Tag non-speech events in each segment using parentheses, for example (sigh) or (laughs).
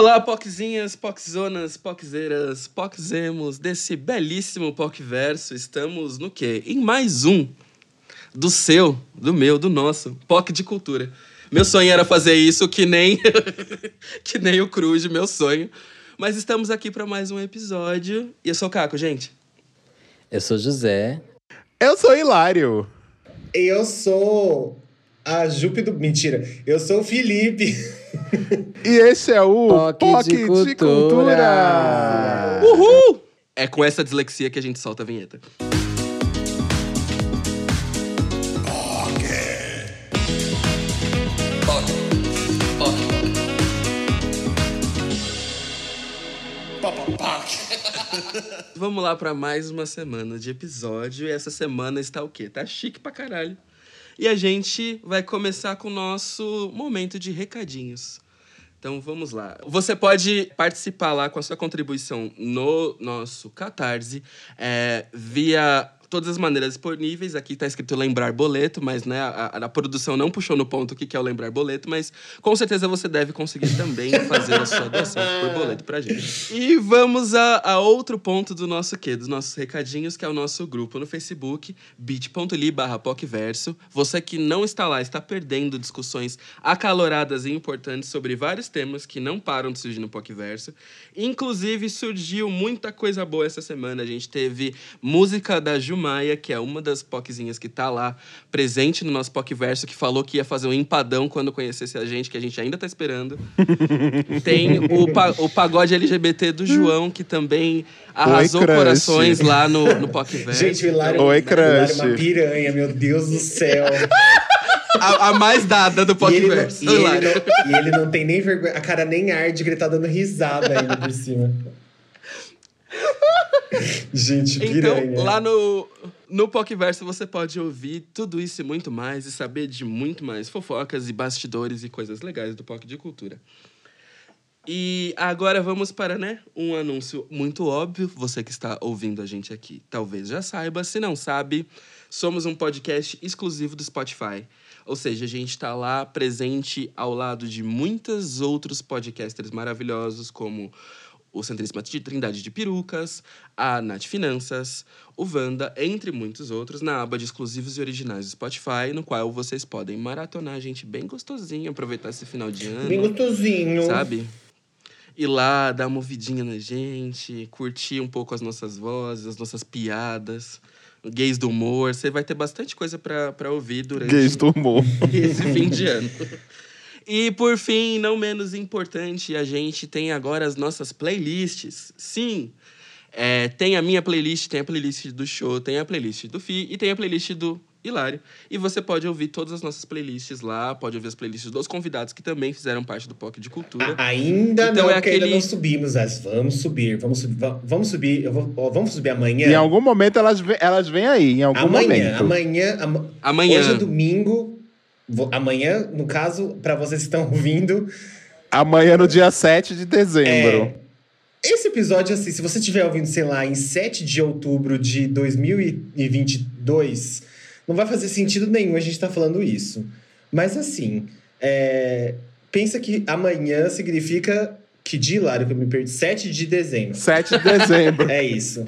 Olá, poquezinhas, poquezonas, poczeiras, poczemos desse belíssimo PocVerso. Estamos no quê? Em mais um do seu, do meu, do nosso, POC de Cultura. Meu sonho era fazer isso que nem (laughs) que nem o Cruz, meu sonho. Mas estamos aqui para mais um episódio. E eu sou o Caco, gente. Eu sou José. Eu sou Hilário. Eu sou a Jupe do. Mentira. Eu sou o Felipe. (laughs) E esse é o POC de de, Cultura. Cultura. Uhul! É com essa dislexia que a gente solta a vinheta. Vamos lá para mais uma semana de episódio. E essa semana está o quê? Tá chique pra caralho. E a gente vai começar com o nosso momento de recadinhos. Então vamos lá. Você pode participar lá com a sua contribuição no nosso Catarse, é, via todas as maneiras disponíveis. Aqui está escrito lembrar boleto, mas né, a, a- produção não puxou no ponto o que que é o lembrar boleto, mas com certeza você deve conseguir também (laughs) fazer a sua doação por boleto pra gente. E vamos a, a outro ponto do nosso quê? Dos nossos recadinhos, que é o nosso grupo no Facebook, bit.ly barra PocVerso. Você que não está lá, está perdendo discussões acaloradas e importantes sobre vários temas que não param de surgir no PocVerso. Inclusive, surgiu muita coisa boa essa semana. A gente teve música da Jumaia, que é uma das POCzinhas que tá lá presente no nosso PocVerso, que falou que ia fazer um empadão quando conhecesse a gente, que a gente ainda tá esperando. (laughs) Tem o, pa- o pagode LGBT do João, que também arrasou crush. corações lá no, no PocVerso. Gente, o Hilário, Oi, é crush. uma piranha, meu Deus do céu. a, a mais dada do E ele, não, PocVerso. e, ele não, e ele não tem nem vergonha. A cara nem arde, que ele tá dando risada ainda por cima. (laughs) Gente, piranha. Então, lá no, no PocVerso você pode ouvir tudo isso e muito mais e saber de muito mais fofocas e bastidores e coisas legais do POC de Cultura. E agora vamos para, né, um anúncio muito óbvio. Você que está ouvindo a gente aqui talvez já saiba. Se não sabe, somos um podcast exclusivo do Spotify. Ou seja, a gente está lá presente ao lado de muitos outros podcasters maravilhosos, como o Centríssima de Trindade de Perucas, a Nath Finanças, o Wanda, entre muitos outros, na aba de exclusivos e originais do Spotify, no qual vocês podem maratonar a gente bem gostosinho, aproveitar esse final de ano. Bem gostosinho. Sabe? Ir lá, dar uma ouvidinha na gente, curtir um pouco as nossas vozes, as nossas piadas, gays do humor. Você vai ter bastante coisa pra pra ouvir durante Gays do humor. esse fim de ano. E por fim, não menos importante, a gente tem agora as nossas playlists. Sim, é, tem a minha playlist, tem a playlist do show, tem a playlist do Fi e tem a playlist do Hilário. E você pode ouvir todas as nossas playlists lá, pode ouvir as playlists dos convidados que também fizeram parte do POC de Cultura. Ainda Então não, é porque ainda aquele- não subimos, mas vamos subir, vamos subir, va- vamos subir, eu vou, vamos subir amanhã. Em algum momento elas, elas vêm aí, em algum amanhã, momento. amanhã, ama- Amanhã. Hoje é domingo, amanhã, no caso, pra vocês que estão ouvindo, Amanhã, no dia 7 de dezembro. É. Esse episódio, assim, se você estiver ouvindo, sei lá, em 7 de outubro de 2022, não vai fazer sentido nenhum a gente estar falando isso. Mas, assim, é, pensa que amanhã significa que dia, Hilário, que eu me perdi? 7 de dezembro. 7 de dezembro. (laughs) É isso.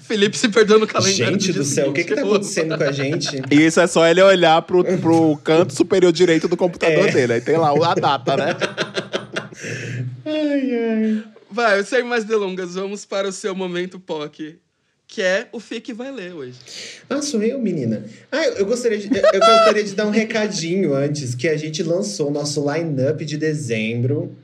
Felipe se perdeu no calendário. gente do céu, o que que tá acontecendo com a gente? E (laughs) isso é só ele olhar pro, pro canto superior direito do computador É. dele. Aí tem lá a data, né? (laughs) Ai, ai. Vai, sem mais delongas, vamos para o seu momento POC, que é o Fih que vai ler hoje. Ah, sou eu, menina. Ah, eu eu gostaria de, eu gostaria de dar um recadinho antes, que a gente lançou o nosso line-up de dezembro.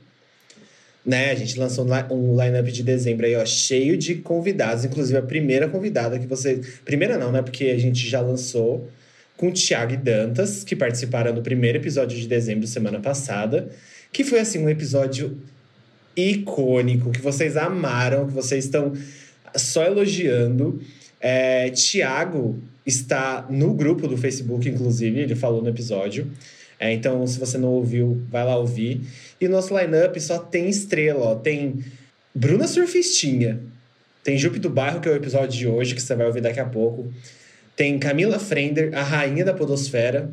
Né? A gente lançou um li- line-up de dezembro aí, ó, cheio de convidados. Inclusive, a primeira convidada que você... Primeira não, né? Porque a gente já lançou com o Thiago e Dantas, que participaram do primeiro episódio de dezembro, semana passada. Que foi, assim, um episódio icônico, que vocês amaram, que vocês estão só elogiando. É, Tiago está no grupo do Facebook, inclusive, ele falou no episódio. É, então, se você não ouviu, vai lá ouvir. E o nosso line-up só tem estrela, ó. Tem Bruna Surfistinha, tem Jupe do Bairro, que é o episódio de hoje, que você vai ouvir daqui a pouco. Tem Camila Frender, a rainha da podosfera.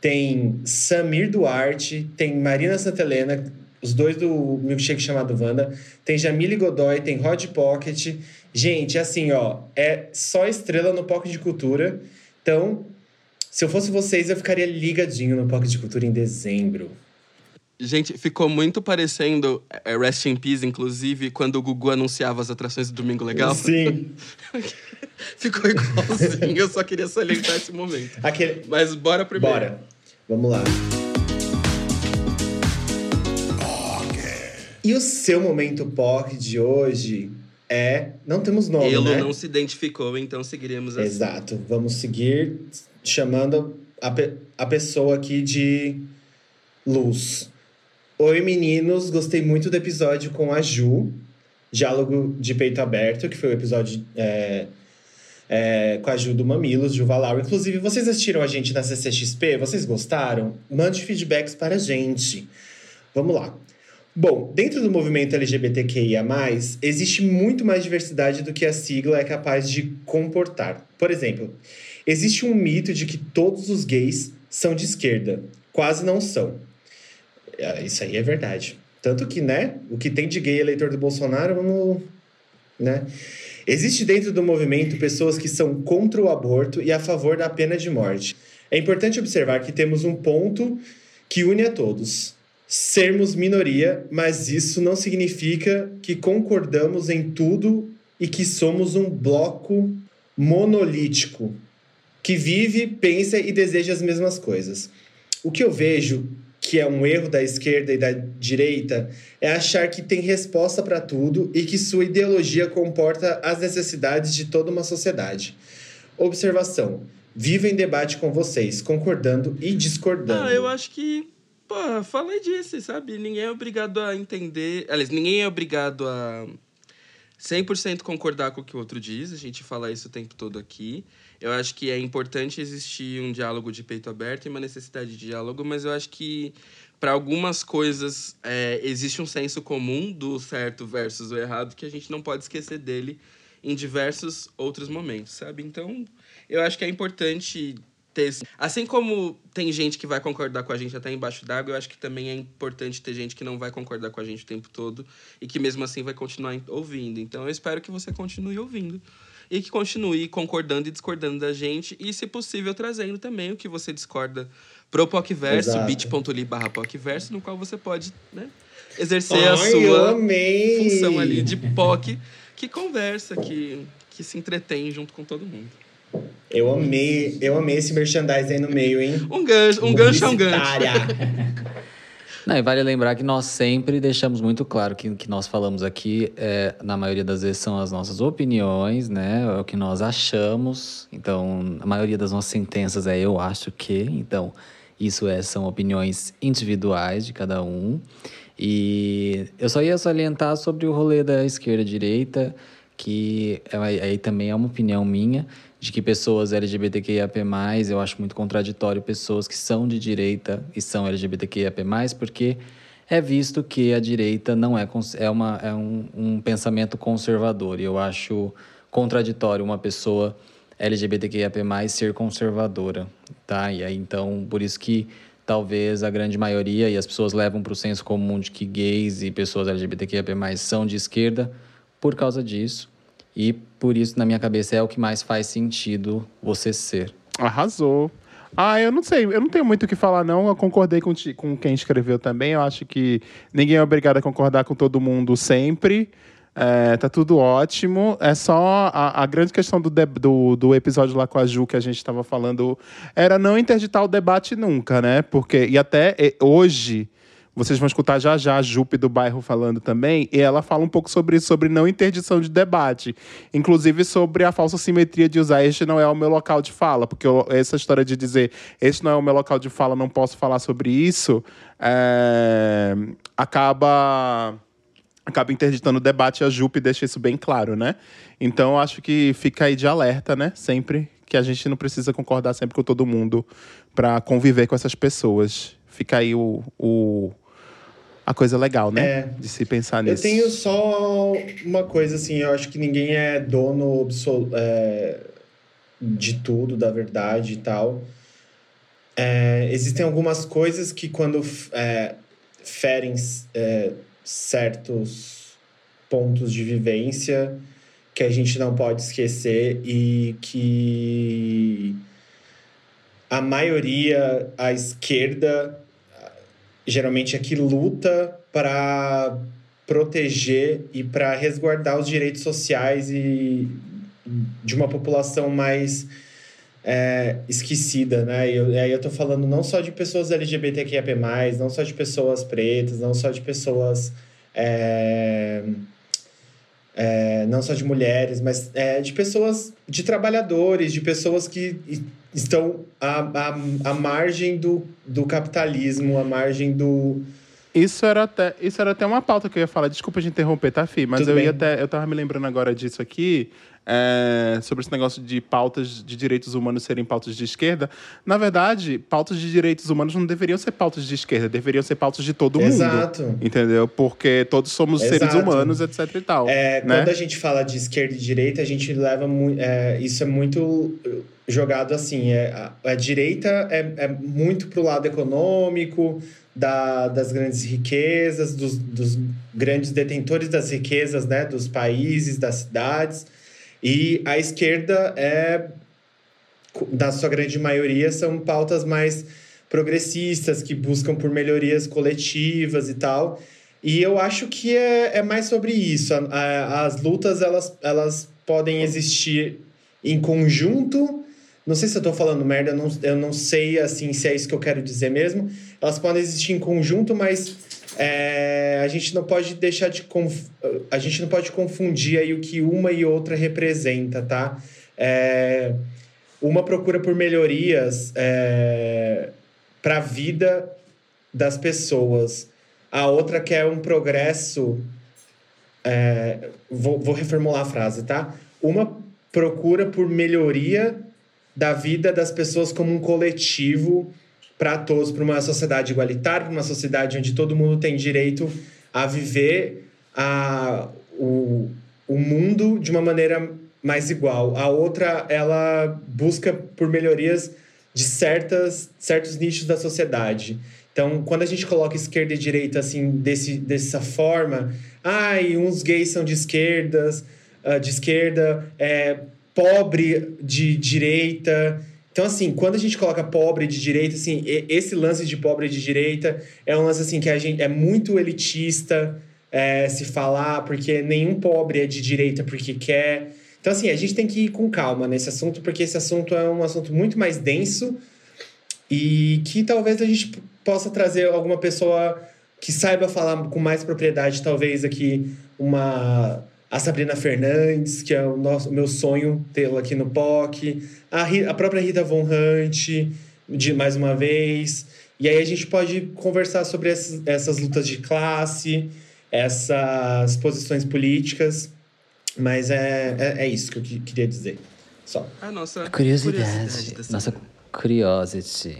Tem Samir Duarte, tem Marina Santelena, os dois do milkshake chamado Wanda. Tem Jamile Godoy, tem Hot Pocket. Gente, assim, ó, é só estrela no Pocket de Cultura. Então, se eu fosse vocês, eu ficaria ligadinho no Pocket de Cultura em dezembro. Gente, ficou muito parecendo é, Rest in Peace, inclusive, quando o Gugu anunciava as atrações do Domingo Legal. Sim. (laughs) ficou igualzinho, eu só queria salientar esse momento. Aquele... Mas bora primeiro. Bora. Vamos lá. E o seu momento POC de hoje é. Não temos nome. Elo né? não se identificou, então seguiremos assim. Exato. Vamos seguir chamando a, pe a pessoa aqui de Luz. Oi, meninos. Gostei muito do episódio com a Ju. Diálogo de peito aberto, que foi o episódio é, é, com a Ju do Mamilos, Ju Valau. Inclusive, vocês assistiram a gente na CCXP? Vocês gostaram? Mande feedbacks para a gente. Vamos lá. Bom, dentro do movimento LGBTQIA, existe muito mais diversidade do que a sigla é capaz de comportar. Por exemplo, existe um mito de que todos os gays são de esquerda. Quase não são. É, isso aí é verdade. Tanto que, né, o que tem de gay eleitor do Bolsonaro, vamos. Né? Existe dentro do movimento pessoas que são contra o aborto e a favor da pena de morte. É importante observar que temos um ponto que une a todos sermos minoria, mas isso não significa que concordamos em tudo e que somos um bloco monolítico que vive, pensa e deseja as mesmas coisas. O que eu vejo que é um erro da esquerda e da direita é achar que tem resposta para tudo e que sua ideologia comporta as necessidades de toda uma sociedade. Observação: viva em debate com vocês, concordando e discordando. Ah, eu acho que Pô, falei disso, sabe? Ninguém é obrigado a entender. Aliás, ninguém é obrigado a 100% concordar com o que o outro diz. A gente fala isso o tempo todo aqui. Eu acho que é importante existir um diálogo de peito aberto e uma necessidade de diálogo, mas eu acho que para algumas coisas é, existe um senso comum do certo versus o errado que a gente não pode esquecer dele em diversos outros momentos, sabe? Então, eu acho que é importante ter. Assim como tem gente que vai concordar com a gente até embaixo d'água, eu acho que também é importante ter gente que não vai concordar com a gente o tempo todo e que mesmo assim vai continuar ouvindo. Então eu espero que você continue ouvindo e que continue concordando e discordando da gente e, se possível, trazendo também o que você discorda pro PocVerso, bit.ly barra PocVerso, no qual você pode né, exercer Ai, a sua função ali de POC, que conversa, que, que se entretém junto com todo mundo. Eu amei, eu amei esse merchandising aí no meio, hein? Um gancho, um gancho é um gancho. (laughs) Não, e vale lembrar que nós sempre deixamos muito claro que o que nós falamos aqui, é, na maioria das vezes, são as nossas opiniões, né? É o que nós achamos. Então, a maioria das nossas sentenças é eu acho que. Então, isso é, são opiniões individuais de cada um. E eu só ia salientar sobre o rolê da esquerda-direita, que é, aí também é uma opinião minha de que pessoas LGBTQIAP+, eu acho muito contraditório pessoas que são de direita e são LGBTQIAP+, porque é visto que a direita não é, é, uma, é um, um pensamento conservador. E eu acho contraditório uma pessoa LGBTQIAP+, ser conservadora, tá? E aí, então, por isso que talvez a grande maioria, e as pessoas levam para o senso comum de que gays e pessoas LGBTQIAP+, são de esquerda, por causa disso. E por isso, na minha cabeça, é o que mais faz sentido você ser. Arrasou. Ah, eu não sei, eu não tenho muito o que falar, não. Eu concordei com, com quem escreveu também. Eu acho que ninguém é obrigado a concordar com todo mundo sempre. É, tá tudo ótimo. É só a, a grande questão do, do, do, episódio lá com a Ju que a gente estava falando era não interditar o debate nunca, né? Porque, e até hoje vocês vão escutar já já a Jupe do bairro falando também, e ela fala um pouco sobre isso, sobre não interdição de debate. Inclusive sobre a falsa simetria de usar este não é o meu local de fala, porque eu, essa história de dizer este não é o meu local de fala, não posso falar sobre isso, é, acaba acaba interditando o debate a Jupe deixa isso bem claro, né? Então acho que fica aí de alerta, né? Sempre que a gente não precisa concordar sempre com todo mundo para conviver com essas pessoas. Fica aí o, o a coisa legal, né? É. De se pensar nisso. Eu tenho só uma coisa assim, eu acho que ninguém é dono absoluto é, de tudo, da verdade e tal. É, existem algumas coisas que quando é, ferem é, certos pontos de vivência que a gente não pode esquecer e que a maioria, a esquerda, geralmente é que luta para proteger e para resguardar os direitos sociais e de uma população mais é, esquecida, né? E aí eu tô falando não só de pessoas LGBTQIAP+, não só de pessoas pretas, não só de pessoas... É, é, não só de mulheres, mas é, de pessoas, de trabalhadores, de pessoas que estão à, à, à margem do, do capitalismo, à margem do. Isso era, até, isso era até uma pauta que eu ia falar. Desculpa de interromper, tá, Fih? Mas Tudo eu bem. ia até. Eu tava me lembrando agora disso aqui. é, sobre esse negócio de pautas de direitos humanos serem pautas de esquerda. Na verdade, pautas de direitos humanos não deveriam ser pautas de esquerda, deveriam ser pautas de todo mundo. Exato. Entendeu? Porque todos somos seres Exato. humanos, etc e tal. É, né? Quando a gente fala de esquerda e direita, a gente leva muito. É, isso é muito jogado assim. É, a, a direita é, é muito pro lado econômico, da, das grandes riquezas, dos, dos grandes detentores das riquezas, né? Dos países, das cidades. E a esquerda é, na sua grande maioria, são pautas mais progressistas, que buscam por melhorias coletivas e tal. E eu acho que é, é mais sobre isso. A- a- as lutas, elas, elas podem existir em conjunto. Não sei se eu tô falando merda, eu não, eu não sei assim se é isso que eu quero dizer mesmo. Elas podem existir em conjunto, mas é, a gente não pode deixar de conf... a gente não pode confundir aí o que uma e outra representa, tá? É, uma procura por melhorias é, para a vida das pessoas. A outra quer um progresso. é, vou, vou reformular a frase, tá? Uma procura por melhoria da vida das pessoas como um coletivo para todos, para uma sociedade igualitária, para uma sociedade onde todo mundo tem direito a viver a, o, o mundo de uma maneira mais igual. A outra, ela busca por melhorias de certas, certos nichos da sociedade. Então, quando a gente coloca esquerda e direita assim desse, dessa forma, ai, uns gays são de esquerdas, ah, de esquerda, é, pobre de direita. Então, assim, quando a gente coloca pobre de direita, assim, esse lance de pobre de direita é um lance assim que a gente é muito elitista é, se falar, porque nenhum pobre é de direita porque quer. Então, assim, a gente tem que ir com calma nesse assunto, porque esse assunto é um assunto muito mais denso e que talvez a gente possa trazer alguma pessoa que saiba falar com mais propriedade, talvez aqui uma a Sabrina Fernandes, que é o nosso o meu sonho tê-la aqui no POC, a, a própria Rita Von Hunt, de mais uma vez. E aí a gente pode conversar sobre essas, essas lutas de classe, essas posições políticas, mas é, é, é isso que eu que- queria dizer. Só. A nossa Curiosidade. da Nossa curiosity.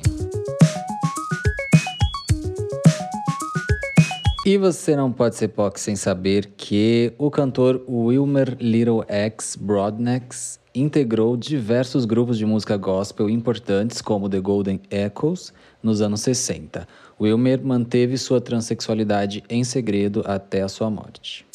E você não pode ser POC sem saber que o cantor Wilmer Little X Broadnax integrou diversos grupos de música gospel importantes, como The Golden Echoes, nos anos 60. Wilmer manteve sua transexualidade em segredo até a sua morte.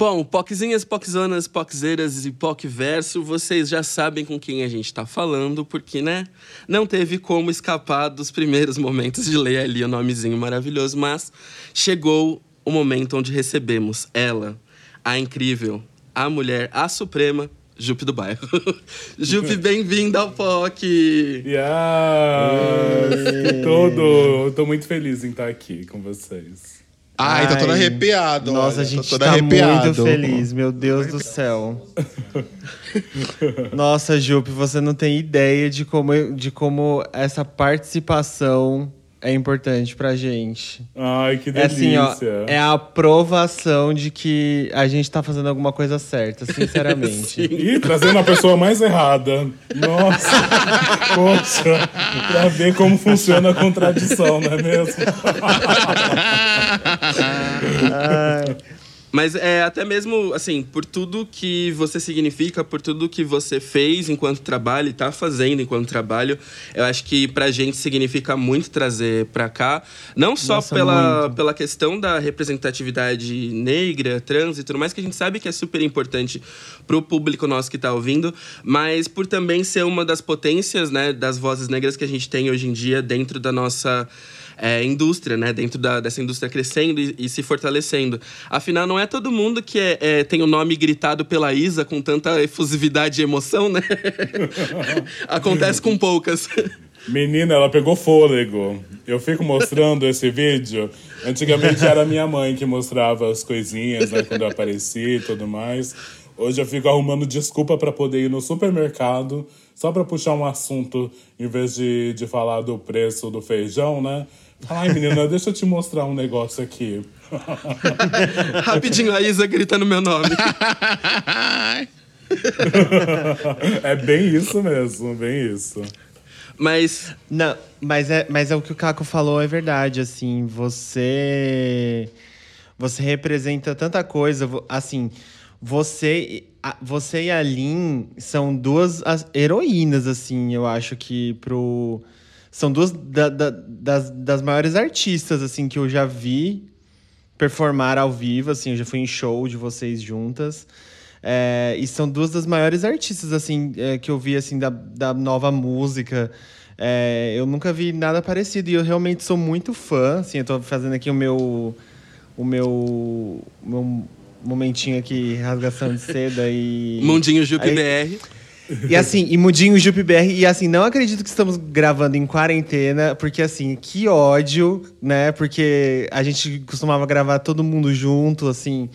Bom, POCzinhas, POCzonas, POCzeiras e POCverso, vocês já sabem com quem a gente tá falando, porque, né? Não teve como escapar dos primeiros momentos de ler ali o nomezinho maravilhoso, mas chegou o momento onde recebemos ela, a incrível, a mulher, a suprema, Jupe do bairro. (laughs) Jupe, (laughs) bem-vinda ao POC! Yes! Todo. Tô muito feliz em estar aqui com vocês. Ai, tô todo arrepiado. Nossa, olha, a gente tá arrepiado. muito feliz, meu Deus do céu. Nossa, Jupe, você não tem ideia de como, de como essa participação é importante pra gente. Ai, que É assim, delícia. ó, é a aprovação de que a gente tá fazendo alguma coisa certa, sinceramente. (laughs) Ih, trazendo a pessoa mais errada. Nossa! (laughs) Poxa, pra ver como funciona a contradição, não é mesmo? (laughs) Ai. Mas é até mesmo, assim, por tudo que você significa, por tudo que você fez enquanto trabalho e tá fazendo enquanto trabalho, eu acho que pra gente significa muito trazer pra cá. Não só Nossa, pela, muito. pela questão da representatividade negra, trans e tudo mais, que a gente sabe que é super importante pro público nosso que tá ouvindo, mas por também ser uma das potências, né, das vozes negras que a gente tem hoje em dia dentro da nossa é, indústria, né? Dentro da, dessa indústria crescendo e, e se fortalecendo. Afinal, não é todo mundo que é, é, tem o nome gritado pela Isa com tanta efusividade e emoção, né? (laughs) Acontece com poucas. Menina, ela pegou fôlego. Eu fico mostrando esse vídeo. Antigamente era minha mãe que mostrava as coisinhas, né, quando eu aparecia e tudo mais. Hoje eu fico arrumando desculpa pra poder ir no supermercado, só pra puxar um assunto, em vez de, de falar do preço do feijão, né? Ai, menina, deixa eu te mostrar um negócio aqui. (laughs) Rapidinho, a Isa gritando meu nome. (laughs) É bem isso mesmo, bem isso. Mas Não, mas é, mas é o que o Caco falou, é verdade, assim, você você representa tanta coisa, assim, você e- a- você e a Lin são duas as- heroínas, assim, eu acho que pro são duas da- da- das, das maiores artistas, assim, que eu já vi performar ao vivo, assim, eu já fui em show de vocês juntas. É, e são duas das maiores artistas, assim, é, que eu vi, assim, da, da nova música. É, eu nunca vi nada parecido e eu realmente sou muito fã, assim, eu tô fazendo aqui o meu... O meu... meu momentinho aqui, rasgação de seda e... Mundinho Jupe BR. E assim, e Mudinho Jupe BR, e assim, não acredito que estamos gravando em quarentena, porque assim, que ódio, né? Porque a gente costumava gravar todo mundo junto, assim,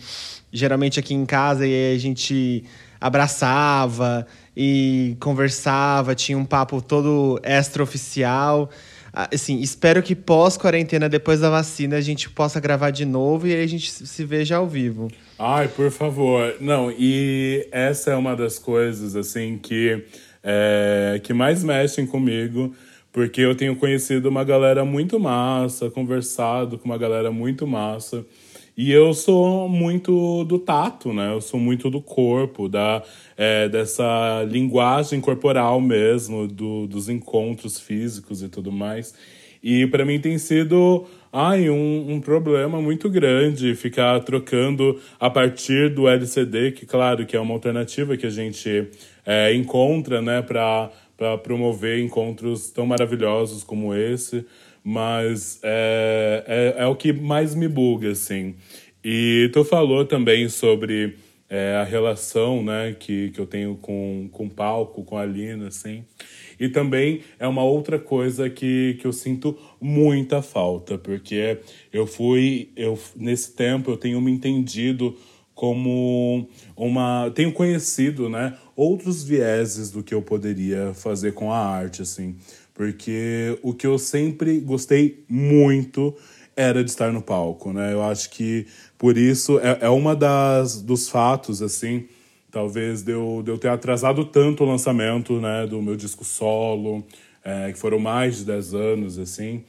geralmente aqui em casa, e a gente abraçava e conversava, tinha um papo todo extra-oficial. Ah, Assim, espero que pós-quarentena, depois da vacina, a gente possa gravar de novo e aí a gente se veja ao vivo. Ai, por favor. Não, e essa é uma das coisas, assim, que, é, que mais mexem comigo, porque eu tenho conhecido uma galera muito massa, conversado com uma galera muito massa. E eu sou muito do tato, né? Eu sou muito do corpo, da, é, dessa linguagem corporal mesmo, do, dos encontros físicos e tudo mais. E para mim tem sido ai, um, um problema muito grande ficar trocando a partir do LCD, que claro que é uma alternativa que a gente é, encontra né, para promover encontros tão maravilhosos como esse, mas é, é, é o que mais me buga, assim. E tu falou também sobre é, a relação né, que, que eu tenho com, com o palco, com a Lina, assim. E também é uma outra coisa que, que eu sinto muita falta, porque eu fui, eu nesse tempo eu tenho me entendido como uma, tenho conhecido, né, outros vieses do que eu poderia fazer com a arte, assim, porque o que eu sempre gostei muito era de estar no palco, né? Eu acho que por isso é, é uma das dos fatos assim talvez de eu, ter atrasado tanto o lançamento né, do meu disco solo, é, que foram mais de 10 anos, assim,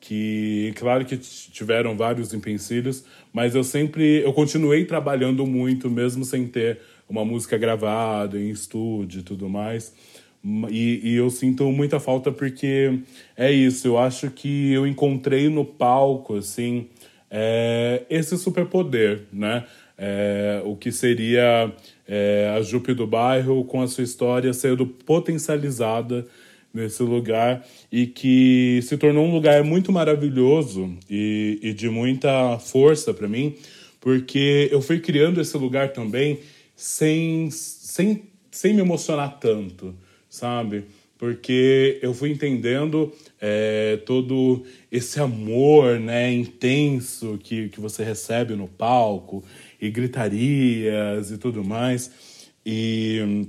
que claro que tiveram vários empecilhos, mas eu sempre, eu continuei trabalhando muito, mesmo sem ter uma música gravada em estúdio e tudo mais, e, e eu sinto muita falta porque é isso, eu acho que eu encontrei no palco, assim, é, esse superpoder, né? É, o que seria é, a Jupe do bairro com a sua história sendo potencializada nesse lugar e que se tornou um lugar muito maravilhoso e, e de muita força para mim, porque eu fui criando esse lugar também sem, sem, sem me emocionar tanto, sabe? Porque eu fui entendendo é, todo esse amor né, intenso que, que você recebe no palco, e gritarias e tudo mais. E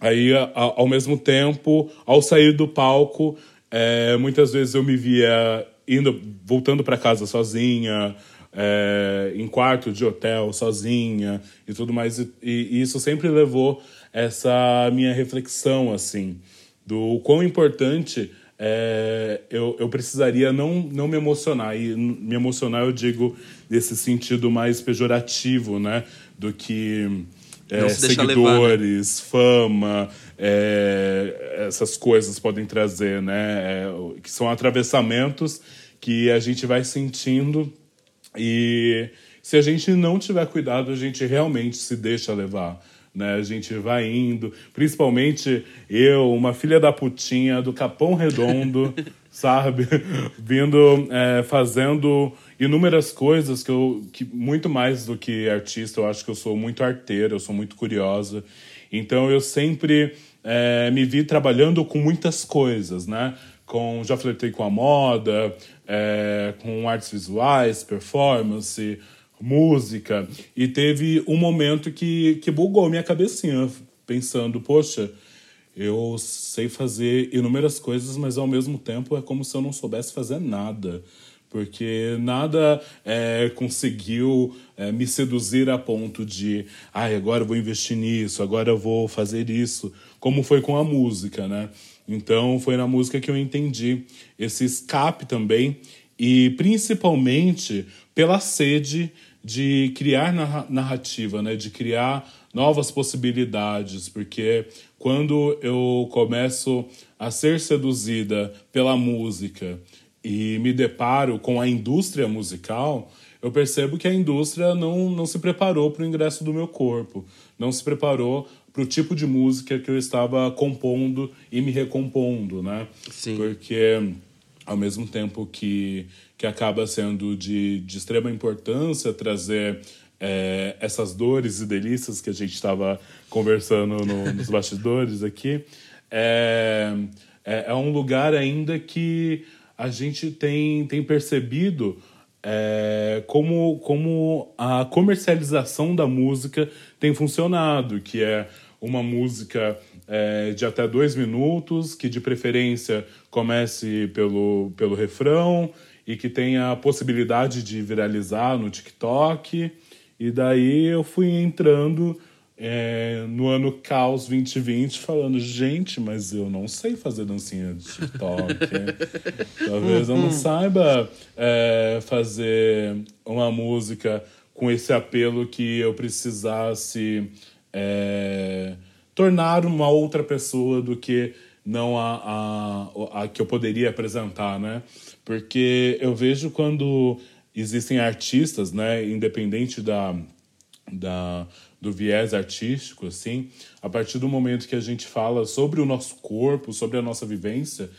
aí, a- ao mesmo tempo, ao sair do palco, é, muitas vezes eu me via indo, voltando para casa sozinha, é, em quarto de hotel sozinha e tudo mais. E, e isso sempre levou essa minha reflexão, assim, do quão importante é, eu, eu precisaria não, não me emocionar. E me emocionar, eu digo, nesse sentido mais pejorativo, né? Do que é, seguidores, levar, né? fama, é, essas coisas podem trazer, né? É, que são atravessamentos que a gente vai sentindo e se a gente não tiver cuidado, a gente realmente se deixa levar né? A gente vai indo, principalmente eu, uma filha da putinha do Capão Redondo, (laughs) sabe? Vindo, é, fazendo inúmeras coisas que eu, que muito mais do que artista, eu acho que eu sou muito arteira, eu sou muito curiosa. Então eu sempre é, me vi trabalhando com muitas coisas, né? Com, já flertei com a moda, é, com artes visuais, performance, música. E teve um momento que, que bugou minha cabecinha, pensando, poxa, eu sei fazer inúmeras coisas, mas ao mesmo tempo é como se eu não soubesse fazer nada. Porque nada é, conseguiu é, me seduzir a ponto de, ai, ah, agora eu vou investir nisso, agora eu vou fazer isso, como foi com a música, né? Então foi na música que eu entendi esse escape também, e principalmente pela sede de criar narrativa, né? de criar novas possibilidades, porque quando eu começo a ser seduzida pela música e me deparo com a indústria musical, eu percebo que a indústria não, não se preparou para o ingresso do meu corpo, não se preparou para o tipo de música que eu estava compondo e me recompondo, né? Sim. Porque ao mesmo tempo que que acaba sendo de, de extrema importância trazer é, essas dores e delícias que a gente estava conversando no, nos bastidores aqui. É, é, é, um lugar ainda que a gente tem, tem percebido é, como, como a comercialização da música tem funcionado, que é uma música é, de até dois minutos, que de preferência comece pelo, pelo refrão e que tenha a possibilidade de viralizar no TikTok. E daí eu fui entrando é, no ano Caos 2020 falando, gente, mas eu não sei fazer dancinha de TikTok. (laughs) Talvez eu não uhum. saiba é, fazer uma música com esse apelo que eu precisasse é, tornar uma outra pessoa do que não a, a, a que eu poderia apresentar, né? Porque eu vejo quando existem artistas, né, independente da, da, do viés artístico, assim, a partir do momento que a gente fala sobre o nosso corpo, sobre a nossa vivência,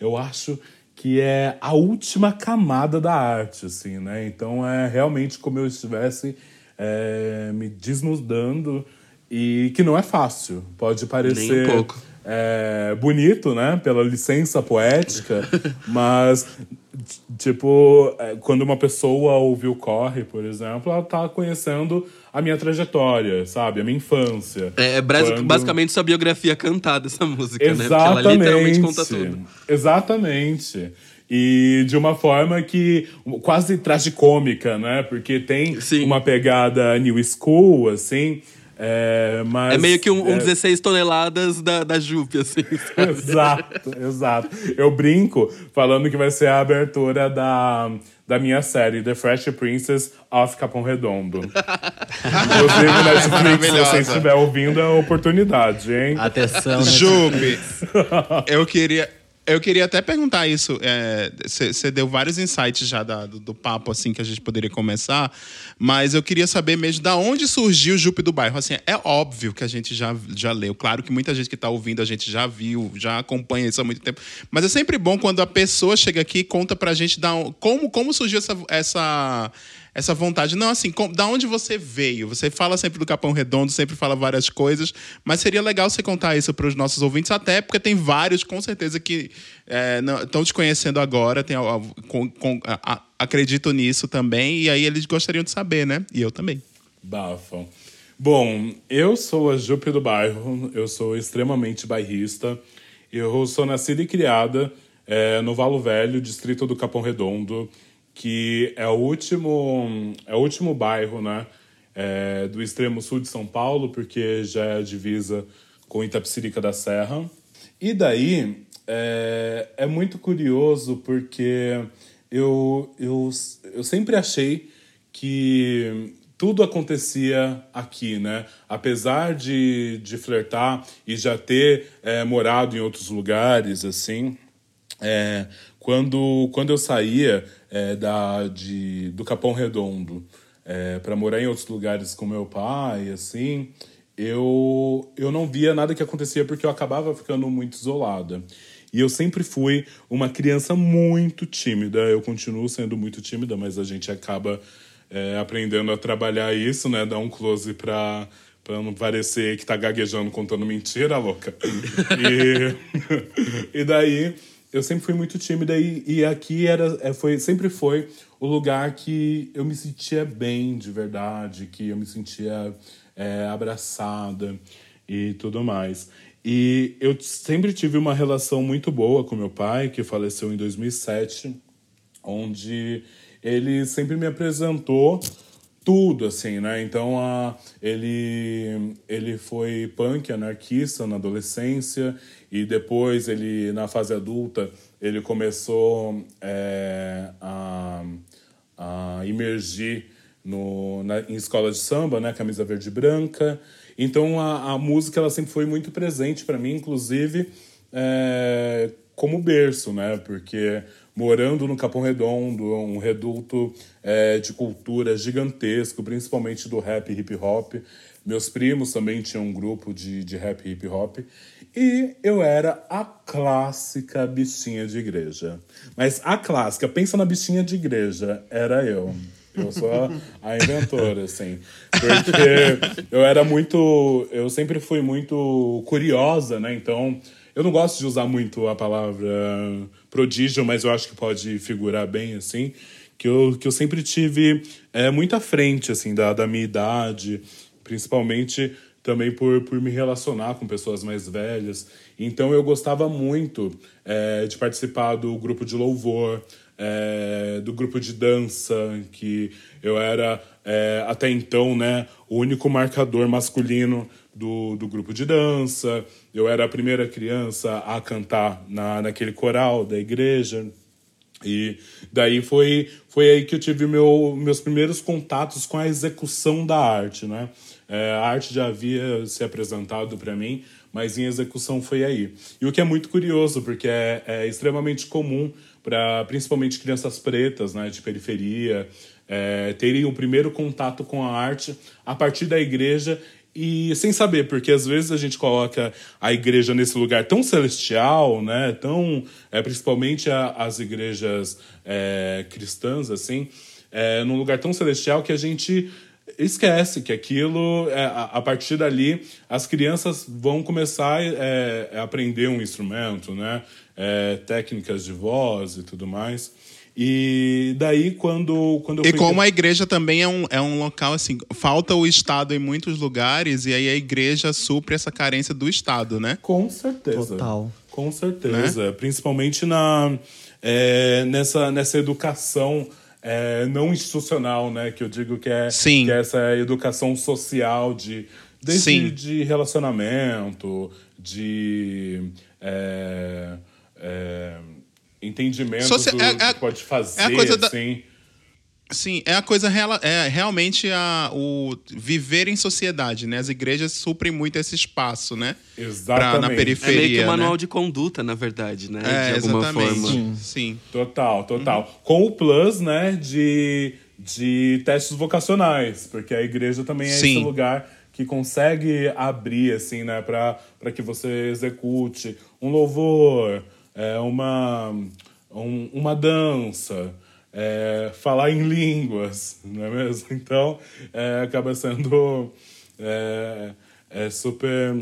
eu acho que é a última camada da arte, assim, né? Então é realmente como eu estivesse é, me desnudando e que não é fácil. Pode parecer. Um é, bonito, né? Pela licença poética, (laughs) mas, tipo, é, quando uma pessoa ouve o Corre, por exemplo, ela tá conhecendo a minha trajetória, sabe? A minha infância. É, é quando... basicamente sua biografia cantada, essa música, Exatamente. né? Porque ela literalmente conta tudo. Exatamente. E de uma forma que quase tragicômica, né? Porque tem Sim. uma pegada new school, assim. É, mas, é meio que um, um 16 é toneladas da, da Jupe, assim. (laughs) exato, exato. Eu brinco falando que vai ser a abertura da, da minha série, The Fresh Princess of Capão Redondo. Inclusive, (laughs) Netflix, se você estiver ouvindo, é a oportunidade, hein? Atenção, Jupe. eu queria eu queria até perguntar isso. Você é, deu vários insights já da, do, do, papo assim que a gente poderia começar, mas eu queria saber mesmo da onde surgiu o Jupe do Bairro. Assim, é óbvio que a gente já, já leu. Claro que muita gente que está ouvindo a gente já viu, já acompanha isso há muito tempo. Mas é sempre bom quando a pessoa chega aqui e conta pra gente da, como, como surgiu essa, essa essa vontade. Não, assim, com, da onde você veio? Você fala sempre do Capão Redondo, sempre fala várias coisas, mas seria legal você contar isso para os nossos ouvintes, até porque tem vários, com certeza, que estão é, te conhecendo agora, tem, com, com, a, acredito nisso também, e aí eles gostariam de saber, né? E eu também. Bafam. Bom, eu sou a Jupe do bairro, eu sou extremamente bairrista, eu sou nascida e criada é, no Valo Velho, distrito do Capão Redondo, que é o último, é o último bairro né, é, do extremo sul de São Paulo, porque já é a divisa com Itapsirica da Serra. E daí, é, é muito curioso porque eu, eu, eu sempre achei que tudo acontecia aqui, né? Apesar de, de flertar e já ter é, morado em outros lugares, assim, é, quando, quando eu saía é, da, de, do Capão Redondo é, para morar em outros lugares com meu pai, assim, eu, eu não via nada que acontecia porque eu acabava ficando muito isolada. E eu sempre fui uma criança muito tímida. Eu continuo sendo muito tímida, mas a gente acaba é, aprendendo a trabalhar isso, né? Dar um close pra, pra não parecer que tá gaguejando contando mentira, louca. (laughs) e, (laughs) e daí eu sempre fui muito tímida e, e aqui era, é, foi, sempre foi o lugar que eu me sentia bem de verdade, que eu me sentia é, abraçada e tudo mais. E eu sempre tive uma relação muito boa com meu pai, que faleceu em 2007, onde ele sempre me apresentou tudo, assim, né? Então, a, ele, ele foi punk, anarquista na adolescência, e depois ele, na fase adulta, ele começou é, a, a emergir no, na, em escola de samba, né? Camisa verde e branca. Então a, a música ela sempre foi muito presente para mim, inclusive é, como berço, né? Porque morando no Capão Redondo, um reduto é, de cultura gigantesco, principalmente do rap e hip hop. Meus primos também tinham um grupo de, de rap hip hop. E eu era a clássica bichinha de igreja. Mas a clássica, pensa na bichinha de igreja, era eu. Eu sou a, a, inventora, assim. Porque eu era muito. Eu sempre fui muito curiosa, né? Então, eu não gosto de usar muito a palavra prodígio, mas eu acho que pode figurar bem, assim. Que eu, que eu sempre tive é, muito à frente, assim, da, da minha idade, principalmente também por, por me relacionar com pessoas mais velhas. Então, eu gostava muito é, de participar do grupo de louvor é, do grupo de dança, que eu era é, até então né, o único marcador masculino do, do grupo de dança. Eu era a primeira criança a cantar na, naquele coral da igreja. E daí foi, foi aí que eu tive meu, meus primeiros contatos com a execução da arte, né? É, a arte já havia se apresentado para mim, mas em execução foi aí. E o que é muito curioso, porque é, é extremamente comum para principalmente crianças pretas, né, de periferia, é, terem o primeiro contato com a arte a partir da igreja e sem saber, porque às vezes a gente coloca a igreja nesse lugar tão celestial, né, tão é, principalmente a, as igrejas é, cristãs assim, é, num lugar tão celestial que a gente esquece que aquilo, é, a partir dali, as crianças vão começar é, a aprender um instrumento, né? É, técnicas de voz e tudo mais. E daí, quando, quando E como a igreja também é um, é um local, assim, falta o Estado em muitos lugares, e aí a igreja supre essa carência do Estado, né? Com certeza. Total. Com certeza. Né? Principalmente na, é, nessa, nessa educação é, não institucional, né? Que eu digo que é, Sim. Que é essa educação social de, desde Sim. de relacionamento, de é, é, entendimento Socia- do, é- é- que pode fazer, é a coisa da- assim. Sim, é a coisa rela- é realmente a, o viver em sociedade, né? As igrejas suprem muito esse espaço, né? Pra, Exatamente. na É periferia. meio que um manual né? de conduta, na verdade, né? É, de alguma exatamente. forma. Sim. Sim. Total, total. Com o plus, né, de, de testes vocacionais, porque a igreja também é Sim. esse lugar que consegue abrir, assim, né, para que você execute um louvor, é, uma, um- uma dança, é, falar em línguas, não é mesmo? (laughs) Então, é, acaba sendo é, é super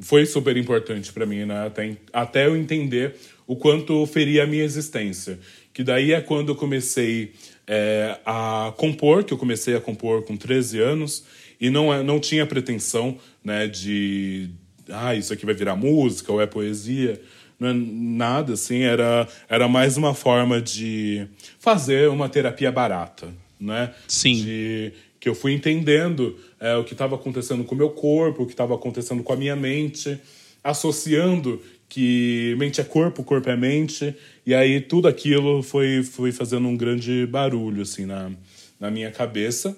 foi super importante para mim, né? Até, até eu entender o quanto feria a minha existência. Que daí é quando eu comecei é, a compor, que eu comecei a compor com 13 anos, e não, é- não tinha pretensão né, de. Ah, isso aqui vai virar música ou é poesia. Não é nada, assim, era, era mais uma forma de fazer uma terapia barata, né? Sim. De, que eu fui entendendo é, o que estava acontecendo com o meu corpo, o que estava acontecendo com a minha mente, associando que mente é corpo, corpo é mente. E aí tudo aquilo foi, foi fazendo um grande barulho, assim, na, na minha cabeça.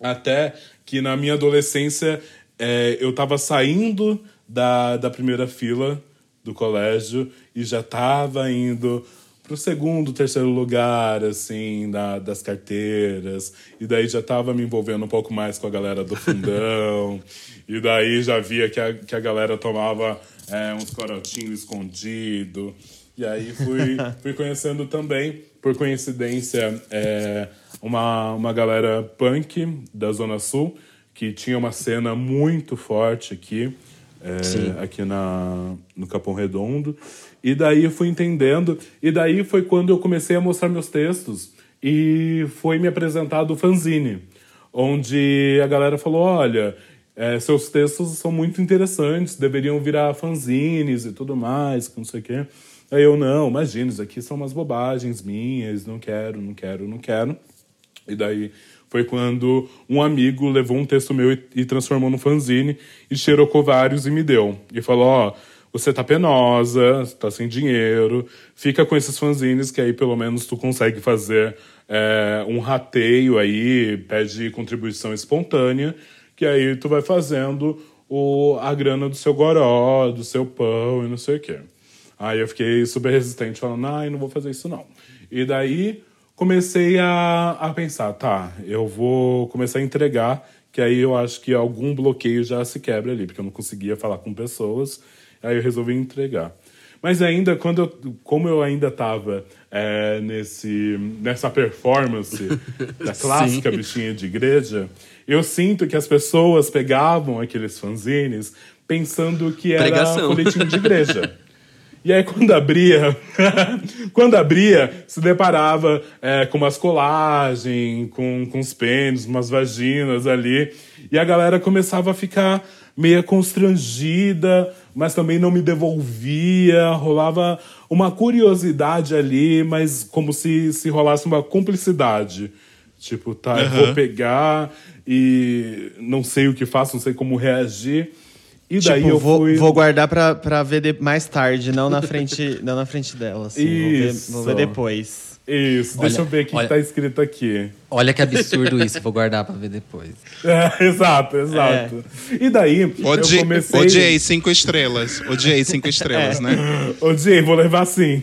Até que na minha adolescência é, eu estava saindo da, da primeira fila do colégio e já estava indo pro segundo, terceiro lugar, assim, da, das carteiras. E daí já estava me envolvendo um pouco mais com a galera do fundão. (laughs) e daí já via que a, que a galera tomava é, uns corotinhos escondido. E aí fui, (laughs) fui conhecendo também, por coincidência, é, uma, uma galera punk da Zona Sul, que tinha uma cena muito forte aqui, é, aqui na, no Capão Redondo. E daí eu fui entendendo, e daí foi quando eu comecei a mostrar meus textos, e foi me apresentado o fanzine, onde a galera falou: olha. É, seus textos são muito interessantes, deveriam virar fanzines e tudo mais, que não sei o quê. Aí eu, não, imagina, isso aqui são umas bobagens minhas, não quero, não quero, não quero. E daí foi quando um amigo levou um texto meu e, e transformou no fanzine e xerocou vários e me deu. E falou, ó, oh, você tá penosa, tá sem dinheiro, fica com esses fanzines que aí pelo menos tu consegue fazer é, um rateio aí, pede contribuição espontânea que aí tu vai fazendo o, a grana do seu goró, do seu pão e não sei o quê. Aí eu fiquei super resistente, falando, ai, não vou fazer isso não. E daí comecei a, a pensar, tá, eu vou começar a entregar, que aí eu acho que algum bloqueio já se quebra ali, porque eu não conseguia falar com pessoas, aí eu resolvi entregar. Mas ainda, quando eu, como eu ainda estava é, nesse, nessa performance (laughs) da clássica bichinha de igreja, eu sinto que as pessoas pegavam aqueles fanzines pensando que era Pregação. folhetim de igreja. (laughs) E aí, quando abria, (laughs) quando abria, se deparava é, com umas colagens, com, com uns pênis, umas vaginas ali. E a galera começava a ficar meio constrangida, mas também não me devolvia. Rolava uma curiosidade ali, mas como se, se rolasse uma cumplicidade. Tipo, tá, uhum. eu vou pegar e não sei o que faço, não sei como reagir. E daí tipo, eu vou, fui... vou guardar pra, pra ver de, mais tarde, não na frente, (laughs) não na frente dela. Assim. Isso. Vou ver, vou ver depois. Isso, olha, deixa eu ver o que está escrito aqui. Olha que absurdo isso, vou guardar para ver depois. (laughs) É, exato, exato. É. E daí, Odi eu comecei... Odiei cinco estrelas. Odiei cinco estrelas, é. né? (laughs) Odiei, vou levar sim.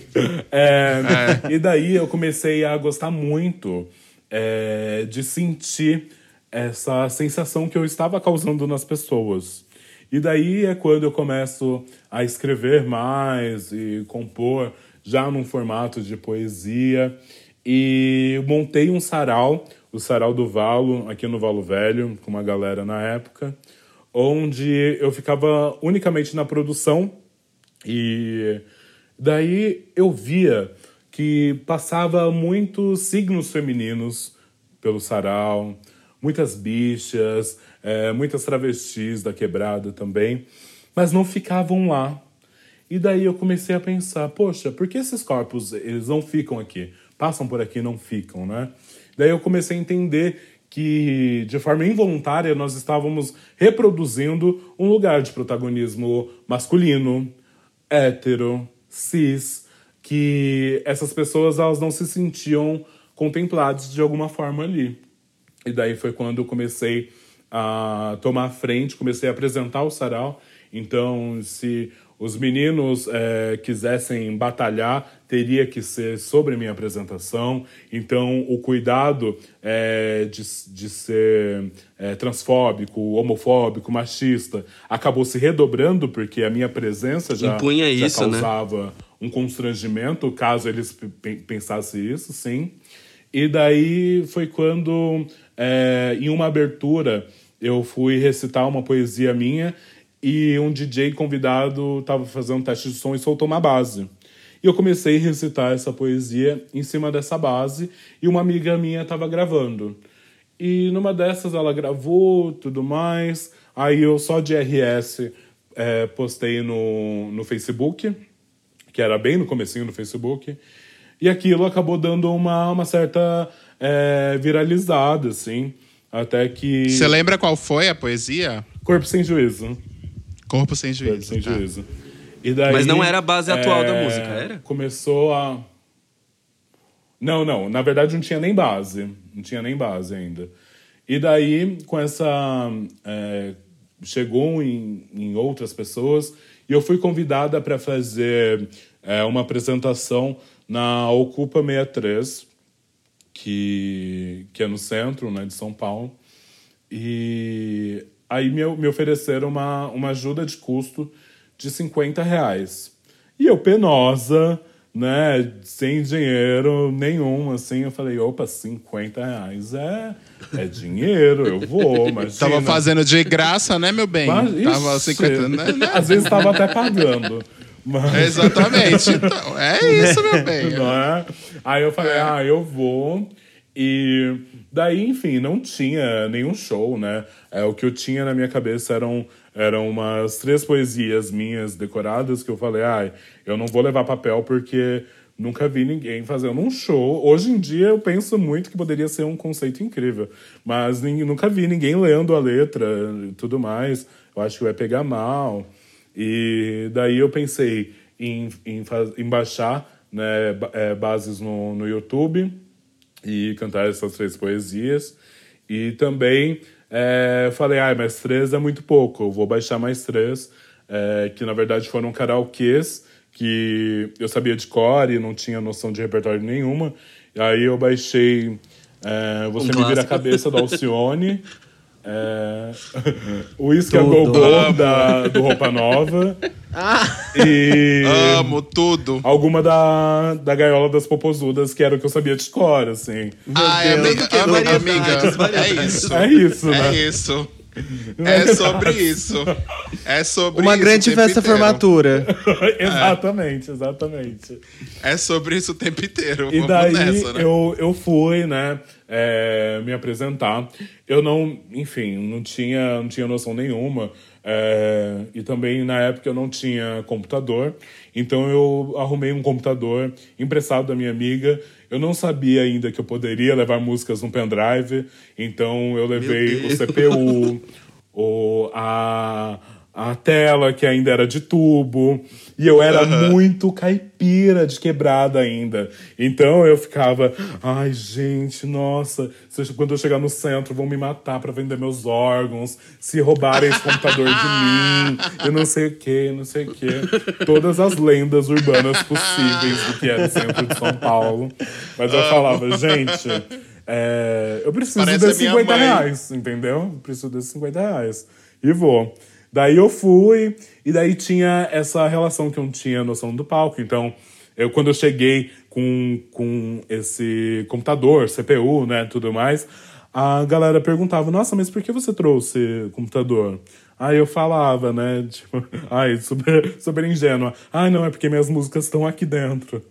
É, é. E daí eu comecei a gostar muito é, de sentir essa sensação que eu estava causando nas pessoas. E daí é quando eu começo a escrever mais e compor já num formato de poesia. E montei um sarau, o Sarau do Valo, aqui no Valo Velho, com uma galera na época, onde eu ficava unicamente na produção. E daí eu via que passava muitos signos femininos pelo sarau, muitas bichas, é, muitas travestis da quebrada também, mas não ficavam lá. E daí eu comecei a pensar, poxa, por que esses corpos eles não ficam aqui? Passam por aqui não ficam, né? Daí eu comecei a entender que de forma involuntária nós estávamos reproduzindo um lugar de protagonismo masculino, hétero, cis, que essas pessoas elas não se sentiam contempladas de alguma forma ali. E daí foi quando eu comecei a tomar frente, comecei a apresentar o sarau. Então, se os meninos é, quisessem batalhar, teria que ser sobre a minha apresentação. Então, o cuidado é, de, de ser é, transfóbico, homofóbico, machista, acabou se redobrando, porque a minha presença já, Impunha já isso, né? causava né? um constrangimento, caso eles pensassem isso, sim. E daí foi quando, é, em uma abertura, eu fui recitar uma poesia minha e um DJ convidado estava fazendo um teste de som e soltou uma base. E eu comecei a recitar essa poesia em cima dessa base e uma amiga minha estava gravando. E numa dessas ela gravou tudo mais. Aí eu só de RS é, postei no, no Facebook, que era bem no comecinho do Facebook. E aquilo acabou dando uma, uma certa é, viralizada, assim. Até que. Você lembra qual foi a poesia? Corpo Sem Juízo. Corpo Sem Juízo. Corpo Sem tá. Juízo. E daí, Mas não era a base atual da é, música, era? Começou a. Não, não. Na verdade, não tinha nem base. Não tinha nem base ainda. E daí, com essa. é, chegou em, em outras pessoas e eu fui convidada para fazer é, uma apresentação na Ocupa 63, que, que é no centro né, de São Paulo. E aí me, me ofereceram uma, uma ajuda de custo de 50 reais. E eu, penosa, né, sem dinheiro nenhum, assim, eu falei, opa, 50 reais é, é dinheiro, eu vou, (laughs) mas Tava fazendo de graça, né, meu bem? Mas, Tava ixi, 50, né? né? Às vezes estava até pagando. Mas, Exatamente. Então, é isso, meu bem. (laughs) não é? Aí eu falei, ah, eu vou. E daí, enfim, não tinha nenhum show, né? É, o que eu tinha na minha cabeça eram, eram umas três poesias minhas decoradas que eu falei, ai, eu não vou levar papel porque nunca vi ninguém fazendo um show. Hoje em dia eu penso muito que poderia ser um conceito incrível, mas nunca vi ninguém lendo a letra e tudo mais. Eu acho que vai pegar mal. E daí eu pensei em, em, em baixar né, é, bases no, no YouTube e cantar essas três poesias. E também é, falei, ah, mas três é muito pouco, eu vou baixar mais três, é, que na verdade foram karaokês que eu sabia de cor e não tinha noção de repertório nenhuma. E aí eu baixei é, Você Um Me Vira a. Cabeça da (laughs) Alcione. É, (laughs) o Whisky a Tudo. Gogô da, do Roupa Nova. E Amo tudo. alguma da, da Gaiola das Popozudas, que era o que eu sabia de cor, assim. Ai, amiga, que amiga, é variedades. isso. É isso, É né? isso. É sobre isso. É sobre Uma isso. grande festa inteiro. formatura. exatamente, exatamente. É sobre isso o tempo inteiro. E Vamos daí nessa, né? eu, eu fui, né, é, me apresentar. Eu não, enfim, não tinha, não tinha noção nenhuma. é, e também na época eu não tinha computador. Então eu arrumei um computador emprestado da minha amiga. Eu não sabia ainda que eu poderia levar músicas no pendrive. Então eu levei o CPU, (laughs) o, a, a tela que ainda era de tubo. E eu era muito caipira de quebrada ainda. Então eu ficava, ai gente, nossa, quando eu chegar no centro vão me matar pra vender meus órgãos, se roubarem esse computador de (laughs) mim, eu não sei o que, não sei o que. Todas as lendas urbanas possíveis do que era o centro de São Paulo. Mas eu falava, gente, é, eu preciso Parece desses minha 50 mãe. reais, entendeu? Eu preciso desses 50 reais. E vou. Daí eu fui, e daí tinha essa relação que eu não tinha noção do palco. Então, eu, quando eu cheguei com, com esse computador, CPU, né, tudo mais, a galera perguntava, nossa, mas por que você trouxe computador? Aí eu falava, né, (laughs) tipo, ai, super, super ingênua. Ai, não, é porque minhas músicas estão aqui dentro.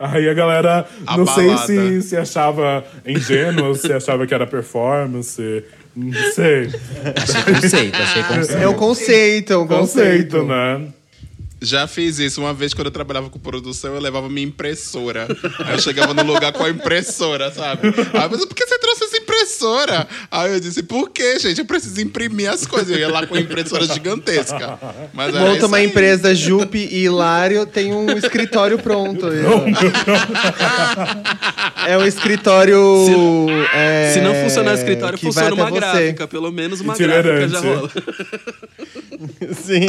Aí a galera, não sei Abalada. se, se achava ingênua, se achava que era performance, não sei. Achei conceito, achei conceito. É o conceito, é o conceito. Conceito, né? Já fiz isso. Uma vez, quando eu trabalhava com produção, eu levava minha impressora. Aí eu chegava no lugar com a impressora, sabe? Aí eu disse, por que você trouxe essa impressora? Aí eu disse, por quê, gente? Eu preciso imprimir as coisas. Eu ia lá com a impressora gigantesca. Mas Monta uma aí. empresa Jupe e Hilário, tem um escritório pronto. aí, ó. É um escritório. é, Se não funcionar o escritório, que funciona uma você. gráfica. Pelo menos uma Itinerante. gráfica já rola. Sim.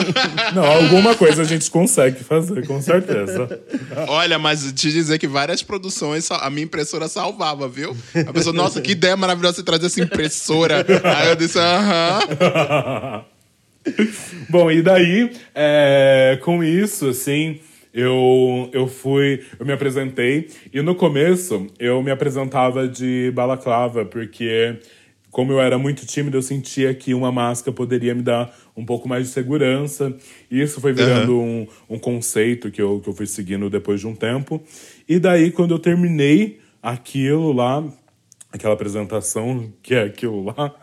Não, alguma coisa a gente consegue fazer, com certeza. (laughs) Olha, mas te dizer que várias produções a minha impressora salvava, viu? A pessoa, nossa, que ideia maravilhosa você trazer essa impressora. Aí eu disse, aham. (laughs) Bom, e daí, é, com isso, assim, eu, eu fui, eu me apresentei, e no começo eu me apresentava de balaclava, porque como eu era muito tímido, eu sentia que uma máscara poderia me dar um pouco mais de segurança, e isso foi virando um, um conceito que eu, que eu fui seguindo depois de um tempo. E daí, quando eu terminei aquilo lá, aquela apresentação que é aquilo lá,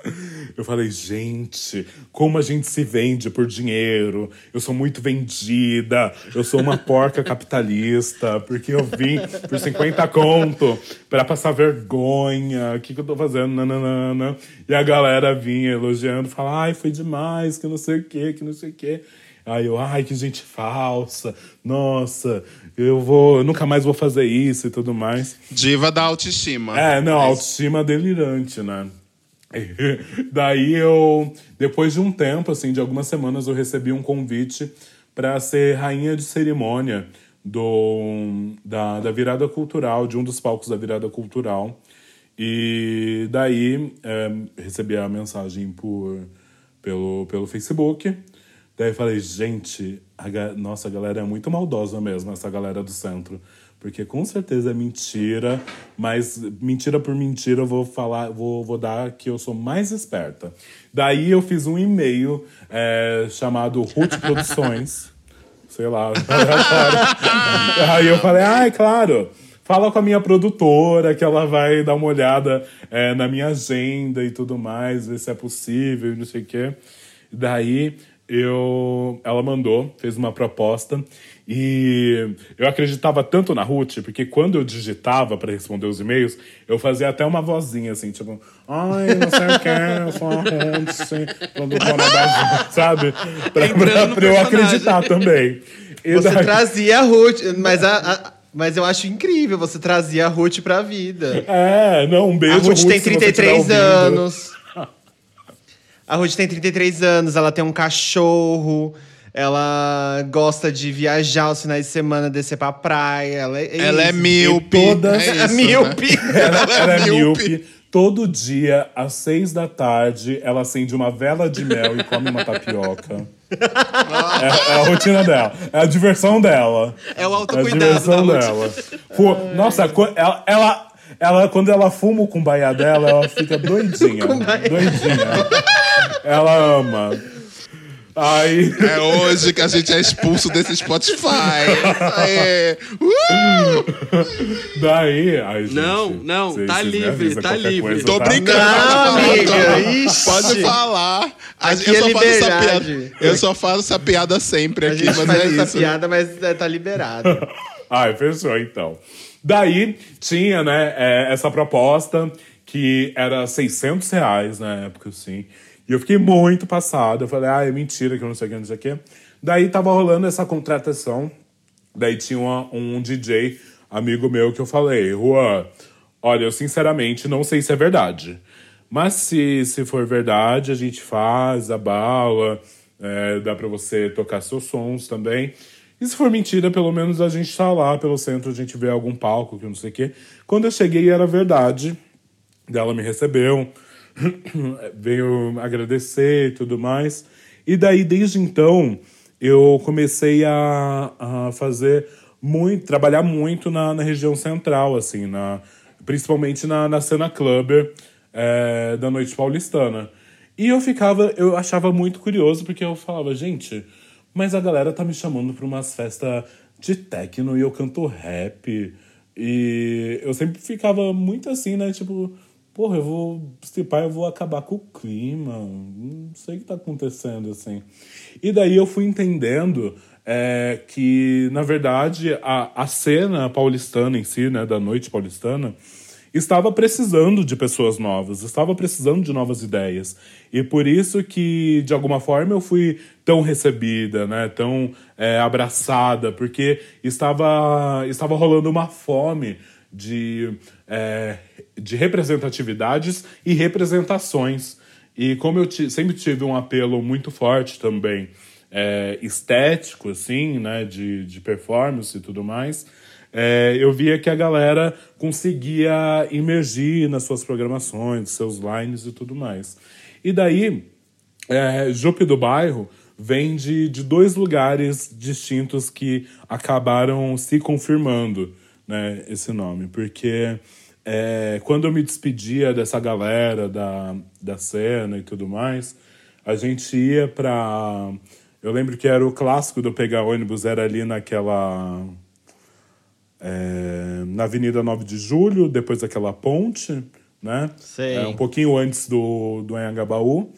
eu falei, gente, como a gente se vende por dinheiro. Eu sou muito vendida, eu sou uma porca capitalista, porque eu vim por 50 conto pra passar vergonha. O que, que eu tô fazendo? Nananana. E a galera vinha elogiando, falava, ai, foi demais, que não sei o que, que não sei o que. Aí eu, ai, que gente falsa. Nossa, eu vou, eu nunca mais vou fazer isso e tudo mais. Diva da autoestima. É, não, autoestima delirante, né? (laughs) Daí eu, depois de um tempo, assim, de algumas semanas, eu recebi um convite para ser rainha de cerimônia do, da, da virada cultural, de um dos palcos da virada cultural. E daí é, recebi a mensagem por, pelo, pelo Facebook. Daí falei, gente, a, nossa, a galera é muito maldosa mesmo, essa galera do centro. Porque com certeza é mentira, mas mentira por mentira eu vou falar, vou, vou dar que eu sou mais esperta. Daí eu fiz um e-mail é, chamado Ruth Produções. (laughs) sei lá. (laughs) Aí eu falei, ai, claro. Fala com a minha produtora, que ela vai dar uma olhada é, na minha agenda e tudo mais, ver se é possível e não sei o quê. Daí eu, ela mandou, fez uma proposta e eu acreditava tanto na Ruth, porque quando eu digitava para responder os e-mails, eu fazia até uma vozinha assim, tipo, ai, não sei o que, eu sou a Ruth, produtora da (laughs) sabe? Pra, pra, pra eu acreditar também. E Você daí- trazia a Ruth, mas, a, a- mas eu acho incrível, você trazia a Ruth pra vida. É, não, um beijo. A Ruth tem se você 33 estiver ouvindo. anos. A Ruth tem 33 anos, ela tem um cachorro, ela gosta de viajar aos finais de semana, descer pra praia. Ela é, Ela é míope. todas- é É isso, míope. Né? Ela é míope. Todo dia, às seis da tarde, ela acende uma vela de mel e come uma tapioca. é, é a rotina dela. É a diversão dela. É o É a autocuidado diversão dela. Pô, nossa, ela, ela, ela- quando ela fuma o cumbaiá dela, ela fica (laughs) doidinha. doidinha. Ela ama. Aí. É hoje que a gente é expulso desse Spotify. É. Uh! Daí. Ai, gente, Não, não, tá livre, tá livre. coisa, Tô tá? brincando. Não, pode falar, amiga, pode- ixi. Pode falar. Aqui eu, é só faço essa piada, eu só faço essa piada sempre A aqui, gente mas faz é essa isso. piada, mas é, tá liberado. (laughs) Ai, fechou então. Daí tinha, né, é, essa proposta que era 600 reais na época, assim. E eu fiquei muito passado. Eu falei, ah, é mentira que eu não sei o que, não sei o que. Daí tava rolando essa contratação. Daí tinha uma- um DJ, amigo meu, que eu falei, Juan, olha, eu sinceramente não sei se é verdade. Mas se, se for verdade, a gente faz, abala, é, dá pra você tocar seus sons também. E se for mentira, pelo menos a gente tá lá pelo centro, a gente vê algum palco, que não sei o quê. Quando eu cheguei, era verdade. Ela me recebeu, (clears throat) veio agradecer e tudo mais. E daí, desde então, eu comecei a, a fazer muito, trabalhar muito na, na região central, assim, na, principalmente na, na cena clubber é, da noite paulistana. E eu ficava, eu achava muito curioso, porque eu falava, gente, mas a galera tá me chamando pra umas festas de techno e eu canto rap. E eu sempre ficava muito assim, né? Tipo, porra, eu vou. Se pá, eu vou acabar com o clima. Não sei o que tá acontecendo, assim. E daí eu fui entendendo é, que, na verdade, a, a cena paulistana em si, né? Da noite paulistana, estava precisando de pessoas novas, estava precisando de novas ideias. E por isso que, de alguma forma, eu fui tão recebida, né? tão é, abraçada, porque estava, estava rolando uma fome de, é, de representatividades e representações. E como eu sempre tive um apelo muito forte também, é, estético, assim, né? de, de performance e tudo mais, é, eu via que a galera conseguia emergir nas suas programações, seus lines e tudo mais. E daí, é, Jupe do Bairro vem de, de dois lugares distintos que acabaram se confirmando né, esse nome. Porque é, quando eu me despedia dessa galera da, da cena e tudo mais, a gente ia pra. Eu lembro que era o clássico do pegar ônibus, era ali naquela. É, na Avenida 9 de Julho, depois daquela ponte, né? Sei. É, um pouquinho antes do, do Anhangabaú.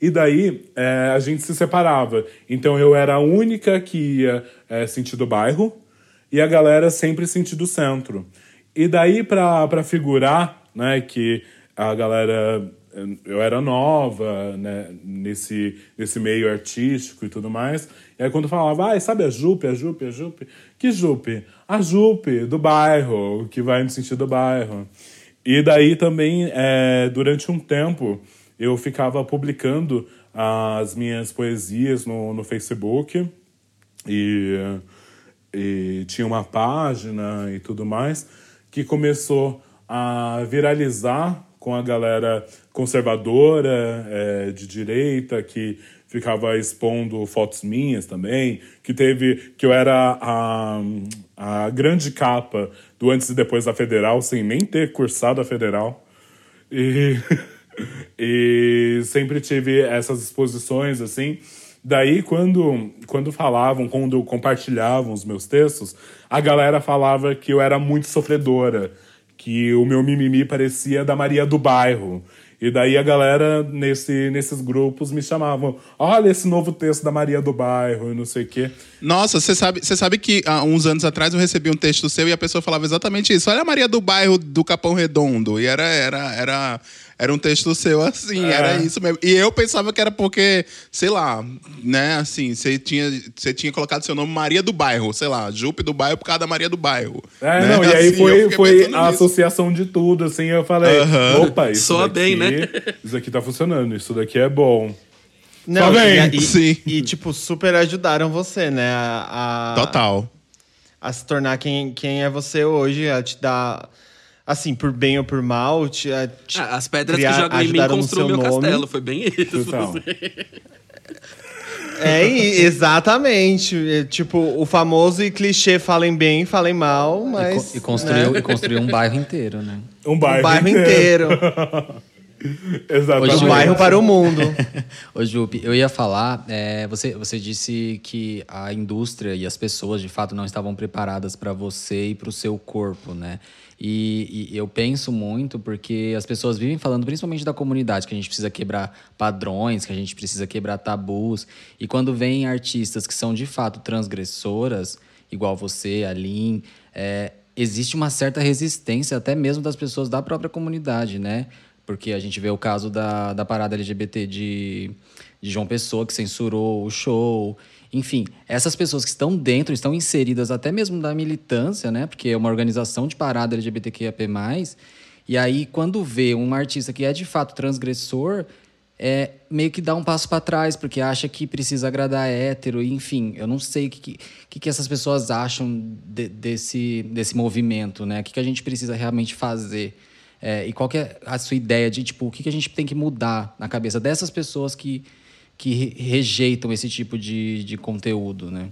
E daí é, a gente se separava. Então eu era a única que ia é, sentido bairro e a galera sempre sentido centro. E daí, pra figurar, né, que a galera eu era nova né, nesse, nesse meio artístico e tudo mais. E aí quando falava, ah, sabe a Jupe, a Jupe, a Jupe? Que Jupe? A Jupe, do bairro, que vai no sentido do bairro. E daí também, é, durante um tempo, eu ficava publicando as minhas poesias no, no Facebook. E, e tinha uma página e tudo mais, que começou a viralizar com a galera conservadora, é, de direita, que ficava expondo fotos minhas também, que teve que eu era a, a grande capa do antes e depois da federal, sem nem ter cursado a federal. E, (laughs) e sempre tive essas exposições assim. Daí, quando, quando falavam, quando compartilhavam os meus textos, a galera falava que eu era muito sofredora que o meu mimimi parecia da Maria do Bairro. E daí a galera nesse, nesses grupos me chamavam, olha esse novo texto da Maria do Bairro e não sei o quê. Nossa, você sabe, você sabe que há uns anos atrás eu recebi um texto seu e a pessoa falava exatamente isso. Olha a Maria do Bairro do Capão Redondo. E era, era, era, era um texto seu assim, É. era isso mesmo. E eu pensava que era porque, sei lá, né, assim, você tinha, você tinha colocado seu nome Maria do Bairro, sei lá, Jupe do Bairro por causa da Maria do Bairro. É, né? não, e aí Assim, foi, foi a nisso. associação de tudo, assim, eu falei, Aham. opa, isso Soa daqui, bem, né? Isso aqui tá funcionando, isso daqui é bom. Não, Tá bem. e, e- Sim. e, tipo, super ajudaram você, né? A, a- Total. A se tornar quem, quem é você hoje, a te dar. Assim, por bem ou por mal, te, a te Ah, as pedras criar- que jogam em mim seu meu nome. castelo. Foi bem isso. Total. É, e- exatamente. É, tipo, o famoso e clichê falem bem, falem mal, E, co- mas. e construiu, né? e construiu um bairro inteiro, né? Um bairro, O bairro inteiro. (laughs) Exatamente. Hoje um bairro para o mundo. (laughs) Ô, Jupe, eu ia falar, é, você, você disse que a indústria e as pessoas, de fato, não estavam preparadas para você e para o seu corpo, né? E, e eu penso muito porque as pessoas vivem falando, principalmente da comunidade, que a gente precisa quebrar padrões, que a gente precisa quebrar tabus. E quando vem artistas que são, de fato, transgressoras, igual você, a Lin, é, existe uma certa resistência até mesmo das pessoas da própria comunidade, né? Porque a gente vê o caso da, da parada LGBT de, de João Pessoa, que censurou o show. Enfim, essas pessoas que estão dentro, estão inseridas até mesmo da militância, né? Porque é uma organização de parada LGBTQIAP+. E aí, quando vê um artista que é de fato transgressor, é meio que dá um passo para trás, porque acha que precisa agradar hétero, enfim, eu não sei o que, que, que essas pessoas acham de- desse, desse movimento, né? O que, que a gente precisa realmente fazer. É, e qual que é a sua ideia de, tipo, o que, que a gente tem que mudar na cabeça dessas pessoas que, que re- rejeitam esse tipo de, de conteúdo, né?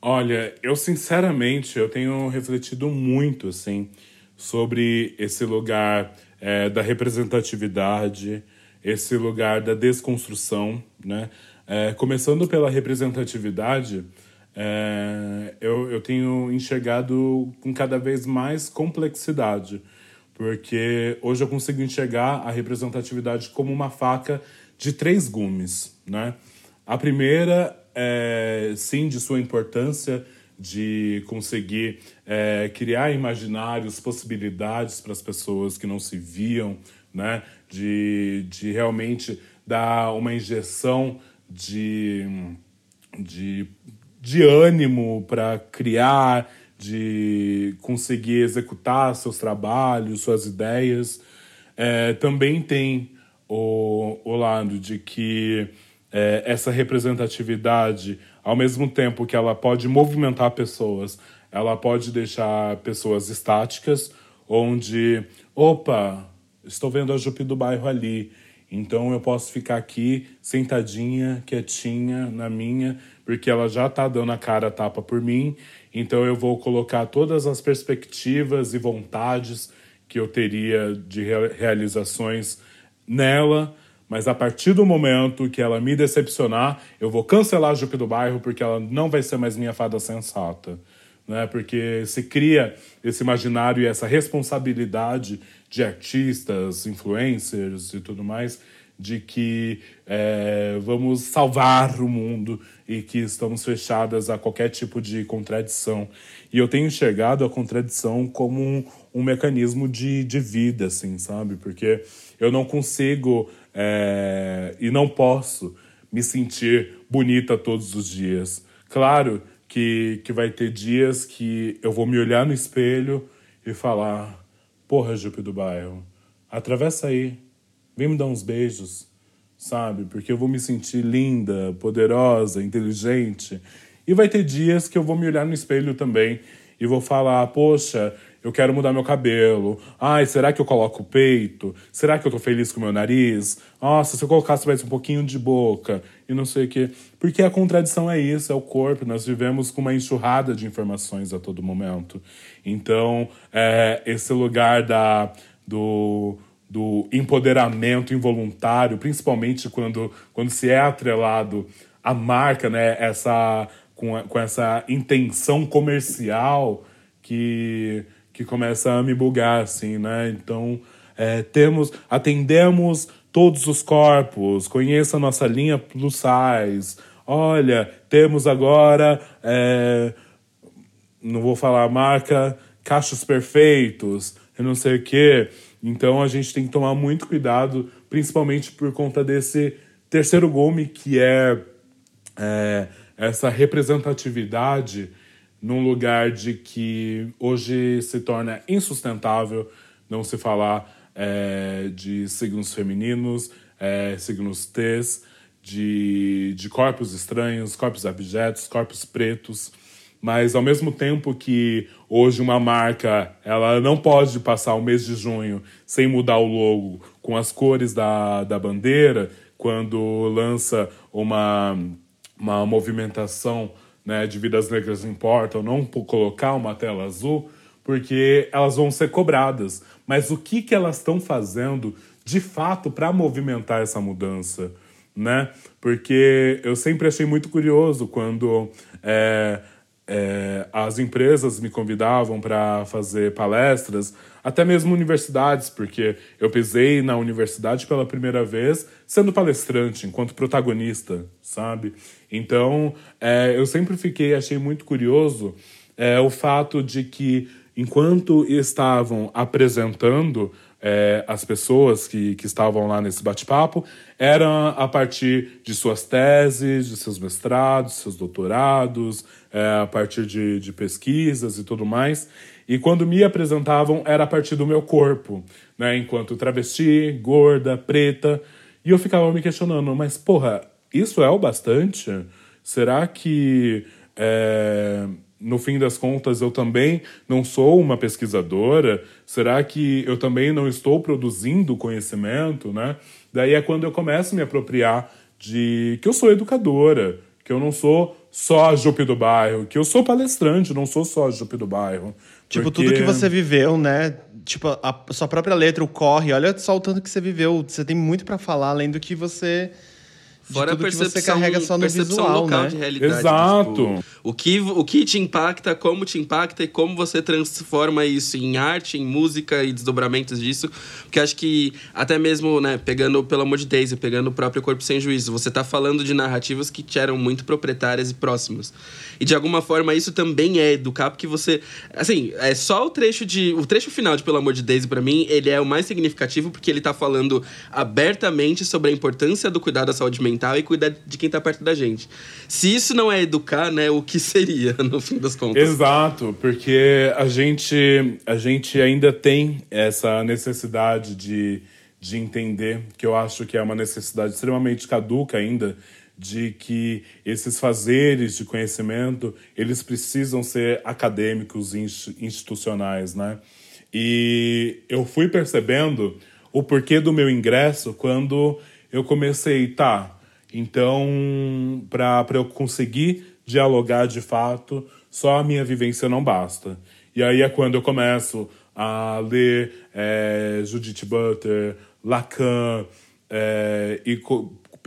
Olha, eu sinceramente eu tenho refletido muito assim sobre esse lugar é, da representatividade, esse lugar da desconstrução, né? É, começando pela representatividade, é, eu, eu tenho enxergado com cada vez mais complexidade, porque hoje eu consigo enxergar a representatividade como uma faca de três gumes, né? A primeira é, sim, de sua importância de conseguir é, criar imaginários, possibilidades para as pessoas que não se viam, né? De, de realmente dar uma injeção de, de, de ânimo para criar, de conseguir executar seus trabalhos, suas ideias. É, também tem o, o lado de que é, essa representatividade, ao mesmo tempo que ela pode movimentar pessoas, ela pode deixar pessoas estáticas, onde, opa, estou vendo a Jupi do bairro ali, então eu posso ficar aqui sentadinha, quietinha na minha, porque ela já está dando a cara a tapa por mim, então eu vou colocar todas as perspectivas e vontades que eu teria de rea- realizações nela, mas a partir do momento que ela me decepcionar, eu vou cancelar a Jupe do bairro porque ela não vai ser mais minha fada sensata. Né? Porque se cria esse imaginário e essa responsabilidade de artistas, influencers e tudo mais, de que é, vamos salvar o mundo e que estamos fechadas a qualquer tipo de contradição. E eu tenho enxergado a contradição como um, um mecanismo de, de vida, assim, sabe? Porque eu não consigo é, e não posso me sentir bonita todos os dias. Claro que, que vai ter dias que eu vou me olhar no espelho e falar: Porra, Jupe do bairro, atravessa aí, vem me dar uns beijos, sabe? Porque eu vou me sentir linda, poderosa, inteligente. E vai ter dias que eu vou me olhar no espelho também e vou falar: Poxa, eu quero mudar meu cabelo. Ai, será que eu coloco o peito? Será que eu tô feliz com o meu nariz? Nossa, se eu colocasse mais um pouquinho de boca e não sei o quê. Porque a contradição é isso, é o corpo. Nós vivemos com uma enxurrada de informações a todo momento. Então, é, esse lugar da, do, do empoderamento involuntário, principalmente quando, quando se é atrelado à marca, né? Essa, com, com essa intenção comercial que que começa a me bugar, assim, né? Então, é, temos, atendemos todos os corpos, conheça nossa linha plus size. Olha, temos agora, é, não vou falar a marca, cachos perfeitos, eu não sei o quê. Então, a gente tem que tomar muito cuidado, principalmente por conta desse terceiro gome, que é, é essa representatividade num lugar de que hoje se torna insustentável não se falar é, de signos femininos, é, signos T's, de, de corpos estranhos, corpos abjetos, corpos pretos. Mas ao mesmo tempo que hoje uma marca ela não pode passar o mês de junho sem mudar o logo com as cores da, da bandeira, quando lança uma, uma movimentação né, de Vidas Negras Importam, não colocar uma tela azul, porque elas vão ser cobradas. Mas o que, que elas estão fazendo de fato para movimentar essa mudança? Né? Porque eu sempre achei muito curioso quando é, é, as empresas me convidavam para fazer palestras, até mesmo universidades, porque eu pisei na universidade pela primeira vez sendo palestrante, enquanto protagonista, sabe? Então, é, eu sempre fiquei, achei muito curioso é, o fato de que, enquanto estavam apresentando é, as pessoas que, que estavam lá nesse bate-papo, era a partir de suas teses, de seus mestrados, seus doutorados, é, a partir de, de pesquisas e tudo mais. E quando me apresentavam, era a partir do meu corpo, né? Enquanto travesti, gorda, preta. E eu ficava me questionando, mas porra, isso é o bastante? Será que, é, no fim das contas, eu também não sou uma pesquisadora? Será que eu também não estou produzindo conhecimento, né? Daí é quando eu começo a me apropriar de que eu sou educadora, que eu não sou só a Jupe do bairro, que eu sou palestrante, não sou só a Jupe do bairro. Tipo, Porque- tudo que você viveu, né? Tipo, a sua própria letra, o corre, olha só o tanto que você viveu. Você tem muito pra falar, além do que você. De Fora a tudo que percepção, você carrega só no percepção visual, local né? de realidade. Exato. tipo, o, que, o que te impacta, como te impacta e como você transforma isso em arte, em música e desdobramentos disso. Porque acho que, até mesmo, né, pegando pelo amor de Daisy, pegando o próprio Corpo Sem Juízo, você tá falando de narrativas que te eram muito proprietárias e próximas. E de alguma forma isso também é educar, porque você. Assim, é só o trecho de. O trecho final de Pelo Amor de Daisy, pra mim, ele é o mais significativo, porque ele tá falando abertamente sobre a importância do cuidado da saúde mental e cuidar de quem tá perto da gente. Se isso não é educar, né, o que (laughs) seria, no fim das contas? Exato, porque a gente, a gente ainda tem essa necessidade de, de entender, que eu acho que é uma necessidade extremamente caduca ainda, de que esses fazeres de conhecimento, eles precisam ser acadêmicos e insti- institucionais, né? E eu fui percebendo o porquê do meu ingresso quando eu comecei, tá, então, para eu conseguir dialogar de fato, só a minha vivência não basta. E aí é quando eu começo a ler é, Judith Butler, Lacan, é, e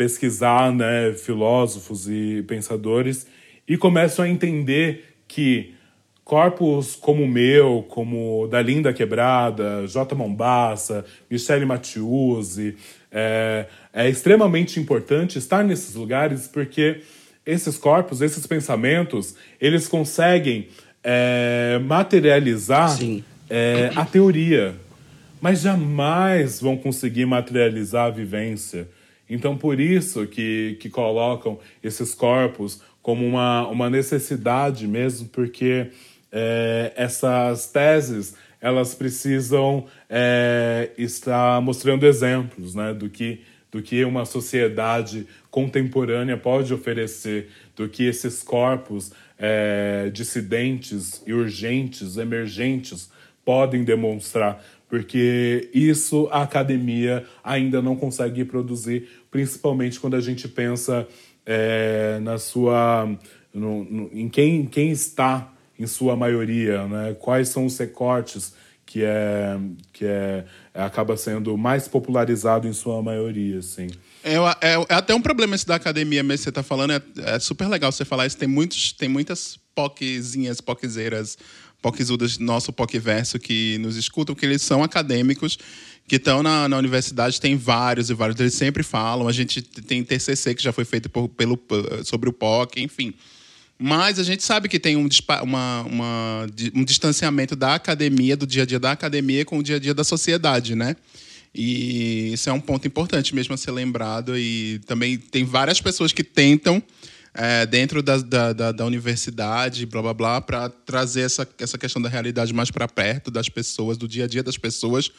pesquisar né, filósofos e pensadores, e começo a entender que corpos como o meu, como da Linda Quebrada, J. Mombassa, Michele Mattiuzzi, é, é extremamente importante estar nesses lugares porque esses corpos, esses pensamentos, eles conseguem é, materializar é, a teoria, mas jamais vão conseguir materializar a vivência. Então, por isso que, que colocam esses corpos como uma, uma necessidade mesmo, porque é, essas teses elas precisam é, estar mostrando exemplos né, do, que, do que uma sociedade contemporânea pode oferecer, do que esses corpos é, dissidentes e urgentes, emergentes, podem demonstrar, porque isso a academia ainda não consegue produzir, principalmente quando a gente pensa é, na sua, no, no, em quem, quem está em sua maioria, né? Quais são os recortes que é que é acaba sendo mais popularizado em sua maioria, assim. É, é, é até um problema esse da academia mesmo você está falando. É, é, super legal você falar isso. Tem, muitos, tem muitas POCzinhas, POCzeiras, POCzudas do nosso POCverso que nos escutam, porque eles são acadêmicos que estão na, na universidade. Tem vários e vários. Eles sempre falam. A gente tem TCC que já foi feito por, pelo, sobre o POC, enfim. Mas a gente sabe que tem um, uma, uma, um distanciamento da academia, do dia a dia da academia, com o dia a dia da sociedade, né? E isso é um ponto importante mesmo a ser lembrado. E também tem várias pessoas que tentam, é, dentro da, da, da, da, universidade, blá blá blá, para trazer essa, essa questão da realidade mais para perto das pessoas, do dia a dia das pessoas.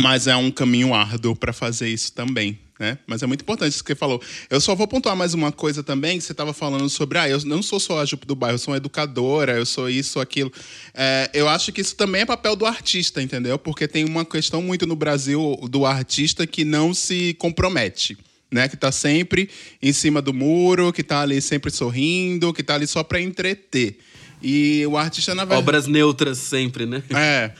Mas é um caminho árduo para fazer isso também. Né? Mas é muito importante isso que você falou. Eu só vou pontuar mais uma coisa também, que você estava falando sobre, ah, eu não sou só a Jupe do bairro, eu sou uma educadora, eu sou isso, aquilo. É, eu acho que isso também é papel do artista, entendeu? Porque tem uma questão muito no Brasil do artista que não se compromete. Né, que está sempre em cima do muro, que está ali sempre sorrindo, que está ali só para entreter. E o artista, na verdade. Obras neutras sempre, né? É.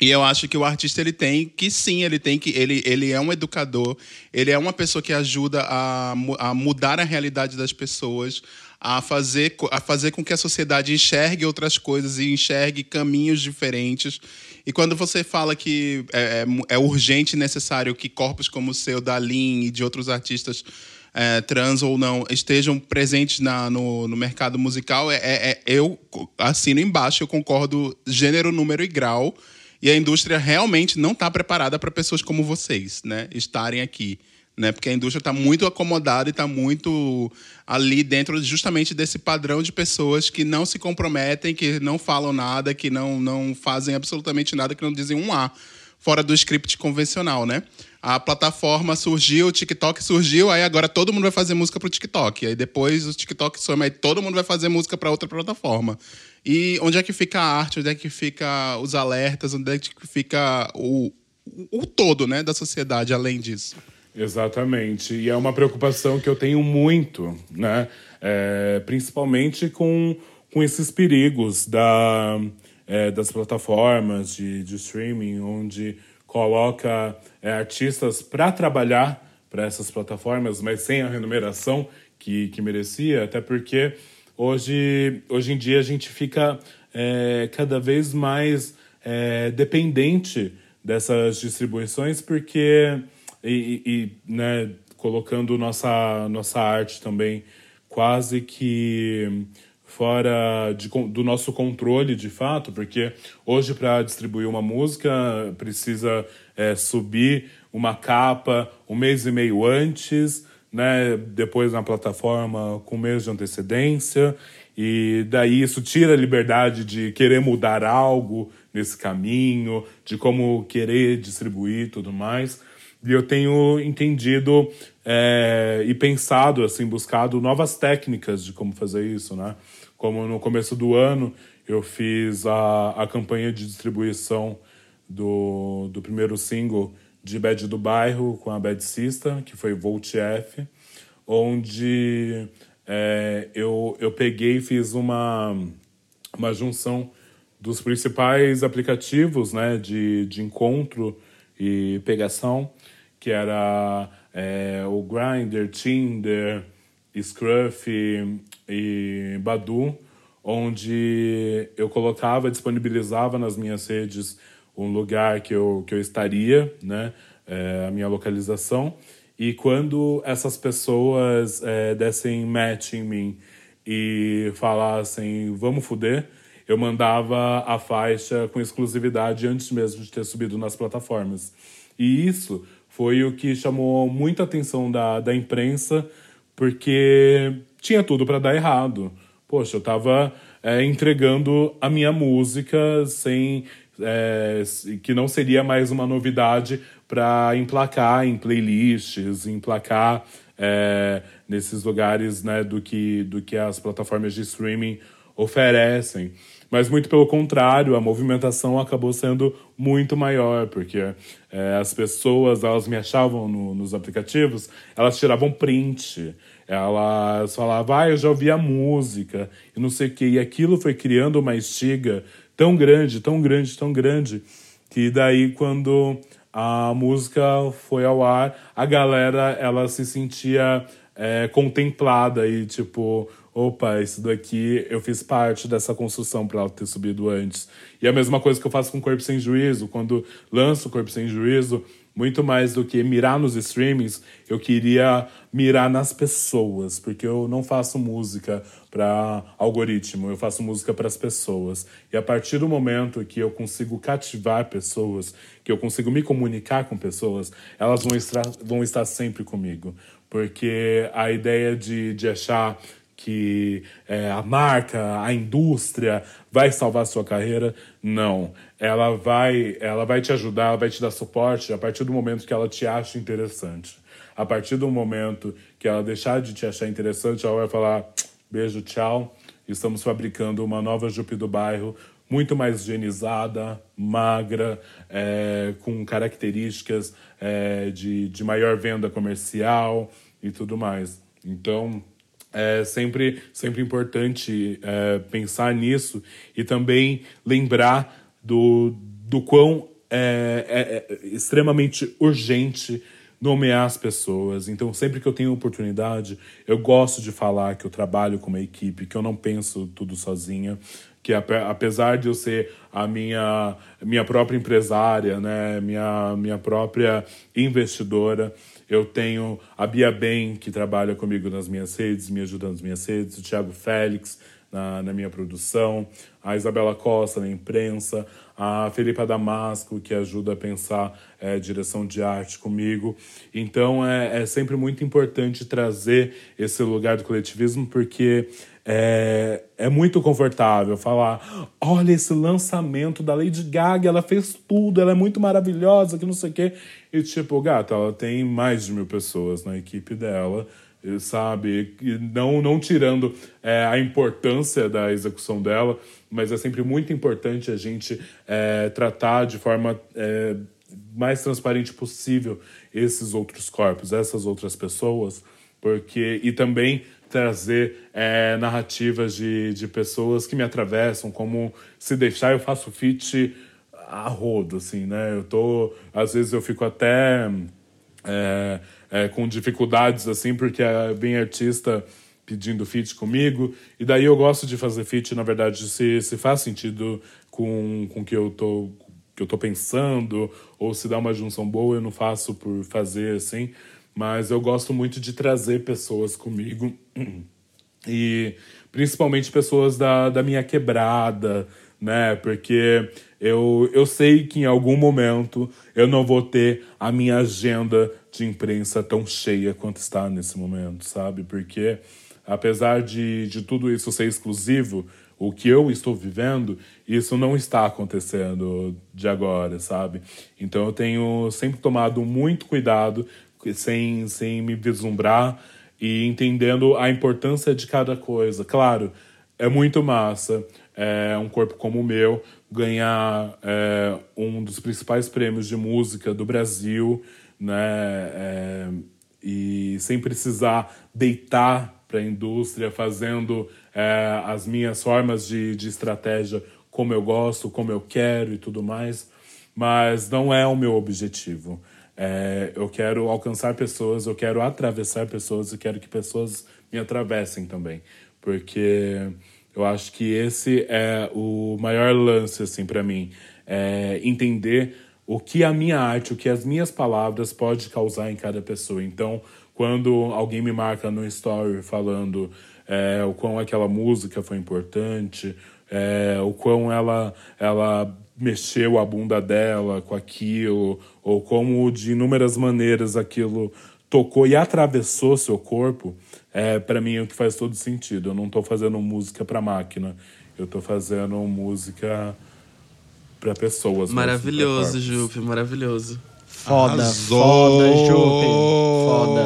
E eu acho que o artista ele tem que sim, ele tem que ele, ele é um educador, ele é uma pessoa que ajuda a, a mudar a realidade das pessoas, a fazer, a fazer com que a sociedade enxergue outras coisas e enxergue caminhos diferentes. E quando você fala que é, é, é urgente e necessário que corpos como o seu, da Lin e de outros artistas é, trans ou não estejam presentes na, no, no mercado musical, é, é, é eu assino embaixo, eu concordo gênero, número e grau. E a indústria realmente não está preparada para pessoas como vocês, né, estarem aqui. Né? Porque a indústria está muito acomodada e está muito ali dentro justamente desse padrão de pessoas que não se comprometem, que não falam nada, que não, não fazem absolutamente nada, que não dizem um A fora do script convencional, né? A plataforma surgiu, o TikTok surgiu, aí agora todo mundo vai fazer música para o TikTok. Aí depois o TikTok some, aí todo mundo vai fazer música para outra plataforma. E onde é que fica a arte? Onde é que fica os alertas? Onde é que fica o, o todo né, da sociedade além disso? Exatamente. E é uma preocupação que eu tenho muito, né? É, principalmente com, com esses perigos da, é, das plataformas de, de streaming, onde coloca é, artistas para trabalhar para essas plataformas, mas sem a remuneração que, que merecia, até porque Hoje, hoje em dia a gente fica é, cada vez mais é, dependente dessas distribuições, porque e, e né, colocando nossa, nossa arte também quase que fora de, do nosso controle de fato, porque hoje para distribuir uma música precisa é, subir uma capa um mês e meio antes, né, depois na plataforma com meses de antecedência, e daí isso tira a liberdade de querer mudar algo nesse caminho, de como querer distribuir tudo mais. E eu tenho entendido é, e pensado, assim, buscado novas técnicas de como fazer isso, né? Como no começo do ano eu fiz a, a campanha de distribuição do, do primeiro single de Bad do Bairro com a Bad Sista, que foi Volt F, onde é, eu, eu peguei e fiz uma, uma junção dos principais aplicativos né, de, de encontro e pegação, que era é, o Grindr, Tinder, Scruff e, e Badu, onde eu colocava, disponibilizava nas minhas redes um lugar que eu, que eu estaria, né? É, a minha localização. E quando essas pessoas é, dessem match em mim e falassem vamos fuder, eu mandava a faixa com exclusividade antes mesmo de ter subido nas plataformas. E isso foi o que chamou muita atenção da, da imprensa, porque tinha tudo para dar errado. Poxa, eu estava é, entregando a minha música sem é, que não seria mais uma novidade para emplacar em playlists, emplacar é, nesses lugares né, do, que, do que as plataformas de streaming oferecem. Mas muito pelo contrário, a movimentação acabou sendo muito maior, porque é, as pessoas, elas me achavam no, nos aplicativos, elas tiravam print, elas falavam, ah, eu já ouvi a música, e não sei o quê. E aquilo foi criando uma estiga tão grande, tão grande, tão grande, que daí quando a música foi ao ar, a galera, ela se sentia é, contemplada e tipo opa, isso daqui eu fiz parte dessa construção para ela ter subido antes. E a mesma coisa que eu faço com Corpo Sem Juízo, quando lanço Corpo Sem Juízo, muito mais do que mirar nos streamings, eu queria mirar nas pessoas, porque eu não faço música para algoritmo, eu faço música para as pessoas. E a partir do momento que eu consigo cativar pessoas, que eu consigo me comunicar com pessoas, elas vão estar, vão estar sempre comigo. Porque a ideia de, de achar que é, a marca, a indústria vai salvar a sua carreira. Não. Ela vai, ela vai te ajudar, ela vai te dar suporte a partir do momento que ela te acha interessante. A partir do momento que ela deixar de te achar interessante, ela vai falar: beijo, tchau. Estamos fabricando uma nova Jupe do bairro muito mais higienizada, magra, é, com características é, de, de maior venda comercial e tudo mais. Então, é sempre, sempre importante é, pensar nisso e também lembrar do, do quão é, é, é, extremamente urgente nomear as pessoas. Então, sempre que eu tenho oportunidade, eu gosto de falar que eu trabalho com uma equipe, que eu não penso tudo sozinha, que apesar de eu ser a minha, minha própria empresária, né, minha, minha própria investidora, eu tenho a Bia Ben, que trabalha comigo nas minhas redes, me ajudando nas minhas redes, o Thiago Félix na, na minha produção, a Isabela Costa na imprensa, a Felipa Damasco, que ajuda a pensar é, direção de arte comigo. Então é, é sempre muito importante trazer esse lugar do coletivismo, porque é, é muito confortável falar: olha esse lançamento da Lady Gaga, ela fez tudo, ela é muito maravilhosa, que não sei o quê. E tipo, gata, ela tem mais de mil pessoas na equipe dela, sabe? Não, não tirando é, a importância da execução dela, mas é sempre muito importante a gente é, tratar de forma é, mais transparente possível esses outros corpos, essas outras pessoas, porque e também trazer é, narrativas de, de pessoas que me atravessam, como se deixar eu faço fit a rodo, assim, né? Eu tô, às vezes eu fico até é, é, com dificuldades, assim, porque vem artista pedindo fit comigo, e daí eu gosto de fazer fit, na verdade, se, se faz sentido com o que eu tô que eu tô pensando, ou se dá uma junção boa, eu não faço por fazer, assim, mas eu gosto muito de trazer pessoas comigo (clears throat) e principalmente pessoas da, da minha quebrada, né? Porque eu, eu sei que em algum momento eu não vou ter a minha agenda de imprensa tão cheia quanto está nesse momento, sabe? Porque apesar de, de tudo isso ser exclusivo, o que eu estou vivendo, isso não está acontecendo de agora, sabe? Então eu tenho sempre tomado muito cuidado sem, sem me vislumbrar e entendendo a importância de cada coisa. Claro, é muito massa é, um corpo como o meu ganhar é, um dos principais prêmios de música do Brasil, né? É, e sem precisar deitar para a indústria, fazendo é, as minhas formas de, de estratégia como eu gosto, como eu quero e tudo mais. Mas não é o meu objetivo. É, eu quero alcançar pessoas, eu quero atravessar pessoas e quero que pessoas me atravessem também. Porque Eu acho que esse é o maior lance, assim, para mim. É entender o que a minha arte, o que as minhas palavras pode causar em cada pessoa. Então, quando alguém me marca no story falando é, o quão aquela música foi importante, é, o quão ela, ela mexeu a bunda dela com aquilo, ou como de inúmeras maneiras aquilo tocou e atravessou seu corpo, é, para mim é o que faz todo sentido. Eu não estou fazendo música para máquina, eu estou fazendo música para pessoas. Maravilhoso, Jupe, maravilhoso. Foda, Arrasou! foda, Jupe. Foda.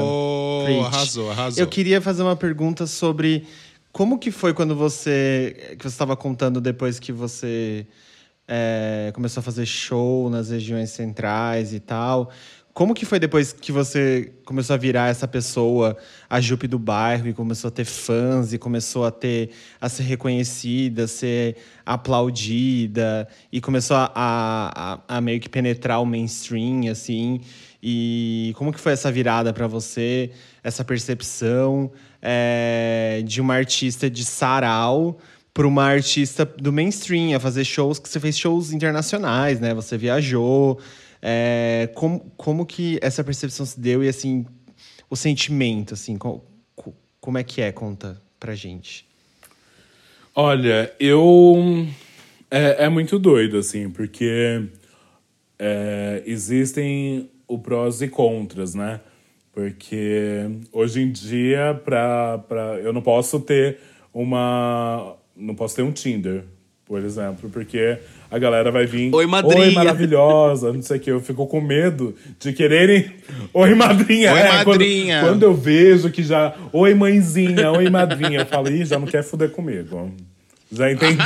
Preach. Arrasou, arrasou. Eu queria fazer uma pergunta sobre como que foi quando você. que você estava contando depois que você é, começou a fazer show nas regiões centrais e tal. Como que foi depois que você começou a virar essa pessoa, a Jupe do bairro, e começou a ter fãs, e começou a ter a ser reconhecida, a ser aplaudida, e começou a, a, a meio que penetrar o mainstream, assim. E como que foi essa virada para você, essa percepção é, de uma artista de sarau para uma artista do mainstream, a fazer shows que você fez shows internacionais, né? Você viajou. É, como, como que essa percepção se deu e assim o sentimento, assim, co- co- como é que é? Conta pra gente. Olha, eu. É, é muito doido, assim, porque é, existem o prós e contras, né? Porque hoje em dia, pra, pra, eu não posso ter uma. Não posso ter um Tinder, por exemplo, porque a galera vai vir. Oi, madrinha." Oi, maravilhosa, não sei o que. Eu fico com medo de quererem. Oi, madrinha. Oi, É, quando- madrinha. Quando, eu vejo que já. Oi, mãezinha, oi, madrinha. Eu falo, ih, já não quer fuder comigo. Já entendi.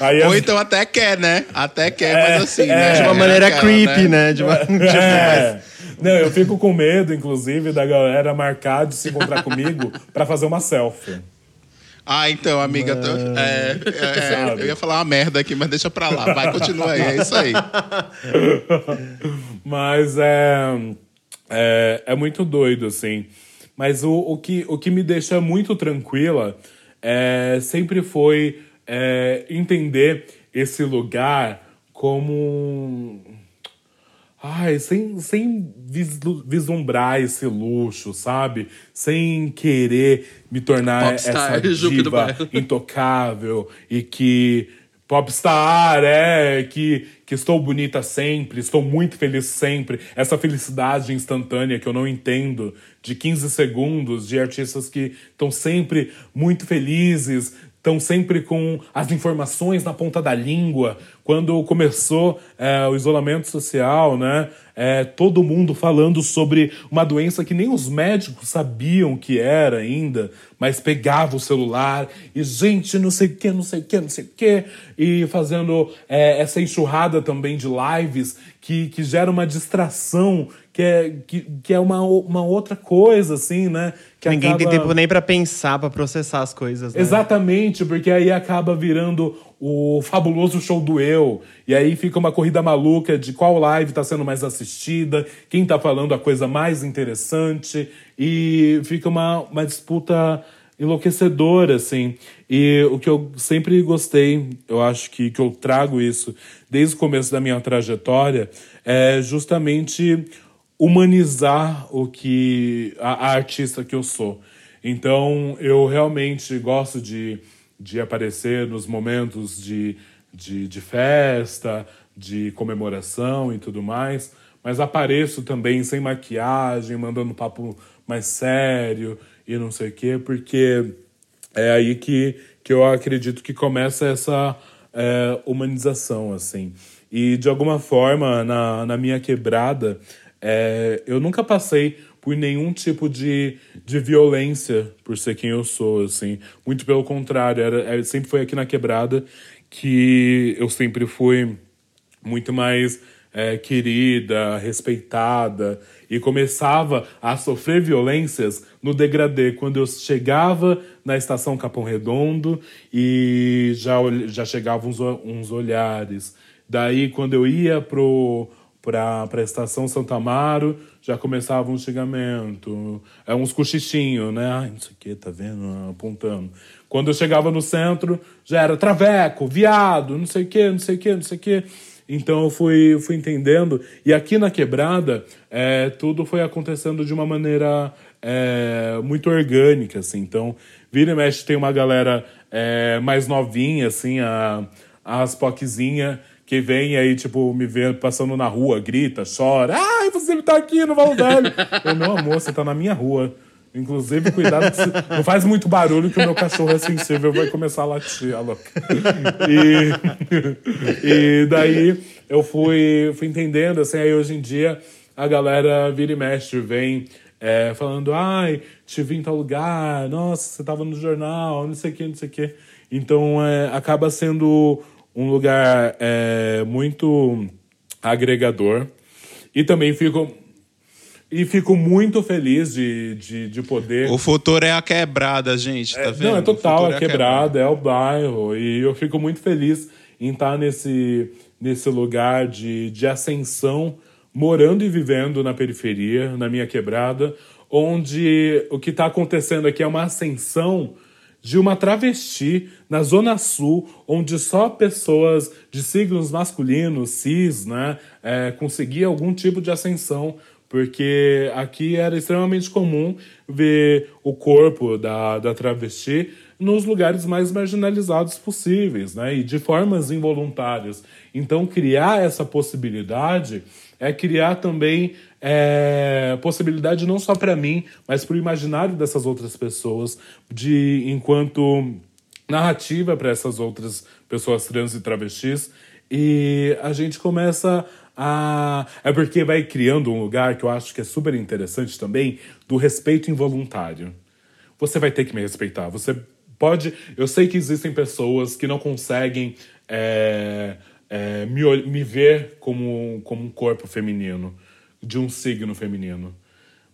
Aí Ou as- então até quer, né? Até quer, É, mas assim, é. né? De uma É maneira creepy, né? De uma... É. Não, eu fico com medo, inclusive, da galera marcar de se encontrar comigo pra fazer uma selfie. Ah, então, amiga, tô- é, é, Sabe? eu ia falar uma merda aqui, mas deixa pra lá. Vai, continua aí, é isso aí. (laughs) Mas é, é, é muito doido, assim. Mas o, o, que, o que me deixa muito tranquila é, sempre foi é, entender esse lugar como. Ai, sem, sem vislu- vislumbrar esse luxo, sabe? Sem querer me tornar Popstar, essa (laughs) diva intocável e que popstar é que que estou bonita sempre, estou muito feliz sempre. Essa felicidade instantânea que eu não entendo de 15 segundos de artistas que estão sempre muito felizes, estão sempre com as informações na ponta da língua. Quando começou é, o isolamento social, né? É, todo mundo falando sobre uma doença que nem os médicos sabiam que era ainda, mas pegava o celular e, gente, não sei o que, não sei o que, não sei o que, e fazendo é, essa enxurrada também de lives que, que gera uma distração, que é, que, que é uma, uma outra coisa, assim, né? Que Ninguém tem acaba- tempo nem pra pensar, pra processar as coisas, né? Exatamente, porque aí acaba virando o fabuloso show do eu. E aí fica uma corrida maluca de qual live tá sendo mais assistida, quem tá falando a coisa mais interessante. E fica uma, uma disputa enlouquecedora, assim. E o que eu sempre gostei, eu acho que, que eu trago isso desde o começo da minha trajetória, é justamente humanizar o que a, a artista que eu sou. Então, eu realmente gosto de, de aparecer nos momentos de, de, de festa, de comemoração e tudo mais, mas apareço também sem maquiagem, mandando papo mais sério e não sei o quê, porque é aí que, que eu acredito que começa essa é, humanização, assim. E, de alguma forma, na, na minha quebrada, é, eu nunca passei por nenhum tipo de, de violência por ser quem eu sou, assim. Muito pelo contrário, era, é, sempre foi aqui na quebrada que eu sempre fui muito mais é, querida, respeitada e começava a sofrer violências no degradê quando eu chegava na estação Capão Redondo e já já chegavam uns, uns olhares. Daí quando eu ia pro para a estação Santa Amaro, já começava um xingamento, é uns cochichinhos, né? Ai, não sei o que, tá vendo? Apontando. Quando eu chegava no centro, já era traveco, viado, não sei o quê, não sei o quê, não sei o quê. Então eu fui, fui entendendo. E aqui na quebrada, é, tudo foi acontecendo de uma maneira é, muito orgânica, assim. Então, vira e mexe, tem uma galera é, mais novinha, assim, a, as poquezinha que vem aí, tipo, me vê passando na rua, grita, chora. Ai, você tá aqui no Val Velho. (laughs) Eu, meu amor, você tá na minha rua. Inclusive, cuidado que você... não faz muito barulho que o meu cachorro é sensível vai começar a latir, a louca. E, e daí eu fui, fui entendendo, assim, aí hoje em dia a galera vira e mexe, vem é, falando, ai, te vi em tal lugar, nossa, você tava no jornal, não sei o que, não sei o que. Então, é, acaba sendo um lugar é, muito agregador. E também fico e fico muito feliz de, de, de poder. O futuro é a quebrada, gente, tá É, vendo? Não, é total, é quebrada, é o bairro. E eu fico muito feliz em estar nesse, nesse lugar de, de ascensão, morando e vivendo na periferia, na minha quebrada, onde o que está acontecendo aqui é uma ascensão de uma travesti na Zona Sul, onde só pessoas de signos masculinos, cis, né, é, conseguiam algum tipo de ascensão, porque aqui era extremamente comum ver o corpo da, da travesti nos lugares mais marginalizados possíveis, né, e de formas involuntárias. Então, criar essa possibilidade é criar também é, possibilidade não só para mim, mas para o imaginário dessas outras pessoas, de enquanto narrativa para essas outras pessoas trans e travestis. E a gente começa a. É porque vai criando um lugar que eu acho que é super interessante também, do respeito involuntário. Você vai ter que me respeitar. Você pode. Eu sei que existem pessoas que não conseguem é, é, me, me ver como, como um corpo feminino, de um signo feminino.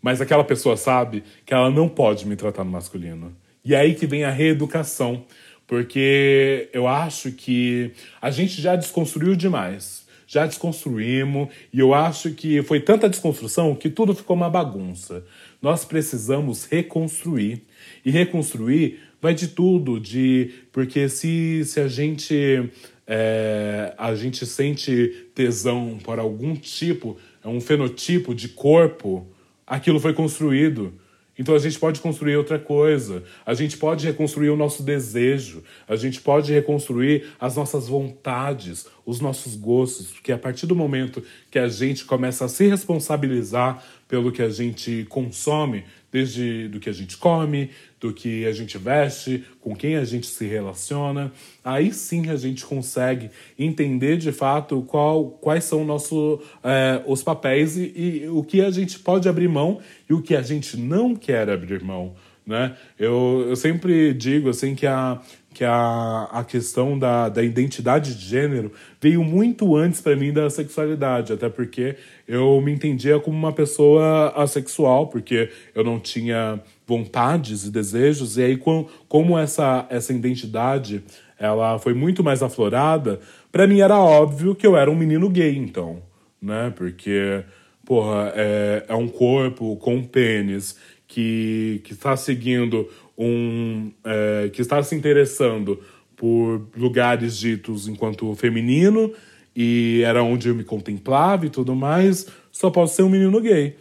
Mas aquela pessoa sabe que ela não pode me tratar no masculino. E é aí que vem a reeducação. Porque eu acho que a gente já desconstruiu demais. Já desconstruímos. E eu acho que foi tanta desconstrução que tudo ficou uma bagunça. Nós precisamos reconstruir. E reconstruir vai de tudo. de Porque se, se a gente. é, a gente sente tesão por algum tipo, um fenotipo de corpo, aquilo foi construído. Então a gente pode construir outra coisa. A gente pode reconstruir o nosso desejo. A gente pode reconstruir as nossas vontades, os nossos gostos. Porque a partir do momento que a gente começa a se responsabilizar pelo que a gente consome, desde do que a gente come, do que a gente veste, com quem a gente se relaciona, aí sim a gente consegue entender de fato qual, quais são nosso, é, os papéis e, e o que a gente pode abrir mão e o que a gente não quer abrir mão. Né? Eu, eu sempre digo assim que a, que a, a questão da, da identidade de gênero veio muito antes para mim da sexualidade, até porque eu me entendia como uma pessoa assexual, porque eu não tinha vontades e desejos, e aí com, como essa, essa identidade ela foi muito mais aflorada, para mim era óbvio que eu era um menino gay, então, né? Porque, porra, é, é um corpo com um pênis que, está seguindo um. é, que está se interessando por lugares ditos enquanto feminino, e era onde eu me contemplava e tudo mais, só posso ser um menino gay.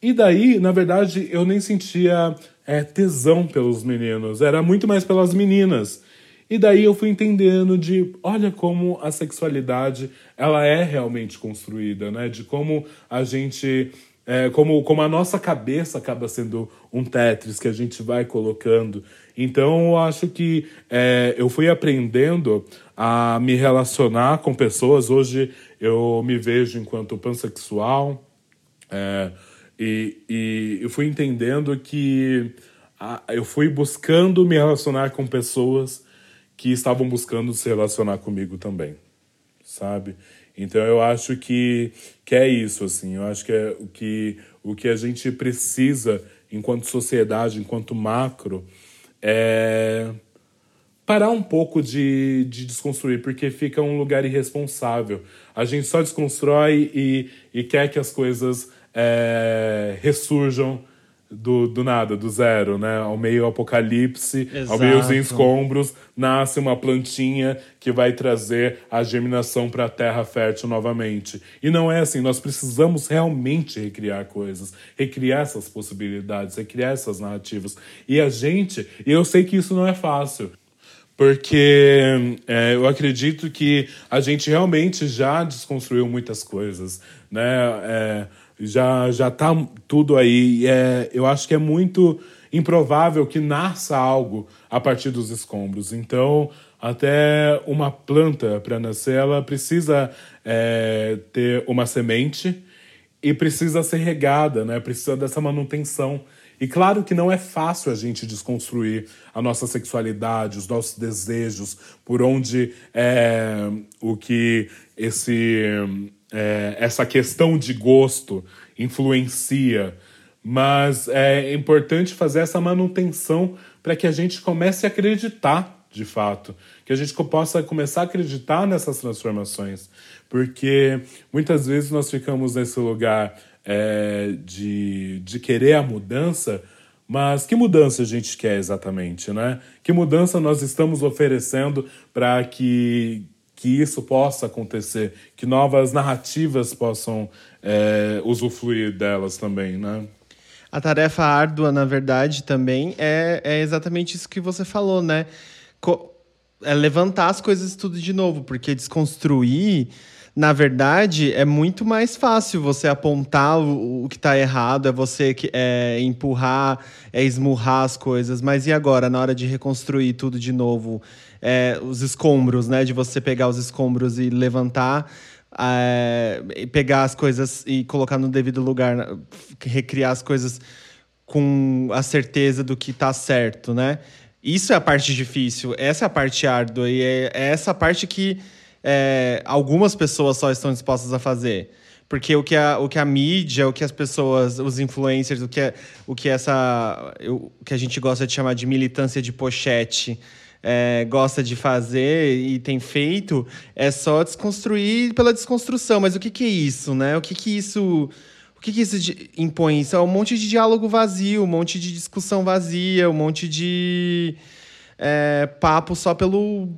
E daí, na verdade, eu nem sentia é, tesão pelos meninos, era muito mais pelas meninas. E daí eu fui entendendo de, olha como a sexualidade ela é realmente construída, né? De como a gente, é, como, como a nossa cabeça acaba sendo um Tetris que a gente vai colocando. Então eu acho que é, eu fui aprendendo a me relacionar com pessoas. Hoje eu me vejo enquanto pansexual. É, e, e eu fui entendendo que a- eu fui buscando me relacionar com pessoas que estavam buscando se relacionar comigo também, sabe? Então eu acho que, que é isso, assim. Eu acho que é o que, o que a gente precisa enquanto sociedade, enquanto macro, é parar um pouco de, de desconstruir, porque fica um lugar irresponsável. A gente só desconstrói e, e quer que as coisas é, ressurjam do, do nada, do zero, né? Ao meio apocalipse, ao meio os Exato. escombros, nasce uma plantinha que vai trazer a germinação para a terra fértil novamente. E não é assim, nós precisamos realmente recriar coisas, recriar essas possibilidades, recriar essas narrativas. E a gente, e eu sei que isso não é fácil, porque é, eu acredito que a gente realmente já desconstruiu muitas coisas, né? É, já já tá tudo aí. É, eu acho que é muito improvável que nasça algo a partir dos escombros. Então, até uma planta para nascer, ela precisa é, ter uma semente e precisa ser regada, né? Precisa dessa manutenção. E claro que não é fácil a gente desconstruir a nossa sexualidade, os nossos desejos, por onde é, o que esse é, essa questão de gosto influencia. Mas é importante fazer essa manutenção para que a gente comece a acreditar de fato, que a gente possa começar a acreditar nessas transformações, porque muitas vezes nós ficamos nesse lugar é, de, de querer a mudança, mas que mudança a gente quer exatamente, né? Que mudança nós estamos oferecendo para que, que isso possa acontecer, que novas narrativas possam é, usufruir delas também, né? A tarefa árdua, na verdade, também é, é exatamente isso que você falou, né? Co- é levantar as coisas tudo de novo, porque desconstruir, na verdade, é muito mais fácil você apontar o, o que está errado, é você que, é, empurrar, é esmurrar as coisas. Mas e agora, na hora de reconstruir tudo de novo? É, os escombros, né? De você pegar os escombros e levantar é, e pegar as coisas e colocar no devido lugar, recriar as coisas com a certeza do que tá certo, né? Isso é a parte difícil, essa é a parte árdua e é, é essa parte que é, algumas pessoas só estão dispostas a fazer. Porque o que, a, o que a mídia, o que as pessoas, os influencers, o que, é, o que essa. O que a gente gosta de chamar de militância de pochete é, gosta de fazer e tem feito é só desconstruir pela desconstrução. Mas o que, que é isso, né? O que, que isso. O que, que isso impõe? Isso é um monte de diálogo vazio, um monte de discussão vazia, um monte de é, papo só pelo,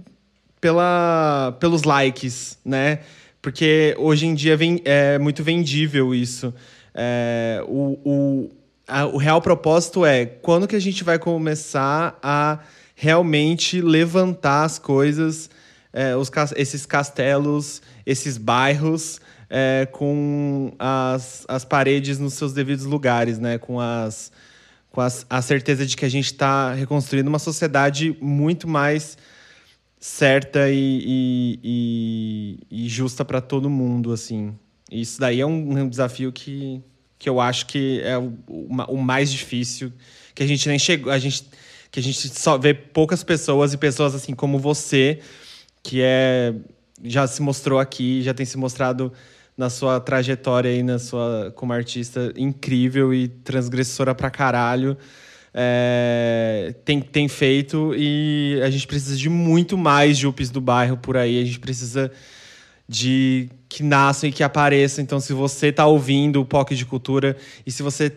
pela, pelos likes, né? Porque hoje em dia vem, é muito vendível isso. É, o, o, a- o real propósito é quando que a gente vai começar a realmente levantar as coisas, é, os, esses castelos, esses bairros, é, com as, as paredes nos seus devidos lugares, né? Com as com as- a certeza de que a gente está reconstruindo uma sociedade muito mais certa e, e- e- e justa para todo mundo, assim. Isso daí é um, um desafio que, que eu acho que é o, o o mais difícil, que a gente nem chegou, a gente que a gente só vê poucas pessoas e pessoas assim como você, que é já se mostrou aqui, já tem se mostrado na sua trajetória aí, na sua como artista incrível e transgressora pra caralho. É, tem, tem feito e a gente precisa de muito mais Jupes do bairro por aí. A gente precisa de que nasçam e que apareçam. Então, se você está ouvindo o POC de Cultura e se você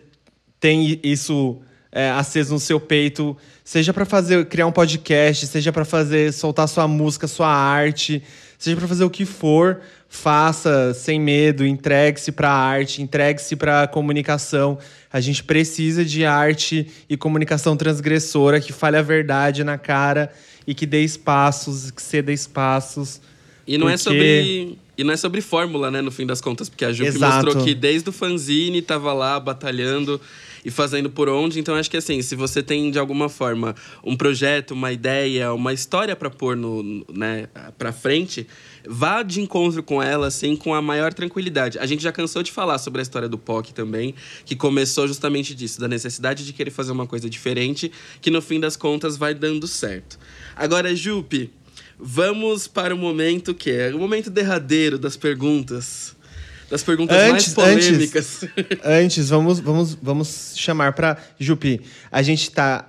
tem isso é, aceso no seu peito, seja para fazer criar um podcast, seja para fazer soltar sua música, sua arte, seja para fazer o que for, faça sem medo, entregue-se para a arte, entregue-se para a comunicação. A gente precisa de arte e comunicação transgressora que fale a verdade na cara e que dê espaços, que ceda espaços. E não é Porque- sobre. E não é sobre fórmula, né, no fim das contas, porque a Exato. mostrou que desde o fanzine tava lá batalhando e fazendo por onde. Então acho que assim, se você tem de alguma forma um projeto, uma ideia, uma história para pôr no, né, para frente, vá de encontro com ela assim com a maior tranquilidade. A gente já cansou de falar sobre a história do POC também, que começou justamente disso, da necessidade de querer fazer uma coisa diferente, que no fim das contas vai dando certo. Agora, Jupe, Vamos para o momento que é o momento derradeiro das perguntas. Das perguntas mais Antes- polêmicas. Antes, (laughs) vamos, vamos, vamos chamar para Jupi. A gente tá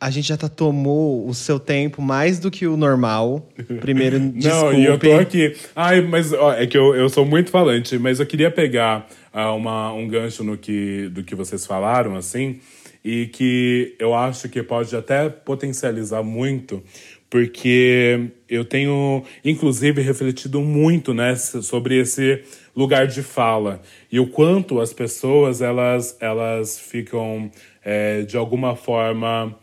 a gente já tá tomou o seu tempo mais do que o normal. Primeiro, (laughs) desculpe. Não, e eu tô aqui. Ai, mas ó, é que eu, eu sou muito falante, mas eu queria pegar ah, uma, um gancho no que, do que vocês falaram, assim, e que eu acho que pode até potencializar muito, porque eu tenho, inclusive, refletido muito né, sobre esse lugar de fala e o quanto as pessoas elas, elas ficam, é, de alguma forma,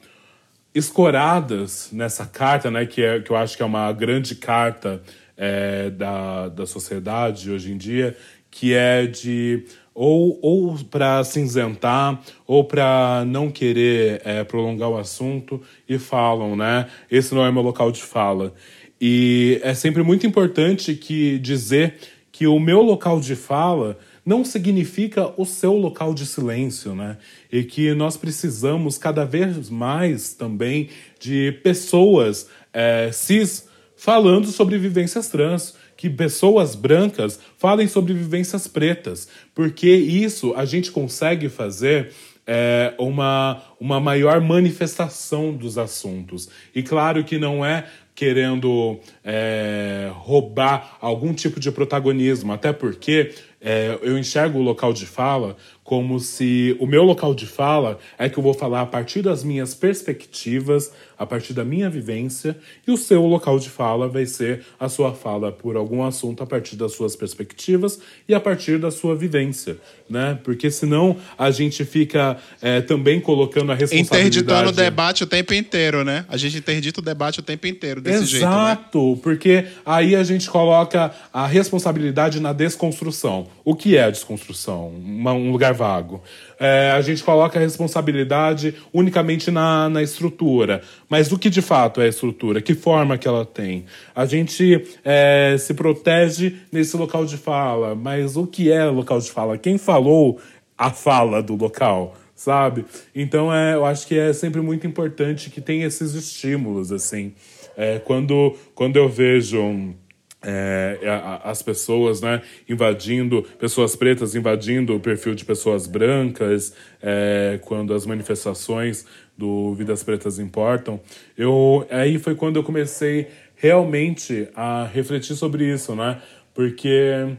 escoradas nessa carta, né, que, é, que eu acho que é uma grande carta é, da, da sociedade hoje em dia, que é de ou, ou para cinzentar, ou para não querer é, prolongar o assunto, e falam, né? Esse não é meu local de fala. E é sempre muito importante que dizer que o meu local de fala não significa o seu local de silêncio, né? E que nós precisamos cada vez mais também de pessoas é, cis falando sobre vivências trans, que pessoas brancas falem sobre vivências pretas, porque isso a gente consegue fazer é, uma, uma maior manifestação dos assuntos. E claro que não é querendo é, roubar algum tipo de protagonismo, até porque é, eu enxergo o local de fala como se o meu local de fala é que eu vou falar a partir das minhas perspectivas, a partir da minha vivência, e o seu local de fala vai ser a sua fala por algum assunto a partir das suas perspectivas e a partir da sua vivência, né? Porque senão a gente fica é, também colocando a responsabilidade... Interditando o debate o tempo inteiro, né? A gente interdita o debate o tempo inteiro desse Exato, jeito, né? Exato, porque aí a gente coloca a responsabilidade na desconstrução. O que é a desconstrução? Um lugar vago. É, a gente coloca a responsabilidade unicamente na, na estrutura. Mas o que de fato é a estrutura? Que forma que ela tem? A gente é, se protege nesse local de fala, mas o que é local de fala? Quem falou a fala do local? Sabe? Então é, eu acho que é sempre muito importante que tenha esses estímulos, assim. É, quando, quando eu vejo é, as pessoas né, invadindo, pessoas pretas invadindo o perfil de pessoas brancas, é, quando as manifestações do Vidas Pretas importam, eu, aí foi quando eu comecei realmente a refletir sobre isso, né? Porque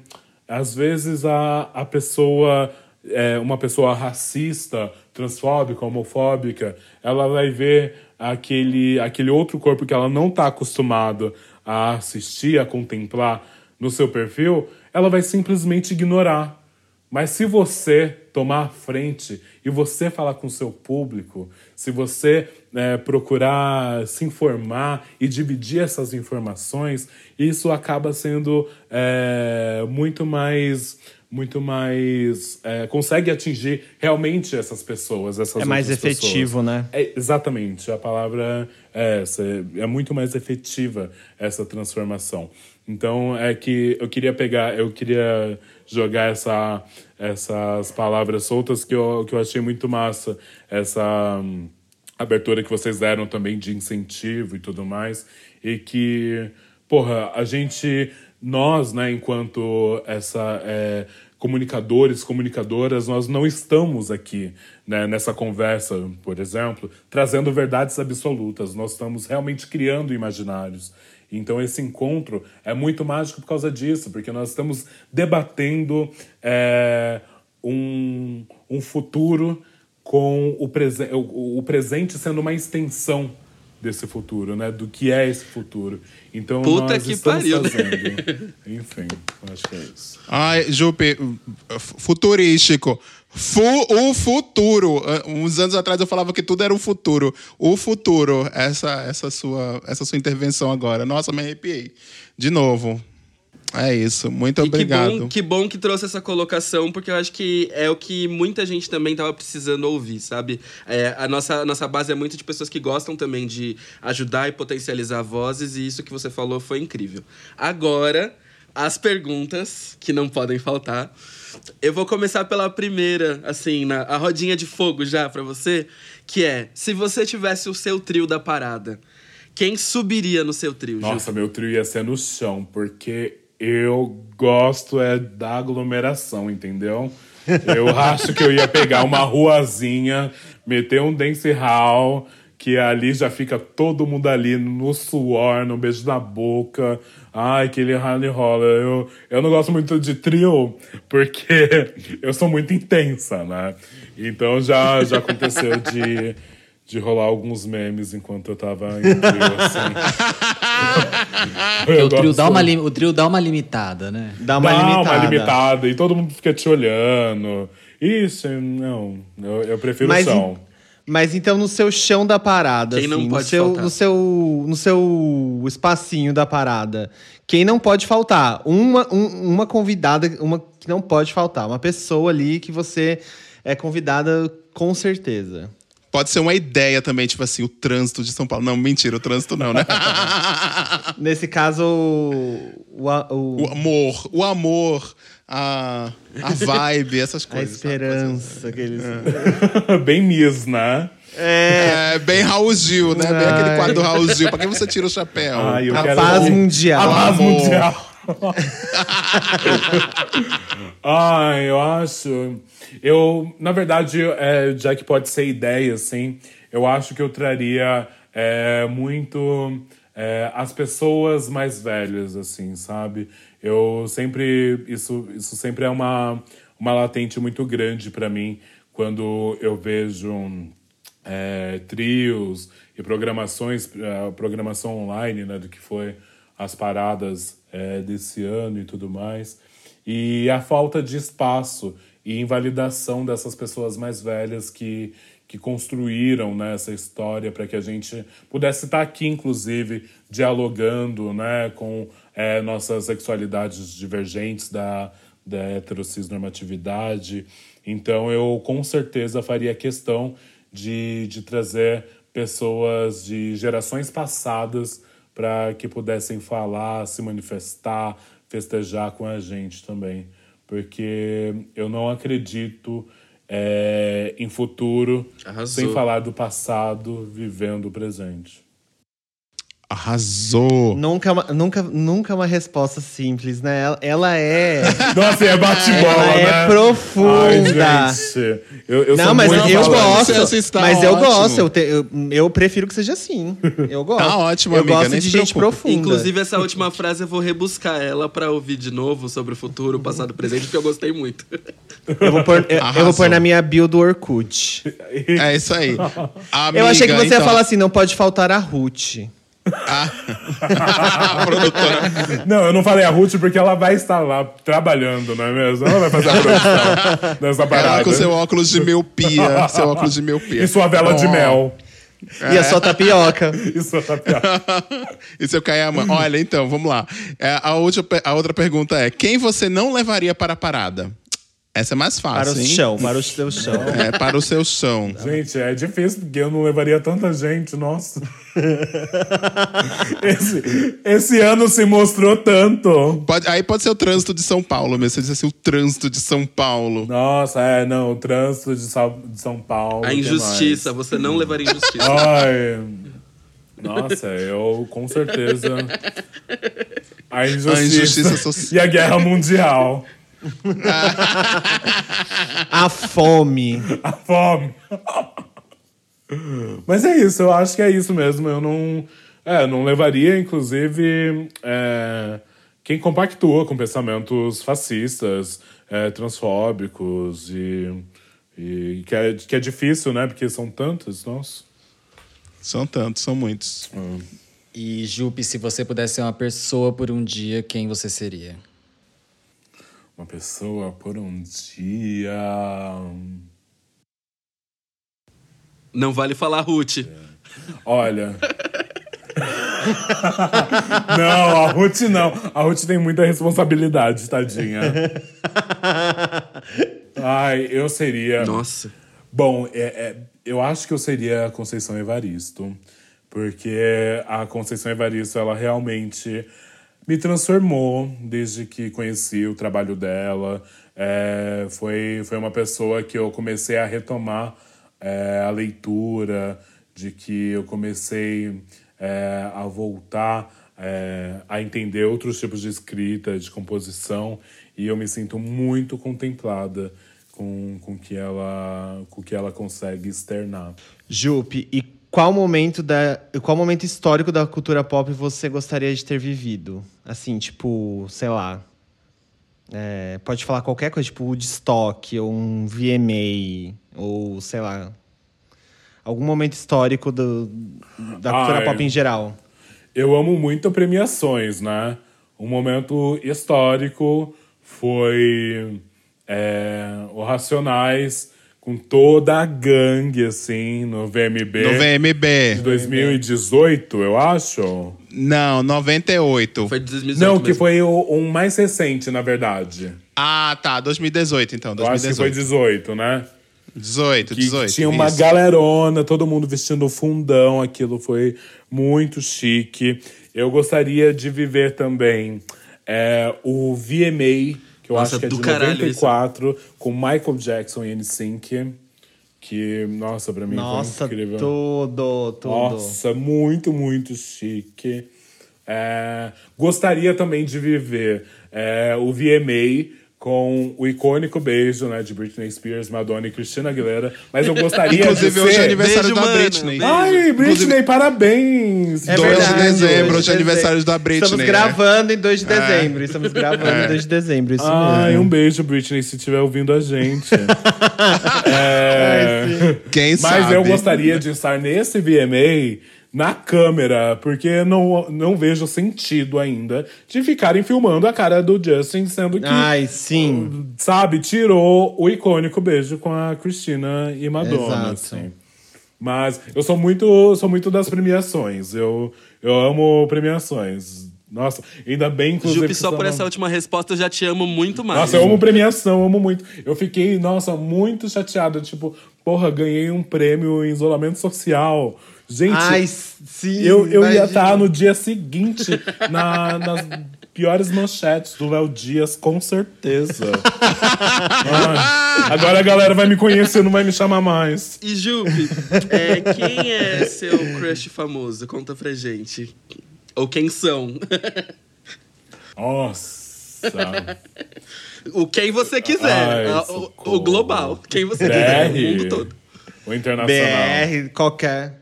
às vezes a, a pessoa, é, uma pessoa racista, transfóbica, homofóbica, ela vai ver aquele, aquele outro corpo que ela não está acostumada a assistir, a contemplar no seu perfil, ela vai simplesmente ignorar. Mas se você tomar a frente e você falar com o seu público, se você é, procurar se informar e dividir essas informações, isso acaba sendo é, muito mais muito mais é, consegue atingir realmente essas pessoas essas é mais efetivo pessoas. né é, exatamente a palavra é essa é muito mais efetiva essa transformação. Então é que eu queria pegar eu queria jogar essa essas palavras soltas que eu, que eu achei muito massa. Essa hum, abertura que vocês deram também de incentivo e tudo mais. E que porra a gente nós, né, enquanto essa é, comunicadores, comunicadoras, nós não estamos aqui né, nessa conversa, por exemplo, trazendo verdades absolutas. Nós estamos realmente criando imaginários. Então esse encontro é muito mágico por causa disso, porque nós estamos debatendo é, um, um futuro com o, prese o, o presente sendo uma extensão desse futuro, né? Do que é esse futuro. Então Puta nós que estamos pariu. fazendo. Enfim, acho que é isso. Ai, Jupe, futurístico. Fu, o futuro. Uns anos atrás eu falava que tudo era o futuro. O futuro. Essa, essa, sua, essa sua intervenção agora. Nossa, me arrepiei. De novo. É isso. Muito E obrigado. Que bom, que bom que trouxe essa colocação, porque eu acho que é o que muita gente também tava precisando ouvir, sabe? É, a nossa, a nossa base é muito de pessoas que gostam também de ajudar e potencializar vozes, e isso que você falou foi incrível. Agora, as perguntas, que não podem faltar. Eu vou começar pela primeira, assim, na, a rodinha de fogo já pra você, que é: se você tivesse o seu trio da parada, quem subiria no seu trio, Ju? Nossa, meu trio ia ser no chão, porque eu gosto é da aglomeração, entendeu? Eu (laughs) acho que eu ia pegar uma ruazinha, meter um dance hall, que ali já fica todo mundo ali no suor, no beijo na boca. Ai, aquele rally rola. Eu, eu não gosto muito de trio, porque (laughs) eu sou muito intensa, né? Então já, já aconteceu de, de rolar alguns memes enquanto eu tava em trio, assim. Porque o trio, dá uma, li- o trio dá uma limitada, né? Dá uma Dá limitada. uma limitada. E todo mundo fica te olhando. Isso, não. Eu, eu prefiro Mas, o chão. em- mas então no seu chão da parada, Quem não assim, no pode seu, faltar? no seu no seu espacinho da parada, quem não pode faltar? Uma, um- uma convidada, uma que não pode faltar, uma pessoa ali que você é convidada com certeza. Pode ser uma ideia também, tipo assim, o trânsito de São Paulo. Não, mentira, o trânsito não, né? (laughs) Nesse caso, o, a- o- o amor, o amor, a, a (laughs) vibe, essas a coisas. sabe? esperança, aqueles... (laughs) Bem Miss, né? É, bem Raul Gil, né? Bem aquele quadro do Raul Gil. Pra que você tira o chapéu? Ai, A paz mundial. A paz Amor. mundial. Ai, eu acho. Eu, na verdade, é, já que pode ser ideia, assim, eu acho que eu traria é, muito é, as pessoas mais velhas, assim, sabe? Eu sempre. Isso, isso sempre é uma, uma latente muito grande pra mim quando eu vejo é, trios e programações, é, programação online, né, do que foi as paradas é, desse ano e tudo mais. E a falta de espaço e invalidação dessas pessoas mais velhas que, que construíram né, essa história para que a gente pudesse estar aqui, inclusive, dialogando né, com é, nossas sexualidades divergentes da, da heterocisnormatividade. Então, eu com certeza faria questão de, de trazer pessoas de gerações passadas para que pudessem falar, se manifestar, festejar com a gente também. Porque eu não acredito é, em futuro Arrasou. sem falar do passado, vivendo o presente. Arrasou. Nunca, uma- nunca, nunca uma resposta simples, né? Ela, ela é... (laughs) Nossa, é bate-bola, Ela é né? profunda. Ai, gente. Eu, eu não, sou mas muito eu falante. gosto. Mas eu ótimo. gosto. Eu, te- eu, eu prefiro que seja assim. Eu gosto. (laughs) Tá ótimo, Eu amiga, gosto de gente profunda. Inclusive, essa última frase eu vou rebuscar ela pra ouvir de novo sobre o futuro, o passado e o presente, porque eu gostei muito. (laughs) eu vou pôr, eu, eu vou pôr na minha bio do Orkut. É isso aí. eu achei que Amiga, você ia então- falar assim: não pode faltar a Ruth. A (laughs) produtora. Não, eu não falei a Ruth porque ela vai estar lá trabalhando, não é mesmo? Ela vai fazer a produção (laughs) dessa Ela parada. com seu óculos de miopia. seu óculos de miopia. E sua vela de mel. E a sua tapioca. (laughs) E sua tapioca. E seu Kayama? Olha, então, vamos lá. É, a, outra, a outra pergunta é: quem você não levaria para a parada? Essa é mais Para fácil, o hein? chão, para o seu chão. É, para o seu chão. Gente, é difícil porque eu não levaria tanta gente, nossa. (laughs) esse, esse ano se mostrou tanto. Pode, aí pode ser o trânsito de São Paulo mesmo. Você diz assim, o trânsito de São Paulo. Nossa, é, não, o trânsito de São, de São Paulo. A injustiça, você não levaria injustiça. Ai. Nossa, eu com certeza. A injustiça, A injustiça social. e a guerra mundial. (laughs) A fome. A fome. Mas é isso, eu acho que é isso mesmo. Eu não, é, não levaria, inclusive, é, quem compactua com pensamentos fascistas, é, transfóbicos e, e que, é, que é difícil, né? Porque são tantos, nossa. São tantos, são muitos. E, Jupe, se você pudesse ser uma pessoa por um dia, quem você seria? Uma pessoa por um dia. Não vale falar Ruth. Olha. (laughs) não, a Ruth não. A Ruth tem muita responsabilidade, tadinha. Ai, eu seria. Nossa. Bom, é, é, eu acho que eu seria a Conceição Evaristo, porque a Conceição Evaristo, ela realmente me transformou desde que conheci o trabalho dela. É, foi, foi uma pessoa que eu comecei a retomar é, a leitura, de que eu comecei é, a voltar é, a entender outros tipos de escrita, de composição, e eu me sinto muito contemplada com com que ela com que ela consegue externar. Jupe, e qual momento da qual momento histórico da cultura pop você gostaria de ter vivido? Assim, tipo, sei lá. é, pode falar qualquer coisa, tipo Woodstock, ou um VMA, ou sei lá. Algum momento histórico do, da cultura Ai. pop em geral. Eu amo muito premiações, né? Um momento histórico foi é, o Racionais com toda a gangue, assim, no VMB. No De VMB. 2018, eu acho. Não, 98. Foi de 2018 Não, que mesmo. foi o, um mais recente, na verdade. Ah, tá. 2018, então. Eu acho que foi 2018. 18, né? 18, Que 18. tinha uma isso. galerona, todo mundo vestindo fundão, aquilo foi muito chique. Eu gostaria de viver também é, o VMA, que eu Nossa, acho que é do de caralho 94, com Michael Jackson e NSYNC. Que, nossa, pra mim Nossa, foi incrível. tudo, tudo. Nossa, muito, muito chique. É, gostaria também de viver é, o VMA com o icônico beijo né, de Britney Spears, Madonna e Christina Aguilera. Mas eu gostaria (laughs) Inclusive, de hoje é ser... aniversário Beijo, da mano. Britney. Beijo. Ai, Britney, Inclusive- parabéns! É 2 de dezembro, hoje é aniversário da Britney. Estamos né? gravando em 2 de dezembro. Estamos gravando em 2 de dezembro, isso Ai, mesmo. um beijo, Britney, se estiver ouvindo a gente. (laughs) É, Quem Mas sabe? eu gostaria de estar nesse VMA na câmera, porque não, não vejo sentido ainda de ficarem filmando a cara do Justin, sendo que, Ai, sim. sabe, tirou o icônico beijo com a Cristina e Madonna, Exato. assim. Mas eu sou muito, sou muito das premiações. Eu, eu amo premiações. Nossa, ainda bem, inclusive. Jupe, que só por essa última resposta eu já te amo muito mais. nossa, eu amo premiação, amo muito. Eu fiquei, nossa, muito chateado. Tipo, porra, ganhei um prêmio em isolamento social. Gente, Ai, sim. eu, eu ia estar no dia seguinte na- nas piores manchetes do Léo Dias, com certeza. Ai, agora a galera vai me conhecer, não vai me chamar mais. E Jupe, é, quem é seu crush famoso? Conta pra gente. Ou quem são? Nossa. o quem você quiser. Ai, Ah, o- o, global. Quem você quiser. O mundo todo. O internacional. BR, qualquer.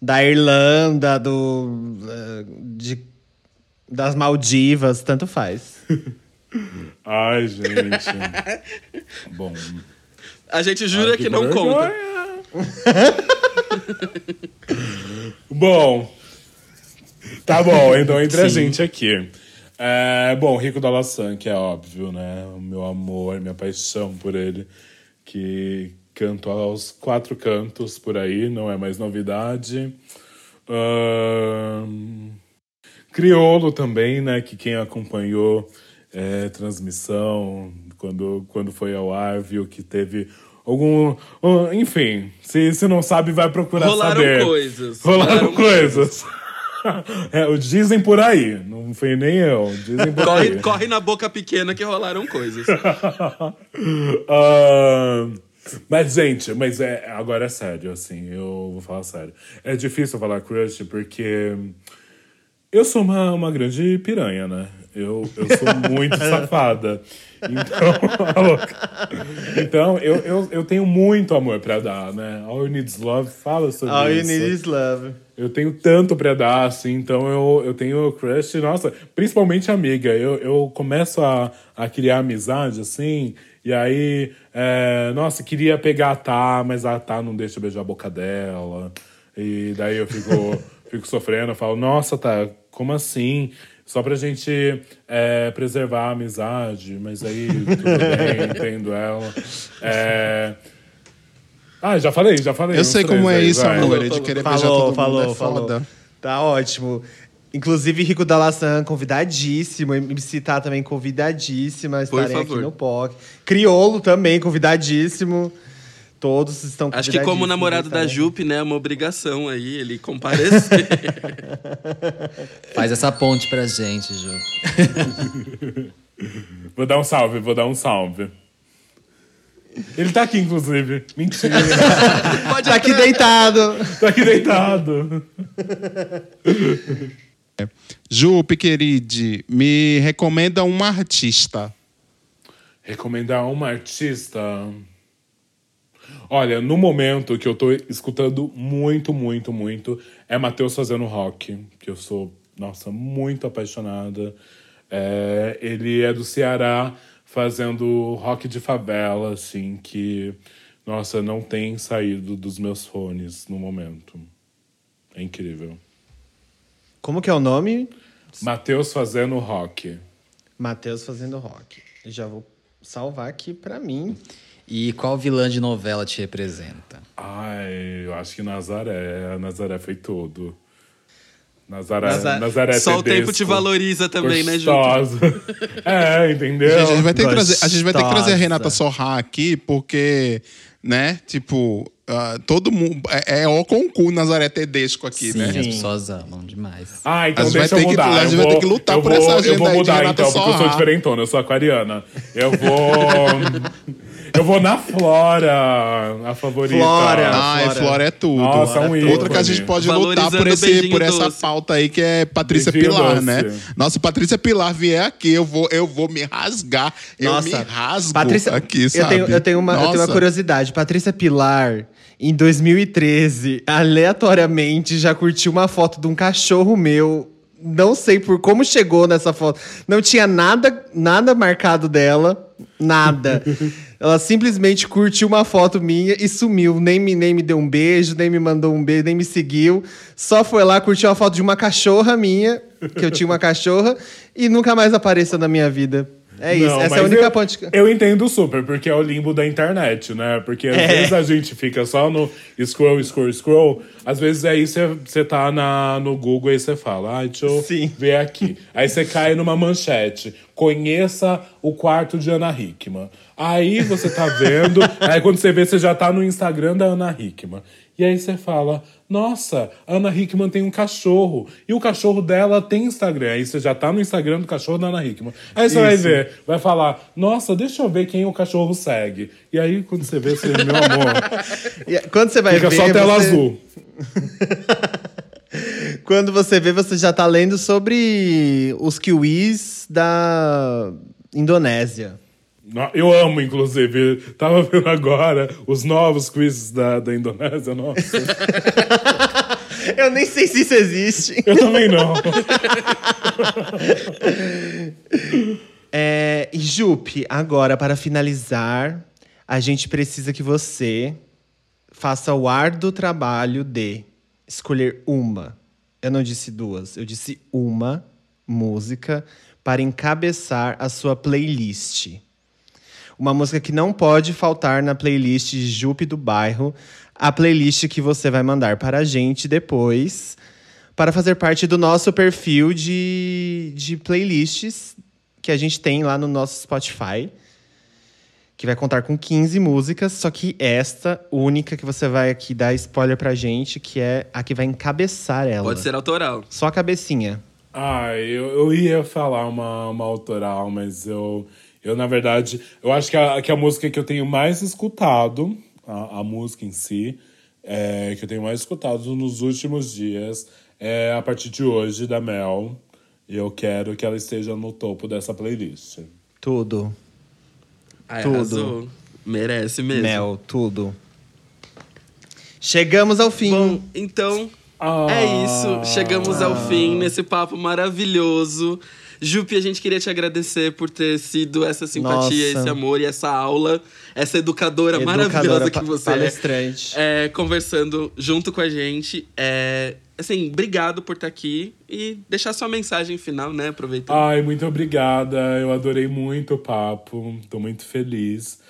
Da Irlanda, do. eh, de, das Maldivas, tanto faz. (laughs) Ai, gente. (laughs) Bom. A gente jura Ai, que, não conta. (laughs) bom. Tá bom, então entre a gente aqui. É, bom, Rico da Laçã, que é óbvio, né? O meu amor, minha paixão por ele. Que canto aos quatro cantos por aí, não é mais novidade. Ahn, Criolo também, né? Que quem acompanhou é, transmissão quando, quando foi ao ar, viu que teve algum. enfim, se, se não sabe, vai procurar Rolaram saber. coisas. Rolaram Rolaram coisas. (laughs) é, dizem por aí, não foi nem eu. Dizem por Corre, aí. corre na boca pequena que rolaram coisas. (laughs) Ah, mas, gente, mas é, agora é sério, assim, eu vou falar sério. É difícil falar crush porque eu sou uma, uma grande piranha, né? Eu, eu sou (laughs) muito safada. Então, (laughs) louca. então eu, eu, eu tenho muito amor pra dar, né? All You Need Is Love fala sobre All you isso. need is love. Eu tenho tanto pra dar, assim, então eu, eu tenho crush, nossa, principalmente amiga. Eu, eu começo a, a criar amizade, assim, e aí, é, nossa, queria pegar a Tá, mas a Tá não deixa eu beijar a boca dela. E daí eu fico, (laughs) fico sofrendo, eu falo, nossa, Tá, como assim? Só pra gente é, preservar a amizade, mas aí tudo (laughs) bem, entendo ela. É... Ah, já falei, já falei. Eu sei três como é aí, isso, amor. De querer falou, beijar todo falou, mundo é falou. foda. Tá ótimo. Inclusive, Rico da Laçã, convidadíssimo. MC Tá também convidadíssima. Por Estarem aqui no POC. Criolo também, convidadíssimo. Todos estão Acho que como namorado da. Jupe, né, é uma obrigação aí ele comparecer. (laughs) Faz essa ponte pra gente, Ju. (laughs) Vou dar um salve, vou dar um salve. Ele tá aqui, inclusive. Mentira. Pode Tá aqui deitado. tá aqui deitado. (laughs) Ju, queride, me recomenda uma artista. Recomendar uma artista. Olha, no momento que eu tô escutando muito, muito, muito, é Matheus fazendo rock, que eu sou, nossa, muito apaixonada. É, ele é do Ceará, fazendo rock de favela, assim, que, nossa, não tem saído dos meus fones no momento. É incrível. Como que é o nome? Matheus fazendo rock. Matheus fazendo rock. Já vou salvar aqui pra mim. E qual vilã de novela te representa? Ai, eu acho que Nazaré. A Nazaré foi tudo. Nazaré, Nazaré- Nazaré Só o tempo Tedesco. te valoriza também, né? Gostosa. (laughs) é, entendeu? Gente, a gente vai ter que trazer, a gente vai ter que trazer a Gostosa. Renata Sorra aqui, porque, né, tipo, ah, todo mundo. É, é ó com o cu Nazaré Tedesco aqui, Sim, né? as pessoas amam demais. Ah, então A gente vai deixa eu ter que- mudar. a gente eu vai ter vou- que lutar eu por vou- essa Eu agenda vou aí de mudar então, porque eu sou diferentona, eu sou aquariana. Eu vou... eu vou na Flora, a favorita. Flora. Ai, Flora. Flora é tudo. Nossa, é um ícone. Outra que a gente pode lutar por, esse, por essa doce. pauta aí, que é Patrícia Beijinho Pilar, doce. né? Nossa, se Patrícia Pilar vier aqui, eu vou, eu vou me rasgar. eu me rasgo Patrícia, aqui, sabe? Eu tenho, eu, tenho uma, eu tenho uma Nossa. curiosidade. Patrícia Pilar, em 2013, aleatoriamente já curtiu uma foto de um cachorro meu. Não sei por como chegou nessa foto. Não tinha nada, nada marcado dela. Nada. (laughs) Ela simplesmente curtiu uma foto minha e sumiu. Nem me, nem me deu um beijo, nem me mandou um beijo, nem me seguiu. Só foi lá, curtiu uma foto de uma cachorra minha, que eu tinha uma cachorra, e nunca mais apareceu na minha vida. É isso. Não, Essa é a única eu, ponte. Eu entendo super, porque é o limbo da internet, né? Porque às É. vezes a gente fica só no scroll, scroll, scroll. Às vezes aí você tá na, no Google e você fala, ah, deixa eu Sim. ver aqui. Aí você cai numa manchete. Conheça o quarto de Ana Hickman. Aí você tá vendo, (laughs) aí quando você vê, você já tá no Instagram da Ana Hickman. E aí você fala, nossa, Ana Hickman tem um cachorro. E o cachorro dela tem Instagram. Aí você já tá no Instagram do cachorro da Ana Hickman. Aí você vai Isso. ver, vai falar, nossa, deixa eu ver quem o cachorro segue. E aí, quando você vê, você, meu amor, (laughs) E Quando você vai fica ver. só tela você- azul. (laughs) Quando você vê, você já tá lendo sobre os kiwis da Indonésia. Eu amo, inclusive. Tava vendo agora os novos quizzes da, da Indonésia. Nossa, (laughs) Eu nem sei se isso existe. eu também não. (laughs) É, e Jupe, agora, para finalizar, a gente precisa que você faça o árduo trabalho de escolher uma. Eu não disse duas, eu disse uma música para encabeçar a sua playlist. Uma música que não pode faltar na playlist de Jupe do Bairro, a playlist que você vai mandar para a gente depois, para fazer parte do nosso perfil de, de playlists que a gente tem lá no nosso Spotify, que vai contar com 15 músicas, só que esta única que você vai aqui dar spoiler pra gente, que é a que vai encabeçar ela. Pode ser autoral. Só a cabecinha. Ah, eu, eu ia falar uma, uma autoral, mas eu, eu, na verdade, eu acho que a, que a música que eu tenho mais escutado, a, a música em si, é, que eu tenho mais escutado nos últimos dias, é a partir de hoje, da Mel. E eu quero que ela esteja no topo dessa playlist. Tudo. Ai, Tudo. arrasou. Merece mesmo. Mel, tudo. Chegamos ao fim. Bom, então Ah. é isso. Chegamos ao fim nesse papo maravilhoso. Jupi, a gente queria te agradecer por ter sido essa simpatia, Nossa. esse amor e essa aula, essa educadora, maravilhosa Educadora, que pa- você é. palestrante. é, conversando junto com a gente. É, assim, obrigado por estar aqui e deixar sua mensagem final, né? Aproveitando. Ai, muito obrigada. Eu adorei muito o papo. Tô muito feliz.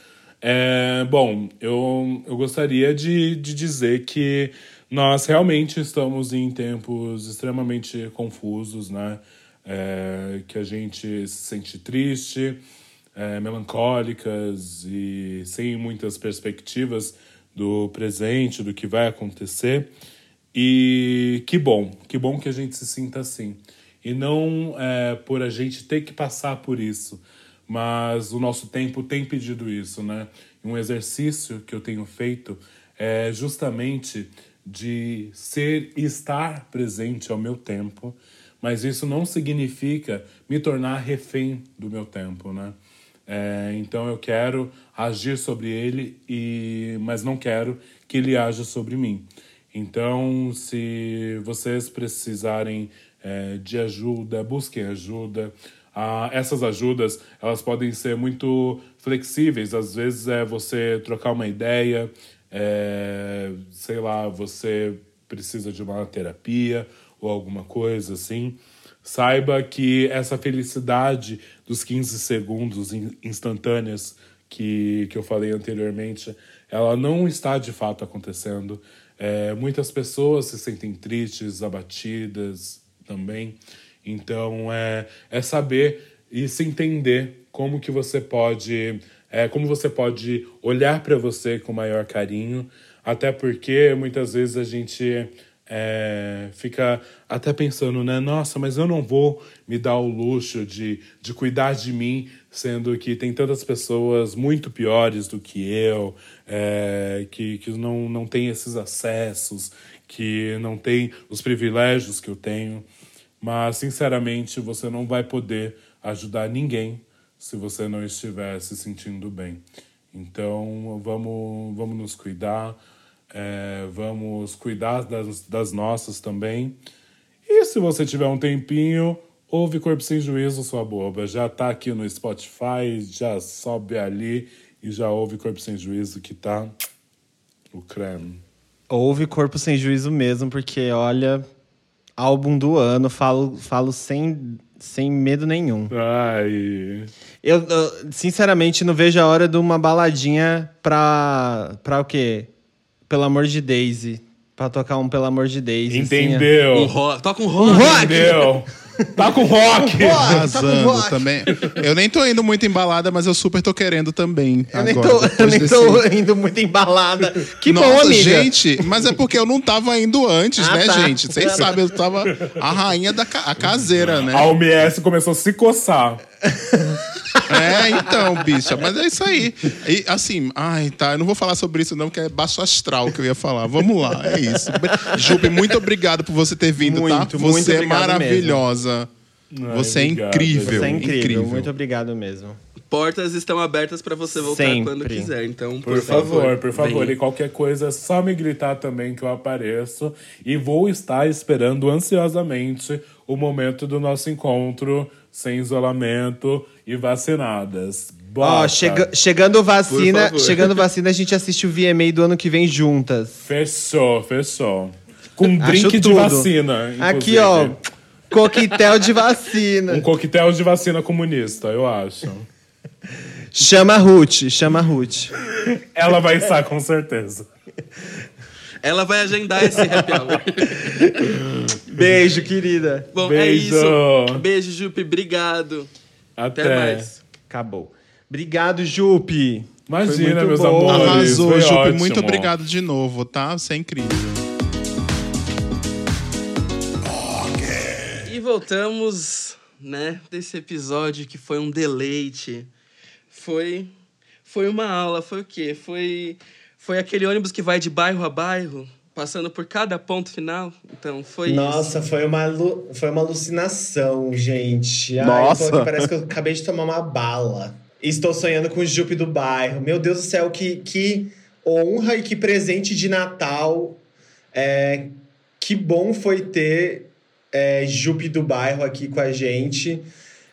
É, bom, eu, eu gostaria de, de dizer que nós realmente estamos em tempos extremamente confusos, né? É, que a gente se sente triste, é, melancólicas e sem muitas perspectivas do presente, do que vai acontecer. E que bom, que bom que a gente se sinta assim. E não é, por a gente ter que passar por isso, mas o nosso tempo tem pedido isso, né? Um exercício que eu tenho feito é justamente de ser e estar presente ao meu tempo, mas isso não significa me tornar refém do meu tempo, né? É, então eu quero agir sobre ele, e, mas não quero que ele haja sobre mim. Então, se vocês precisarem é, de ajuda, busquem ajuda. Ah, essas ajudas elas podem ser muito flexíveis. Às vezes é você trocar uma ideia, é, sei lá, você precisa de uma terapia ou alguma coisa assim. Saiba que essa felicidade dos 15 segundos instantâneas que, que eu falei anteriormente, ela não está de fato acontecendo. É, muitas pessoas se sentem tristes, abatidas também. Então, é, é saber e se entender como que você pode, é, como você pode olhar para você com maior carinho, até porque muitas vezes a gente é, fica até pensando, né? Nossa, mas eu não vou me dar o luxo de, de cuidar de mim, sendo que tem tantas pessoas muito piores do que eu, é, que, que não, não têm esses acessos, que não têm os privilégios que eu tenho. Mas, sinceramente, você não vai poder ajudar ninguém se você não estiver se sentindo bem. Então, vamos, vamos nos cuidar é, vamos cuidar das, das nossas também. E se você tiver um tempinho, ouve Corpo Sem Juízo, sua boba. Já tá aqui no Spotify, já sobe ali e já ouve Corpo Sem Juízo, que tá o creme. Ouve Corpo Sem Juízo mesmo, porque olha, álbum do ano, falo, falo sem, sem medo nenhum. Ai. Eu, eu, sinceramente, não vejo a hora de uma baladinha pra, pra o quê? Pelo amor de Daisy. Pra tocar um Pelo amor de Daisy. Entendeu? Um rock. Toca um rock. Entendeu? Tá com rock! Arrasando também. Eu nem tô indo muito embalada, mas eu super tô querendo também. Eu agora, nem tô, eu nem desse- tô indo muito embalada. Que Nossa, bom, amiga. gente, mas é porque eu não tava indo antes, Ah, né, tá. gente? Vocês sabem, eu tava a rainha da ca- a caseira, né? A OMS começou a se coçar. (laughs) É, então, bicha, mas é isso aí. E assim, ai, tá, eu não vou falar sobre isso não, porque é baixo astral que eu ia falar. Vamos lá, é isso. Jupe, muito obrigado por você ter vindo, tá? Muito, muito Você é obrigado maravilhosa. Ai, Você é obrigado. incrível, Você é incrível. incrível. Muito obrigado mesmo. Portas estão abertas pra você voltar Sempre. quando quiser. Então, Por favor, por favor. venha. E qualquer coisa, é só me gritar também que eu apareço. E vou estar esperando ansiosamente o momento do nosso encontro sem isolamento e vacinadas. Ó, Bota. chega- chegando vacina, chegando (laughs) vacina, a gente assiste o VMA do ano que vem juntas. Fechou, fechou. Com drink de vacina. Aqui, inclusive. ó, coquetel de vacina. Um coquetel de vacina comunista, eu acho. Chama a Ruth, chama a Ruth. Ela vai estar com certeza. (laughs) Ela vai agendar esse happy hour. (laughs) Beijo, querida. Bom, é Beijo. isso. Beijo, Jupe. Obrigado. Até, Até mais. Acabou. Obrigado, Jupe. Foi Imagina, muito meus bom. amores. Arrasou, foi Jupe. ótimo. Muito obrigado de novo, tá? Você é incrível. E voltamos, né, desse episódio que foi um deleite. Foi foi uma aula, foi o quê? Foi foi aquele ônibus que vai de bairro a bairro, passando por cada ponto final. Então, foi Nossa, foi uma, alu- foi uma alucinação, gente. Ai, Nossa. aqui, parece que eu acabei de tomar uma bala. Estou sonhando com o Jupe do bairro. Meu Deus do céu, que, que honra e que presente de Natal. É, que bom foi ter é, Jupe do bairro aqui com a gente.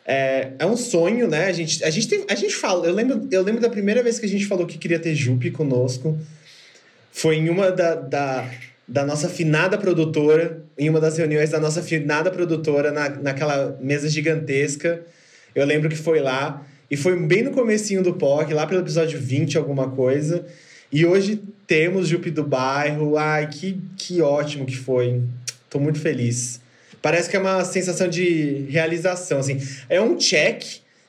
É, é um sonho, né? A gente, a gente, tem, a gente fala. Eu lembro, eu lembro da primeira vez que a gente falou que queria ter Jupe conosco. Foi em uma da, da, da nossa finada produtora, em uma das reuniões da nossa finada produtora, na, naquela mesa gigantesca. Eu lembro que foi lá. E foi bem no comecinho do POC, lá pelo episódio 20, alguma coisa. E hoje temos Jupe do Bairro. Ai, que, que ótimo que foi. Tô muito feliz. Parece que é uma sensação de realização, assim. É um check.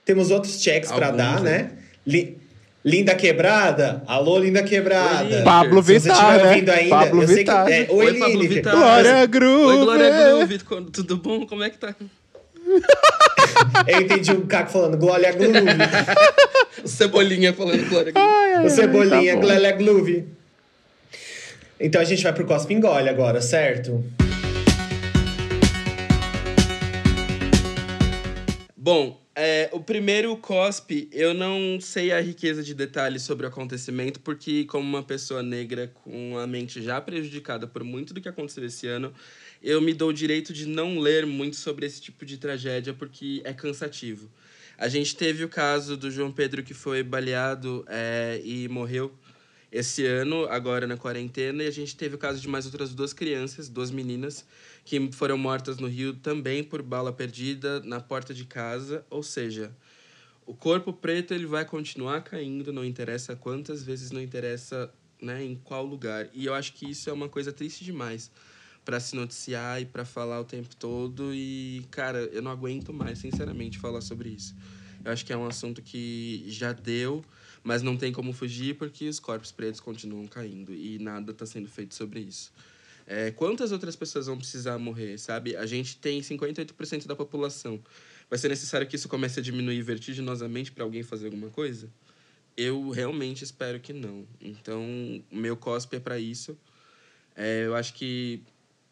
Temos outros checks para dar, né? né? Li- Linda Quebrada. Alô, Linda Oi, Quebrada. Lineker. Pablo Se você Vittar, estiver né? ouvindo ainda, Pablo eu sei que Vittar. é, Oi, Oi, Pablo. Vittar. Glória Groove. Oi, Glória Groove. Tudo bom? Como é que tá? (laughs) Eu entendi o Caco falando Glória Groove. (laughs) O Cebolinha falando Glória Groove. o Cebolinha, tá. Glória Groove. Então a gente vai pro Cospe Engole agora, certo? Bom, É, o primeiro cospe, eu não sei a riqueza de detalhes sobre o acontecimento, porque, como uma pessoa negra com a mente já prejudicada por muito do que aconteceu esse ano, eu me dou o direito de não ler muito sobre esse tipo de tragédia, porque é cansativo. A gente teve o caso do João Pedro que foi baleado é, e morreu esse ano, agora na quarentena, e a gente teve o caso de mais outras duas crianças, duas meninas, que foram mortas no Rio também por bala perdida na porta de casa, ou seja, o corpo preto ele vai continuar caindo, não interessa quantas vezes, não interessa né, em qual lugar. E eu acho que isso é uma coisa triste demais para se noticiar e para falar o tempo todo e cara, eu não aguento mais, sinceramente, falar sobre isso. Eu acho que é um assunto que já deu, mas não tem como fugir porque os corpos pretos continuam caindo e nada está sendo feito sobre isso. É, quantas outras pessoas vão precisar morrer, sabe? A gente tem 58% da população. Vai ser necessário que isso comece a diminuir vertiginosamente para alguém fazer alguma coisa? Eu realmente espero que não. Então, o meu cospe é para isso. É, eu acho que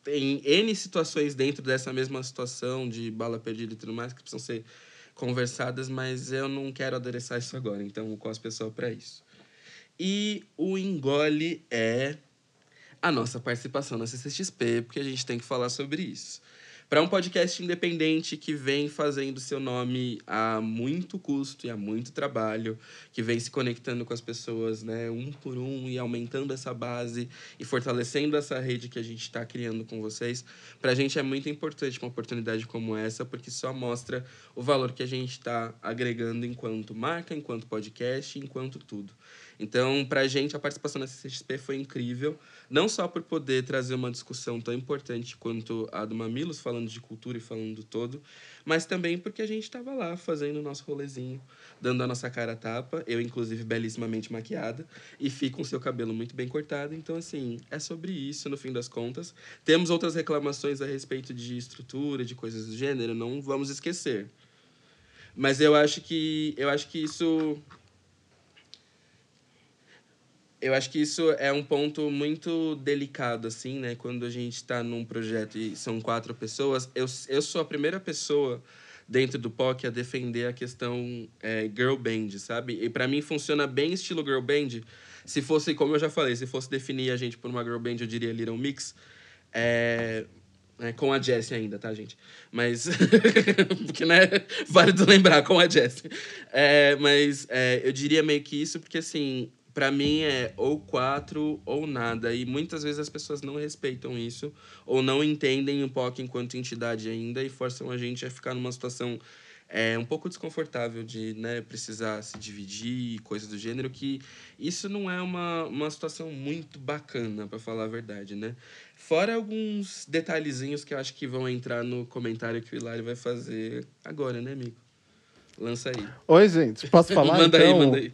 tem N situações dentro dessa mesma situação de bala perdida e tudo mais que precisam ser conversadas, mas eu não quero adereçar isso agora. Então, o é só para isso. E o engole é a nossa participação na CCXP, porque a gente tem que falar sobre isso. Para um podcast independente que vem fazendo seu nome a muito custo e a muito trabalho, que vem se conectando com as pessoas, né, um por um e aumentando essa base e fortalecendo essa rede que a gente está criando com vocês, para a gente é muito importante uma oportunidade como essa, porque só mostra o valor que a gente está agregando enquanto marca, enquanto podcast, enquanto tudo. Então, para a gente, a participação na CCXP foi incrível, não só por poder trazer uma discussão tão importante quanto a do Mamilos, falando de cultura e falando do todo, mas também porque a gente estava lá fazendo o nosso rolezinho, dando a nossa cara a tapa, eu, inclusive, belíssimamente maquiada, e fico com o seu cabelo muito bem cortado. Então, assim, é sobre isso, no fim das contas. Temos outras reclamações a respeito de estrutura, de coisas do gênero, não vamos esquecer. Mas eu acho que eu acho que isso eu acho que isso é um ponto muito delicado, assim, né? Quando a gente está num projeto e são quatro pessoas, eu, eu sou a primeira pessoa dentro do POC a defender a questão é, girl band, sabe? E para mim funciona bem estilo girl band. Se fosse, como eu já falei, se fosse definir a gente por uma girl band, eu diria Little Mix. É, é, com a Jessie ainda, tá, gente? Mas. (laughs) porque, né? Válido lembrar, com a Jessie. É, mas é, eu diria meio que isso, porque assim para mim é ou quatro ou nada. E muitas vezes as pessoas não respeitam isso ou não entendem o POC enquanto entidade ainda e forçam a gente a ficar numa situação é, um pouco desconfortável de né, precisar se dividir, coisas do gênero, que isso não é uma, uma situação muito bacana, para falar a verdade, né? Fora alguns detalhezinhos que eu acho que vão entrar no comentário que o Hilário vai fazer agora, né, amigo? Lança aí. Oi, gente. Posso (laughs) falar, manda então? aí, manda aí.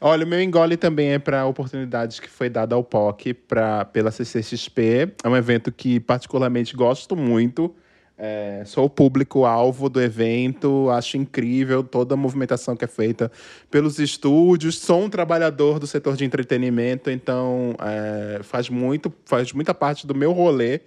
Olha, o meu engole também é para a oportunidade que foi dada ao POC pra, pela CCXP. É um evento que particularmente gosto muito. É, sou o público-alvo do evento, acho incrível toda a movimentação que é feita pelos estúdios. Sou um trabalhador do setor de entretenimento, então é, faz, muito, faz muita parte do meu rolê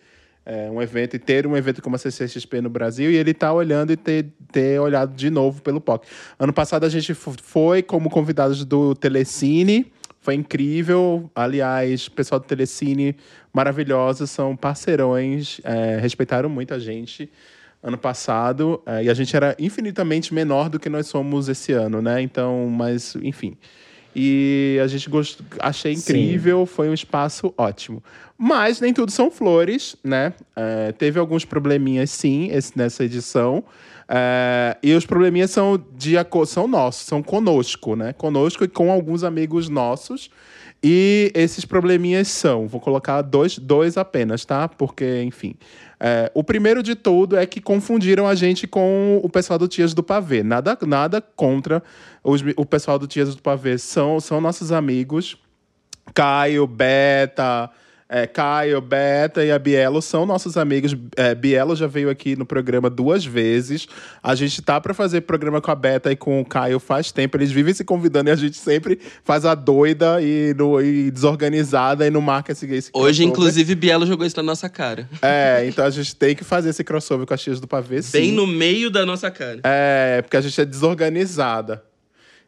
é, um evento e ter um evento como a CCXP no Brasil e ele tá olhando e ter, ter olhado de novo pelo POC. Ano passado a gente foi como convidados do Telecine, foi incrível. Aliás, o pessoal do Telecine, maravilhoso, são parceirões, é, respeitaram muito a gente ano passado é, e a gente era infinitamente menor do que nós somos esse ano, né? Então, mas enfim. E a gente gostou, achei incrível, Sim. foi um espaço ótimo. Mas nem tudo são flores, né? É, teve alguns probleminhas, sim, esse, nessa edição. É, e os probleminhas são, de, são nossos, são conosco, né? Conosco e com alguns amigos nossos. E esses probleminhas são, vou colocar dois, dois apenas, tá? Porque, enfim. É, o primeiro de tudo é que confundiram a gente com o pessoal do Tias do Pavê. Nada, nada contra os, o pessoal do Tias do Pavê. São, são nossos amigos. Caio, Beta, É, Caio, Beta e a Bielo são nossos amigos. É, Bielo já veio aqui no programa duas vezes. A gente tá para fazer programa com a Beta e com o Caio faz tempo. Eles vivem se convidando e a gente sempre faz a doida e, no, e desorganizada e não marca esse, esse Hoje, crossover. inclusive, Bielo jogou isso na nossa cara. É, então a gente tem que fazer esse crossover com as tias do pavê, sim. Bem no meio da nossa cara. É, porque a gente é desorganizada.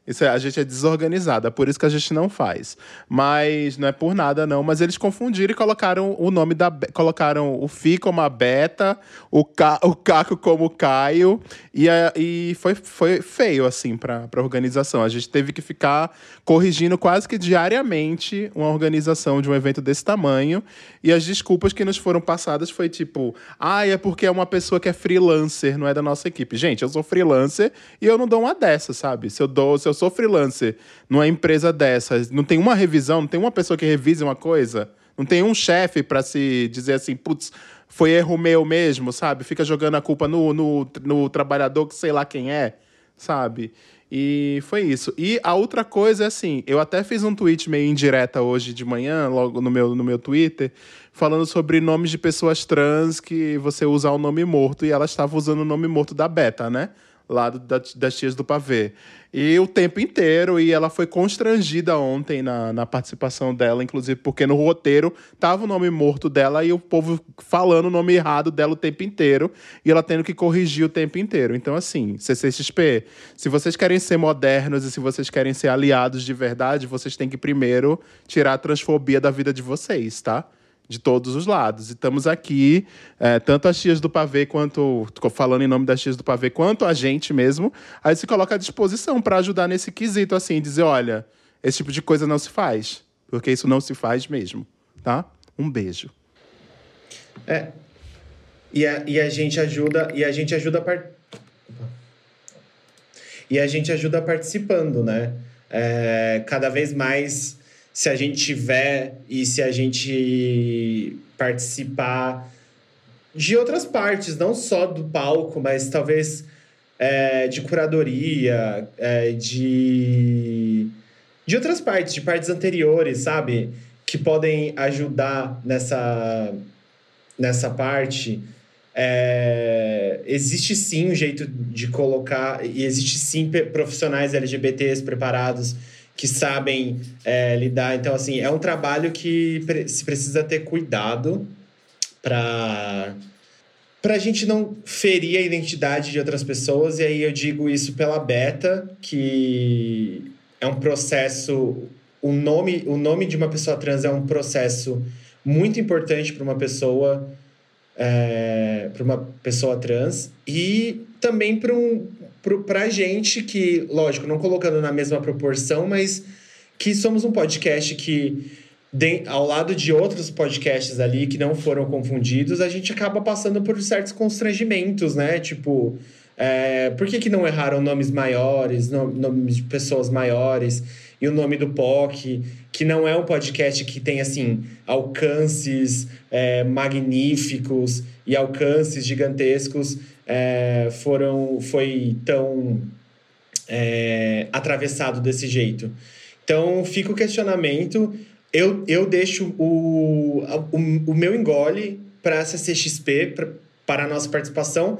Isso é, a gente é desorganizada, por isso que a gente não faz. Mas não é por nada, não. Mas eles confundiram e colocaram o nome da. Colocaram o Fi como a Beta, o, Ca, o Caco como o Caio. E, a- e foi, foi feio, assim, pra, pra organização. A gente teve que ficar corrigindo quase que diariamente uma organização de um evento desse tamanho. E as desculpas que nos foram passadas foi tipo: ah, é porque é uma pessoa que é freelancer, não é da nossa equipe. Gente, eu sou freelancer e eu não dou uma dessa, sabe? Se eu dou, se eu sou freelancer numa empresa dessas, não tem uma revisão, não tem uma pessoa que revise uma coisa, não tem um chefe pra se dizer assim, putz, foi erro meu mesmo, sabe? Fica jogando a culpa no, no, no trabalhador que sei lá quem é, sabe? E foi isso. E a outra coisa é assim, eu até fiz um tweet meio indireta hoje de manhã, logo no meu, no meu Twitter, falando sobre nomes de pessoas trans que você usa o nome morto, e ela estava usando o nome morto da Beta, né? Lá do- da- das tias do pavê. E o tempo inteiro, e ela foi constrangida ontem na, na participação dela, inclusive porque no roteiro tava o nome morto dela e o povo falando o nome errado dela o tempo inteiro, e ela tendo que corrigir o tempo inteiro. Então, assim, CCXP, se vocês querem ser modernos e se vocês querem ser aliados de verdade, vocês têm que primeiro tirar a transfobia da vida de vocês, tá? De todos os lados. E estamos aqui, é, tanto as tias do pavê, quanto, falando em nome das tias do pavê, quanto a gente mesmo, aí se coloca à disposição para ajudar nesse quesito, assim, dizer, olha, esse tipo de coisa não se faz, porque isso não se faz mesmo, tá? Um beijo. É. E a, e a gente ajuda, e a gente ajuda. E a gente ajuda participando, né? É, cada vez mais, se a gente tiver e se a gente participar de outras partes, não só do palco, mas talvez é, de curadoria, é, de, de outras partes, de partes anteriores, sabe? Que podem ajudar nessa, nessa parte. É, existe sim um jeito de colocar, e existe sim profissionais LGBTs preparados que sabem é, lidar. Então, assim, é um trabalho que pre- se precisa ter cuidado para para a gente não ferir a identidade de outras pessoas. E aí eu digo isso pela Beta, que é um processo. O nome, o nome de uma pessoa trans é um processo muito importante para uma pessoa é, para uma pessoa trans e também para um, a gente que, lógico, não colocando na mesma proporção, mas que somos um podcast que, de- ao lado de outros podcasts ali que não foram confundidos, a gente acaba passando por certos constrangimentos, né? Tipo, é, por que, que não erraram nomes maiores, no- nomes de pessoas maiores e o nome do POC, que não é um podcast que tem, assim, alcances é, magníficos e alcances gigantescos, é, foram, foi tão é, atravessado desse jeito. Então, fica o questionamento. Eu, eu deixo o, o, o meu engole para a CCXP, pra, para a nossa participação,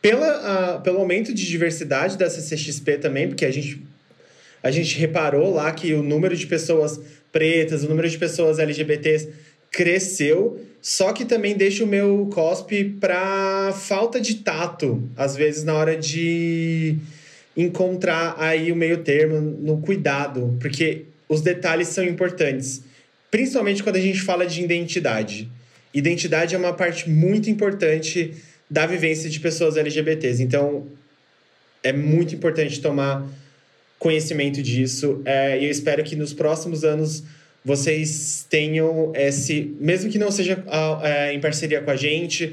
pela, a, pelo aumento de diversidade da CCXP também, porque a gente, a gente reparou lá que o número de pessoas pretas, o número de pessoas LGBTs cresceu, só que também deixa o meu cospe para falta de tato, às vezes na hora de encontrar aí o meio termo no cuidado, porque os detalhes são importantes, principalmente quando a gente fala de identidade. Identidade é uma parte muito importante da vivência de pessoas LGBTs, então é muito importante tomar conhecimento disso é, e eu espero que nos próximos anos vocês tenham esse, mesmo que não seja é, em parceria com a gente,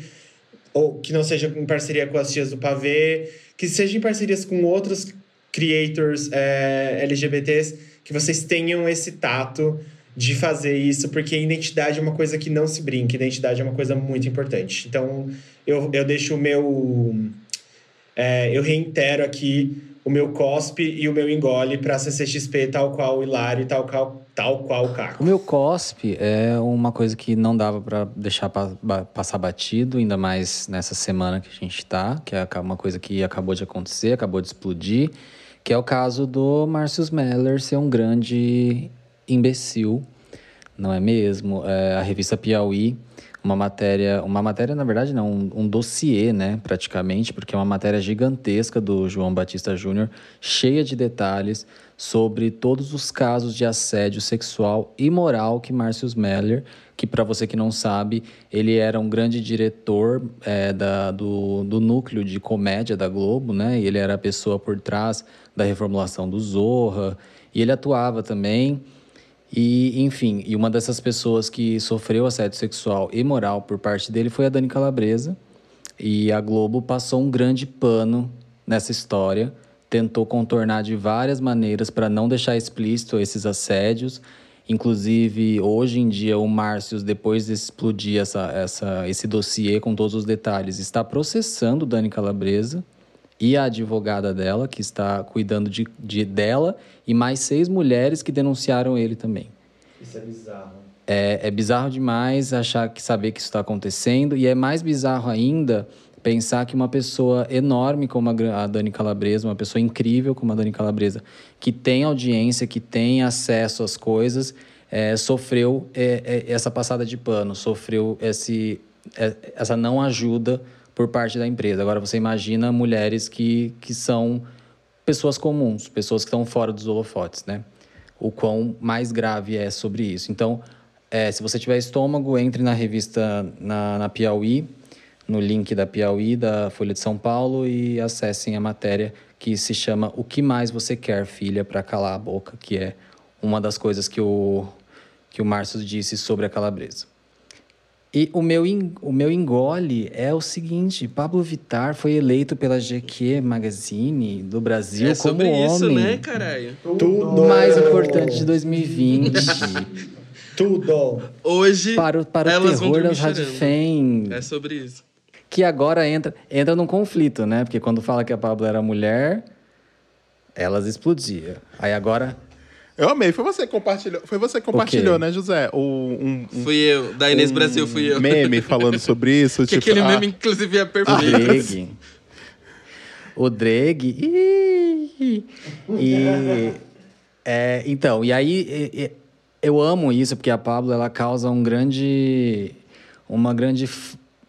ou que não seja em parceria com as tias do pavê, que seja em parcerias com outros creators é, LGBTs, que vocês tenham esse tato de fazer isso, porque identidade é uma coisa que não se brinca, identidade é uma coisa muito importante. Então, eu, eu deixo o meu. é, eu reitero aqui o meu cospe e o meu engole pra CCXP, tal qual o Hilário tal qual, tal qual o Caco. O meu cospe é uma coisa que não dava pra deixar pa- passar batido, ainda mais nessa semana que a gente tá, que é uma coisa que acabou de acontecer, acabou de explodir, que é o caso do Márcio Meller ser um grande imbecil, não é mesmo? É, a revista Piauí, uma matéria, uma matéria na verdade não, um, um dossiê, né, praticamente, porque é uma matéria gigantesca do João Batista Júnior, cheia de detalhes sobre todos os casos de assédio sexual e moral que Márcio Meller, que para você que não sabe, ele era um grande diretor é, da, do, do núcleo de comédia da Globo, né? E ele era a pessoa por trás da reformulação do Zorra, e ele atuava também e, enfim, e uma dessas pessoas que sofreu assédio sexual e moral por parte dele foi a Dani Calabresa. E a Globo passou um grande pano nessa história, tentou contornar de várias maneiras para não deixar explícito esses assédios. Inclusive, hoje em dia, o Márcio, depois de explodir essa, essa, esse dossiê com todos os detalhes, está processando Dani Calabresa e a advogada dela, que está cuidando de, de dela, e mais seis mulheres que denunciaram ele também. Isso é bizarro. É, é bizarro demais achar que saber que isso está acontecendo, e é mais bizarro ainda pensar que uma pessoa enorme como a Dani Calabresa, uma pessoa incrível como a Dani Calabresa, que tem audiência, que tem acesso às coisas, é, sofreu é, é, essa passada de pano, sofreu esse, é, essa não ajuda por parte da empresa. Agora você imagina mulheres que, que são pessoas comuns, pessoas que estão fora dos holofotes, né? O quão mais grave é sobre isso. Então, é, se você tiver estômago, entre na revista na, na Piauí, no link da Piauí, da Folha de São Paulo, e acessem a matéria que se chama O que mais você quer, filha, para calar a boca, que é uma das coisas que o, que o Márcio disse sobre a calabresa. E o meu, o meu engole é o seguinte: Pablo Vittar foi eleito pela GQ Magazine do Brasil É como sobre isso, homem né, caralho? Tudo! mais importante de 2020 (laughs) Tudo! Hoje, para o, para o terror das. Radifem, É sobre isso. que agora entra, entra num conflito, né? Porque quando fala que a Pablo era mulher, elas explodiam. Aí agora Eu amei. Foi você que compartilhou, foi você que compartilhou né, José? O, um, um Fui eu. Da Inês um Brasil fui eu. meme falando sobre isso. (laughs) Que tipo, aquele ah, meme, inclusive, é o perfeito. O Dreg. E. é, então, e aí e- e- eu amo isso, porque a Pablo ela causa um grande. Uma grande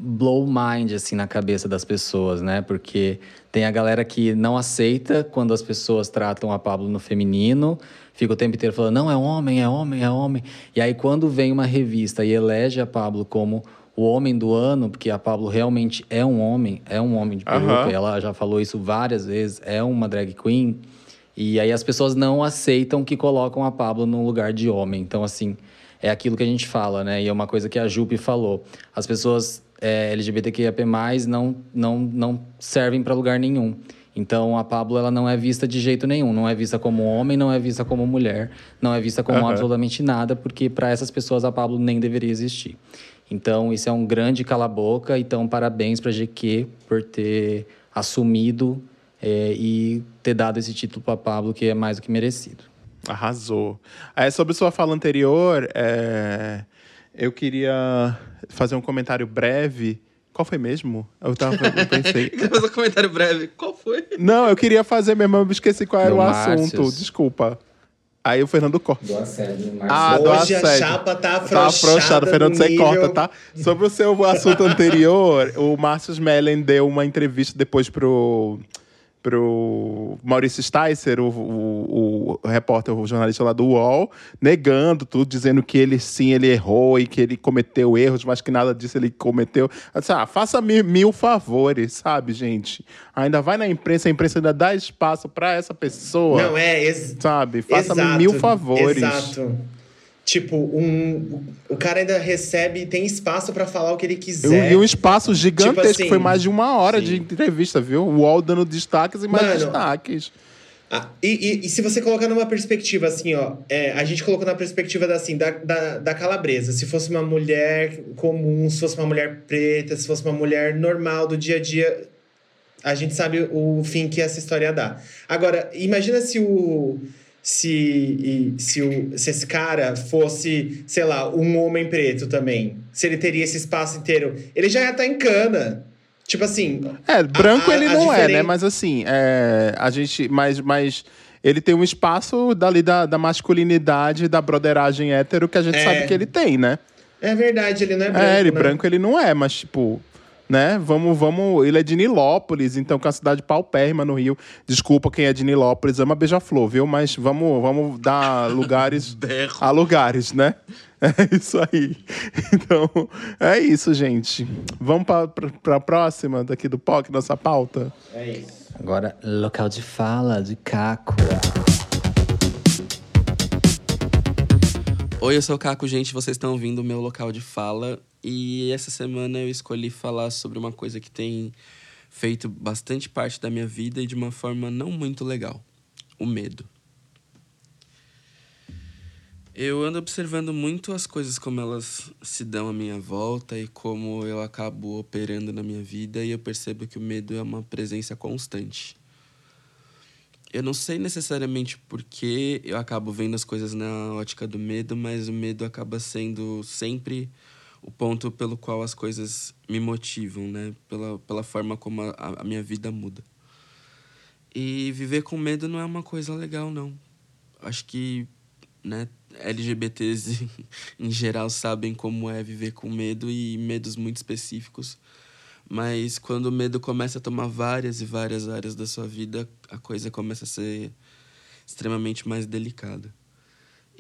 blow mind assim na cabeça das pessoas, né? Porque tem a galera que não aceita quando as pessoas tratam a Pablo no feminino, fica o tempo inteiro falando, não, é homem, é homem, é homem. E aí quando vem uma revista e elege a Pablo como o homem do ano, porque a Pablo realmente é um homem, é um homem de peruca, e ela já falou isso várias vezes, é uma drag queen. E aí as pessoas não aceitam que colocam a Pablo no lugar de homem. Então, assim, é aquilo que a gente fala, né? E é uma coisa que a Jupe falou. As pessoas é, LGBTQIAP+, não, não, não servem para lugar nenhum. Então, a Pablo, ela não é vista de jeito nenhum. Não é vista como homem, não é vista como mulher, não é vista como Aham. absolutamente nada, porque para essas pessoas a Pablo nem deveria existir. Então, isso é um grande cala-boca. Então, parabéns para GQ por ter assumido é, e ter dado esse título para Pablo, que é mais do que merecido. Arrasou. É, sobre sua fala anterior, é, eu queria fazer um comentário breve. Qual foi mesmo? Eu, tava, eu pensei. (laughs) Quer fazer um comentário breve? Qual foi? Não, eu queria fazer mesmo, eu esqueci qual era o assunto. Márcios. Desculpa. Aí o Fernando corta. Do assédio, Ah, do Hoje a assédio. chapa tá Tá afrouxada. Fernando, você nível- corta, tá? Sobre o seu assunto anterior, o Márcio Smelling deu uma entrevista depois pro, pro Maurício Sticer, o, o, o repórter, o jornalista lá do UOL, negando tudo, dizendo que ele sim, ele errou e que ele cometeu erros, mas que nada disso ele cometeu. Eu disse, ah, faça mil, mil favores, sabe, gente? Ainda vai na imprensa, a imprensa ainda dá espaço pra essa pessoa. Não, é. Sabe? Faça exato, mil favores. Exato. Tipo, um, o cara ainda recebe, tem espaço pra falar o que ele quiser. E um espaço gigantesco, Tipo assim, foi mais de uma hora sim. de entrevista, viu? O UOL dando destaques e mais Mano, destaques. Ah, e, e- e se você colocar numa perspectiva assim, ó, é, a gente colocou na perspectiva da, assim, da, da, da calabresa. Se fosse uma mulher comum, se fosse uma mulher preta, se fosse uma mulher normal do dia a dia, A gente sabe o fim que essa história dá. Agora, imagina se o. Se, se, o, se esse cara fosse, sei lá, um homem preto também. Se ele teria esse espaço inteiro. Ele já ia estar em cana. Tipo assim. É, branco a- ele a não é, né? Mas assim, é, a gente. Mas, mas ele tem um espaço dali da, da masculinidade, da broderagem hétero que a gente É. sabe que ele tem, né? É verdade, ele não é branco. é, ele né? branco ele não é, mas tipo. Né? Vamos, vamos. Ele é de Nilópolis, então que é uma cidade paupérrima no Rio. Desculpa quem é de Nilópolis, ama beija-flor, viu? Mas vamos, vamos dar (laughs) lugares a lugares, né? (laughs) É isso aí. (laughs) Então, é isso, gente. Vamos pra, pra, pra próxima daqui do POC, nossa pauta? É isso. Agora, local de fala de Caco. Oi, eu sou o Caco, gente. Vocês estão ouvindo o meu local de fala. E essa semana eu escolhi falar sobre uma coisa que tem feito bastante parte da minha vida e de uma forma não muito legal: o medo. Eu ando observando muito as coisas como elas se dão à minha volta e como eu acabo operando na minha vida, e eu percebo que o medo é uma presença constante. Eu não sei necessariamente por que eu acabo vendo as coisas na ótica do medo, mas o medo acaba sendo sempre o ponto pelo qual as coisas me motivam, né? Pela, pela forma como a, a minha vida muda. E viver com medo não é uma coisa legal, não. Acho que, né, LGBTs (laughs) em geral sabem como é viver com medo e medos muito específicos. Mas quando o medo começa a tomar várias e várias áreas da sua vida, a coisa começa a ser extremamente mais delicada.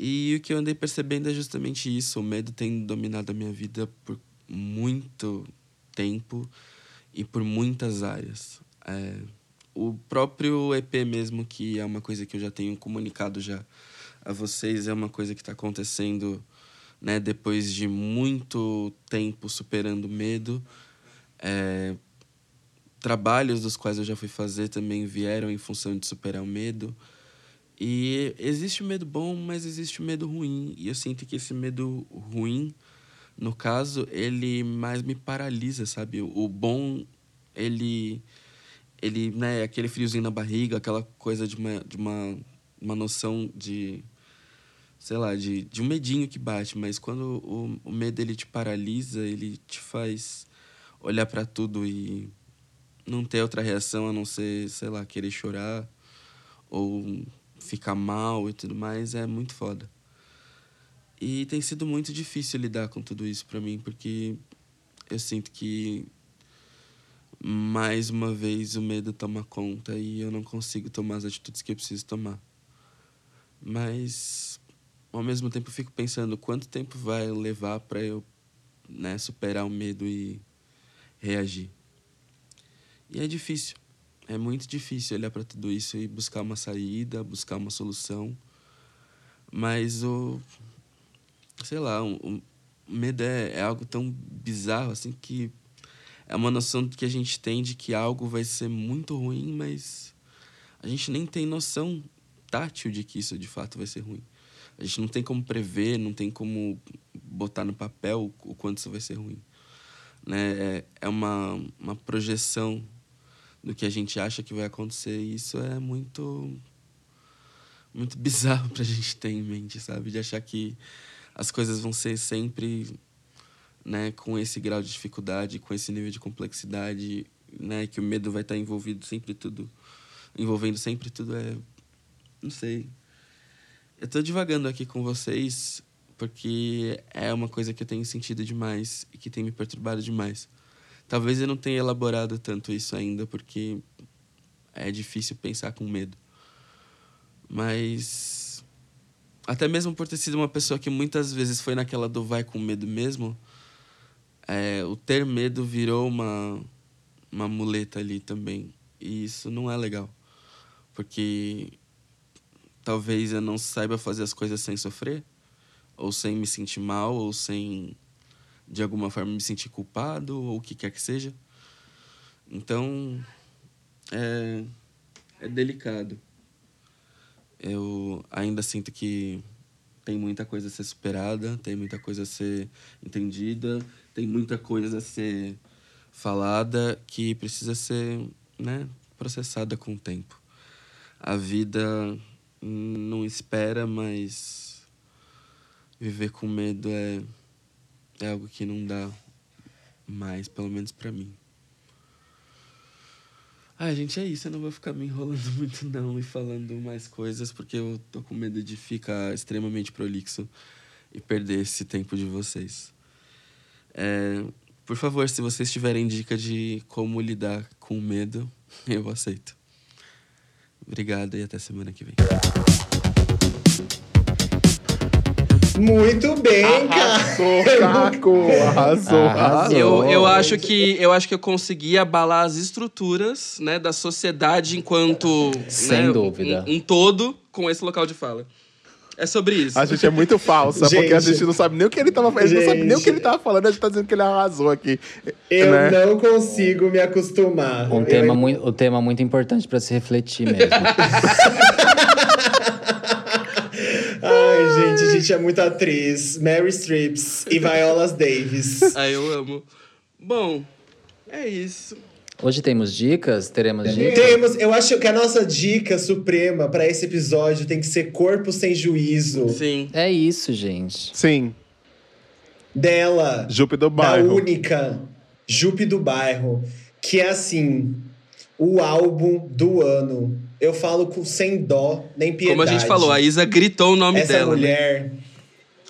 E o que eu andei percebendo é justamente isso. O medo tem dominado a minha vida por muito tempo e por muitas áreas. É, o próprio EP mesmo, que é uma coisa que eu já tenho comunicado já a vocês, é uma coisa que está acontecendo né, depois de muito tempo superando medo. É, trabalhos dos quais eu já fui fazer também vieram em função de superar o medo. E existe o medo bom, mas existe o medo ruim. E eu sinto que esse medo ruim, no caso, ele mais me paralisa, sabe? O bom, ele. Ele, né, aquele friozinho na barriga, aquela coisa de uma, de uma, uma noção de. Sei lá, de, de um medinho que bate. Mas quando o, o medo ele te paralisa, ele te faz olhar para tudo e não ter outra reação a não ser, sei lá, querer chorar ou ficar mal e tudo mais, é muito foda. E tem sido muito difícil lidar com tudo isso para mim, porque eu sinto que mais uma vez o medo toma conta e eu não consigo tomar as atitudes que eu preciso tomar. Mas ao mesmo tempo eu fico pensando quanto tempo vai levar para eu, né, superar o medo e reagir. E é difícil. É muito difícil olhar para tudo isso e buscar uma saída, buscar uma solução. Mas o. Sei lá, o, o medo é, é algo tão bizarro assim que é uma noção que a gente tem de que algo vai ser muito ruim, mas a gente nem tem noção tátil de que isso de fato vai ser ruim. A gente não tem como prever, não tem como botar no papel o quanto isso vai ser ruim. Né? É, é uma, uma projeção do que a gente acha que vai acontecer. E isso é muito muito bizarro pra gente ter em mente, sabe? De achar que as coisas vão ser sempre né, com esse grau de dificuldade, com esse nível de complexidade, né, que o medo vai estar envolvido sempre tudo, envolvendo sempre tudo é não sei. Eu tô divagando aqui com vocês porque é uma coisa que eu tenho sentido demais e que tem me perturbado demais. Talvez eu não tenha elaborado tanto isso ainda, porque é difícil pensar com medo. Mas até mesmo por ter sido uma pessoa que muitas vezes foi naquela do vai com medo mesmo, é, o ter medo virou uma, uma muleta ali também. E isso não é legal. Porque talvez eu não saiba fazer as coisas sem sofrer, ou sem me sentir mal, ou sem de alguma forma me sentir culpado, ou o que quer que seja. Então, é, é delicado. Eu ainda sinto que tem muita coisa a ser superada, tem muita coisa a ser entendida, tem muita coisa a ser falada que precisa ser né, processada com o tempo. A vida não espera, mas viver com medo é, é algo que não dá mais, pelo menos pra mim. Ai, gente, é isso. Eu não vou ficar me enrolando (laughs) muito, não, e falando mais coisas, porque eu tô com medo de ficar extremamente prolixo e perder esse tempo de vocês. É, por favor, se vocês tiverem dica de como lidar com medo, (laughs) eu aceito. Obrigado e até semana que vem. Muito bem, cara. Arrasou, Caco! Arrasou, arrasou. Eu, eu, acho que, eu acho que eu consegui abalar as estruturas né, da sociedade enquanto Sem né, dúvida. Um, um todo com esse local de fala. É sobre isso. A gente é muito falsa, porque a Gente. gente não sabe nem o que ele tava falando. Não sabe nem o que Gente. ele tava falando, a gente tá dizendo que ele arrasou aqui. Eu né? não consigo me acostumar. Um Eu- tema, muito, um tema muito importante para se refletir mesmo. (laughs) Ai, gente, a gente é muito atriz. Mary Streeps e Viola Davis. Aí eu amo. Bom, é isso. Hoje temos dicas? Teremos dicas? Temos, eu acho que a nossa dica suprema pra esse episódio tem que ser Corpo Sem Juízo. Sim. É isso, gente. Sim, Dela, Jupe do da bairro. única Jupe do Bairro, que é assim, o álbum do ano. Eu falo com sem dó nem piedade. Como a gente falou, a Isa gritou o nome Essa dela. né? mulher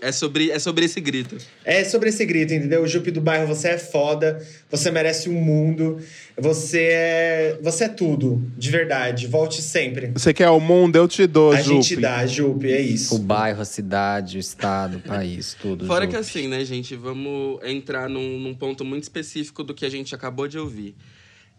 É sobre, é sobre esse grito. É sobre esse grito, entendeu? Jupe do bairro, você é foda, você merece o mundo, você é. Você é tudo, de verdade. Volte sempre. Você quer o mundo, eu te dou, A Jupe. gente dá, Jupe, é O isso. bairro, a cidade, o estado, o país, tudo. Fora que assim, né, gente, vamos entrar num, num ponto muito específico do que a gente acabou de ouvir.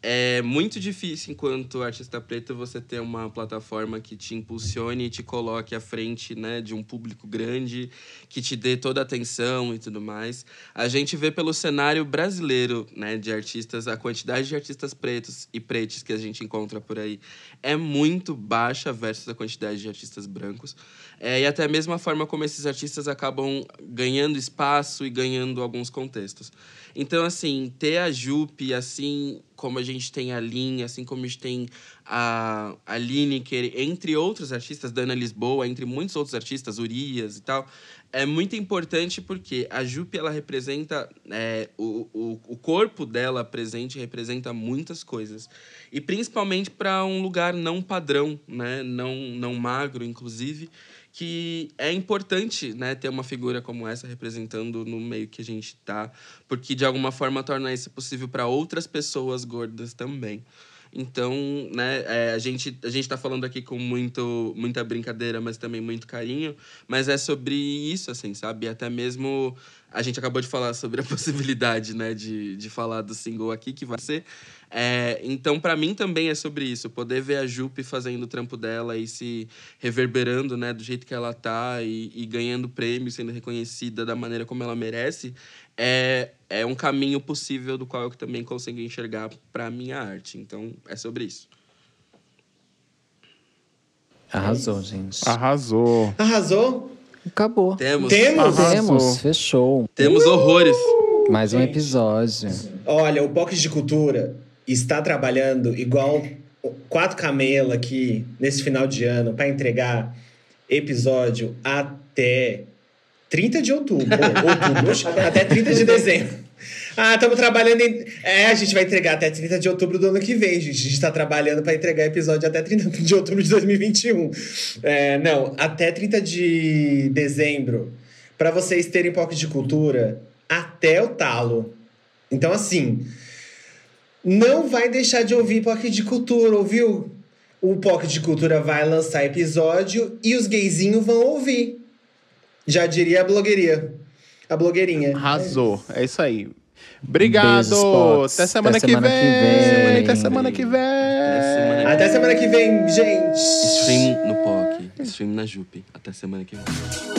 É muito difícil, enquanto artista preto, você ter uma plataforma que te impulsione e te coloque à frente né, de um público grande, que te dê toda a atenção e tudo mais. A gente vê pelo cenário brasileiro né, de artistas, a quantidade de artistas pretos e pretos que a gente encontra por aí é muito baixa versus a quantidade de artistas brancos. É, e até mesmo a forma como esses artistas acabam ganhando espaço e ganhando alguns contextos. Então, assim, ter a Jupe, assim como a gente tem a Lin, assim como a gente tem a, a Lineker, entre outros artistas, Dana Lisboa, entre muitos outros artistas, Urias e tal, é muito importante porque a Jupe, ela representa... é, o, o, o corpo dela presente representa muitas coisas. E principalmente para um lugar não padrão, né? Não, não magro, inclusive que é importante né, ter uma figura como essa representando no meio que a gente tá, porque de alguma forma torna isso possível para outras pessoas gordas também. Então, né, é, a gente a gente está falando aqui com muito muita brincadeira, mas também muito carinho, mas é sobre isso, assim, sabe? Até mesmo a gente acabou de falar sobre a (laughs) possibilidade, né, de, de falar do single aqui que vai ser. É, então, para mim também é sobre isso, poder ver a Jupe fazendo o trampo dela e se reverberando, né, do jeito que ela tá e, e ganhando prêmio, sendo reconhecida da maneira como ela merece, é, é um caminho possível do qual eu também consigo enxergar para minha arte. Então, é sobre isso. Arrasou, gente. Arrasou. Arrasou? Acabou. Temos, Temos? Temos, fechou. temos horrores. Mais um Gente. episódio. Olha, o POC de Cultura está trabalhando igual quatro camela aqui nesse final de ano para entregar episódio até 30 de outubro. (laughs) outubro até 30 de dezembro. Ah, estamos trabalhando em. É, a gente vai entregar até 30 de outubro do ano que vem, gente. A gente está trabalhando para entregar episódio até 30 de outubro de 2021. É, não, até 30 de dezembro. Para vocês terem POC de Cultura até o talo. Então, assim, não vai deixar de ouvir POC de Cultura, ouviu? O POC de Cultura vai lançar episódio e os gayzinhos vão ouvir. Já diria a blogueiria. A blogueirinha. Arrasou. É isso aí. Obrigado. Beijos. Até semana, Até que, semana vem. que vem. Até semana que vem. Até semana que vem, gente. Stream no POC, stream na Jupe. Até semana que vem.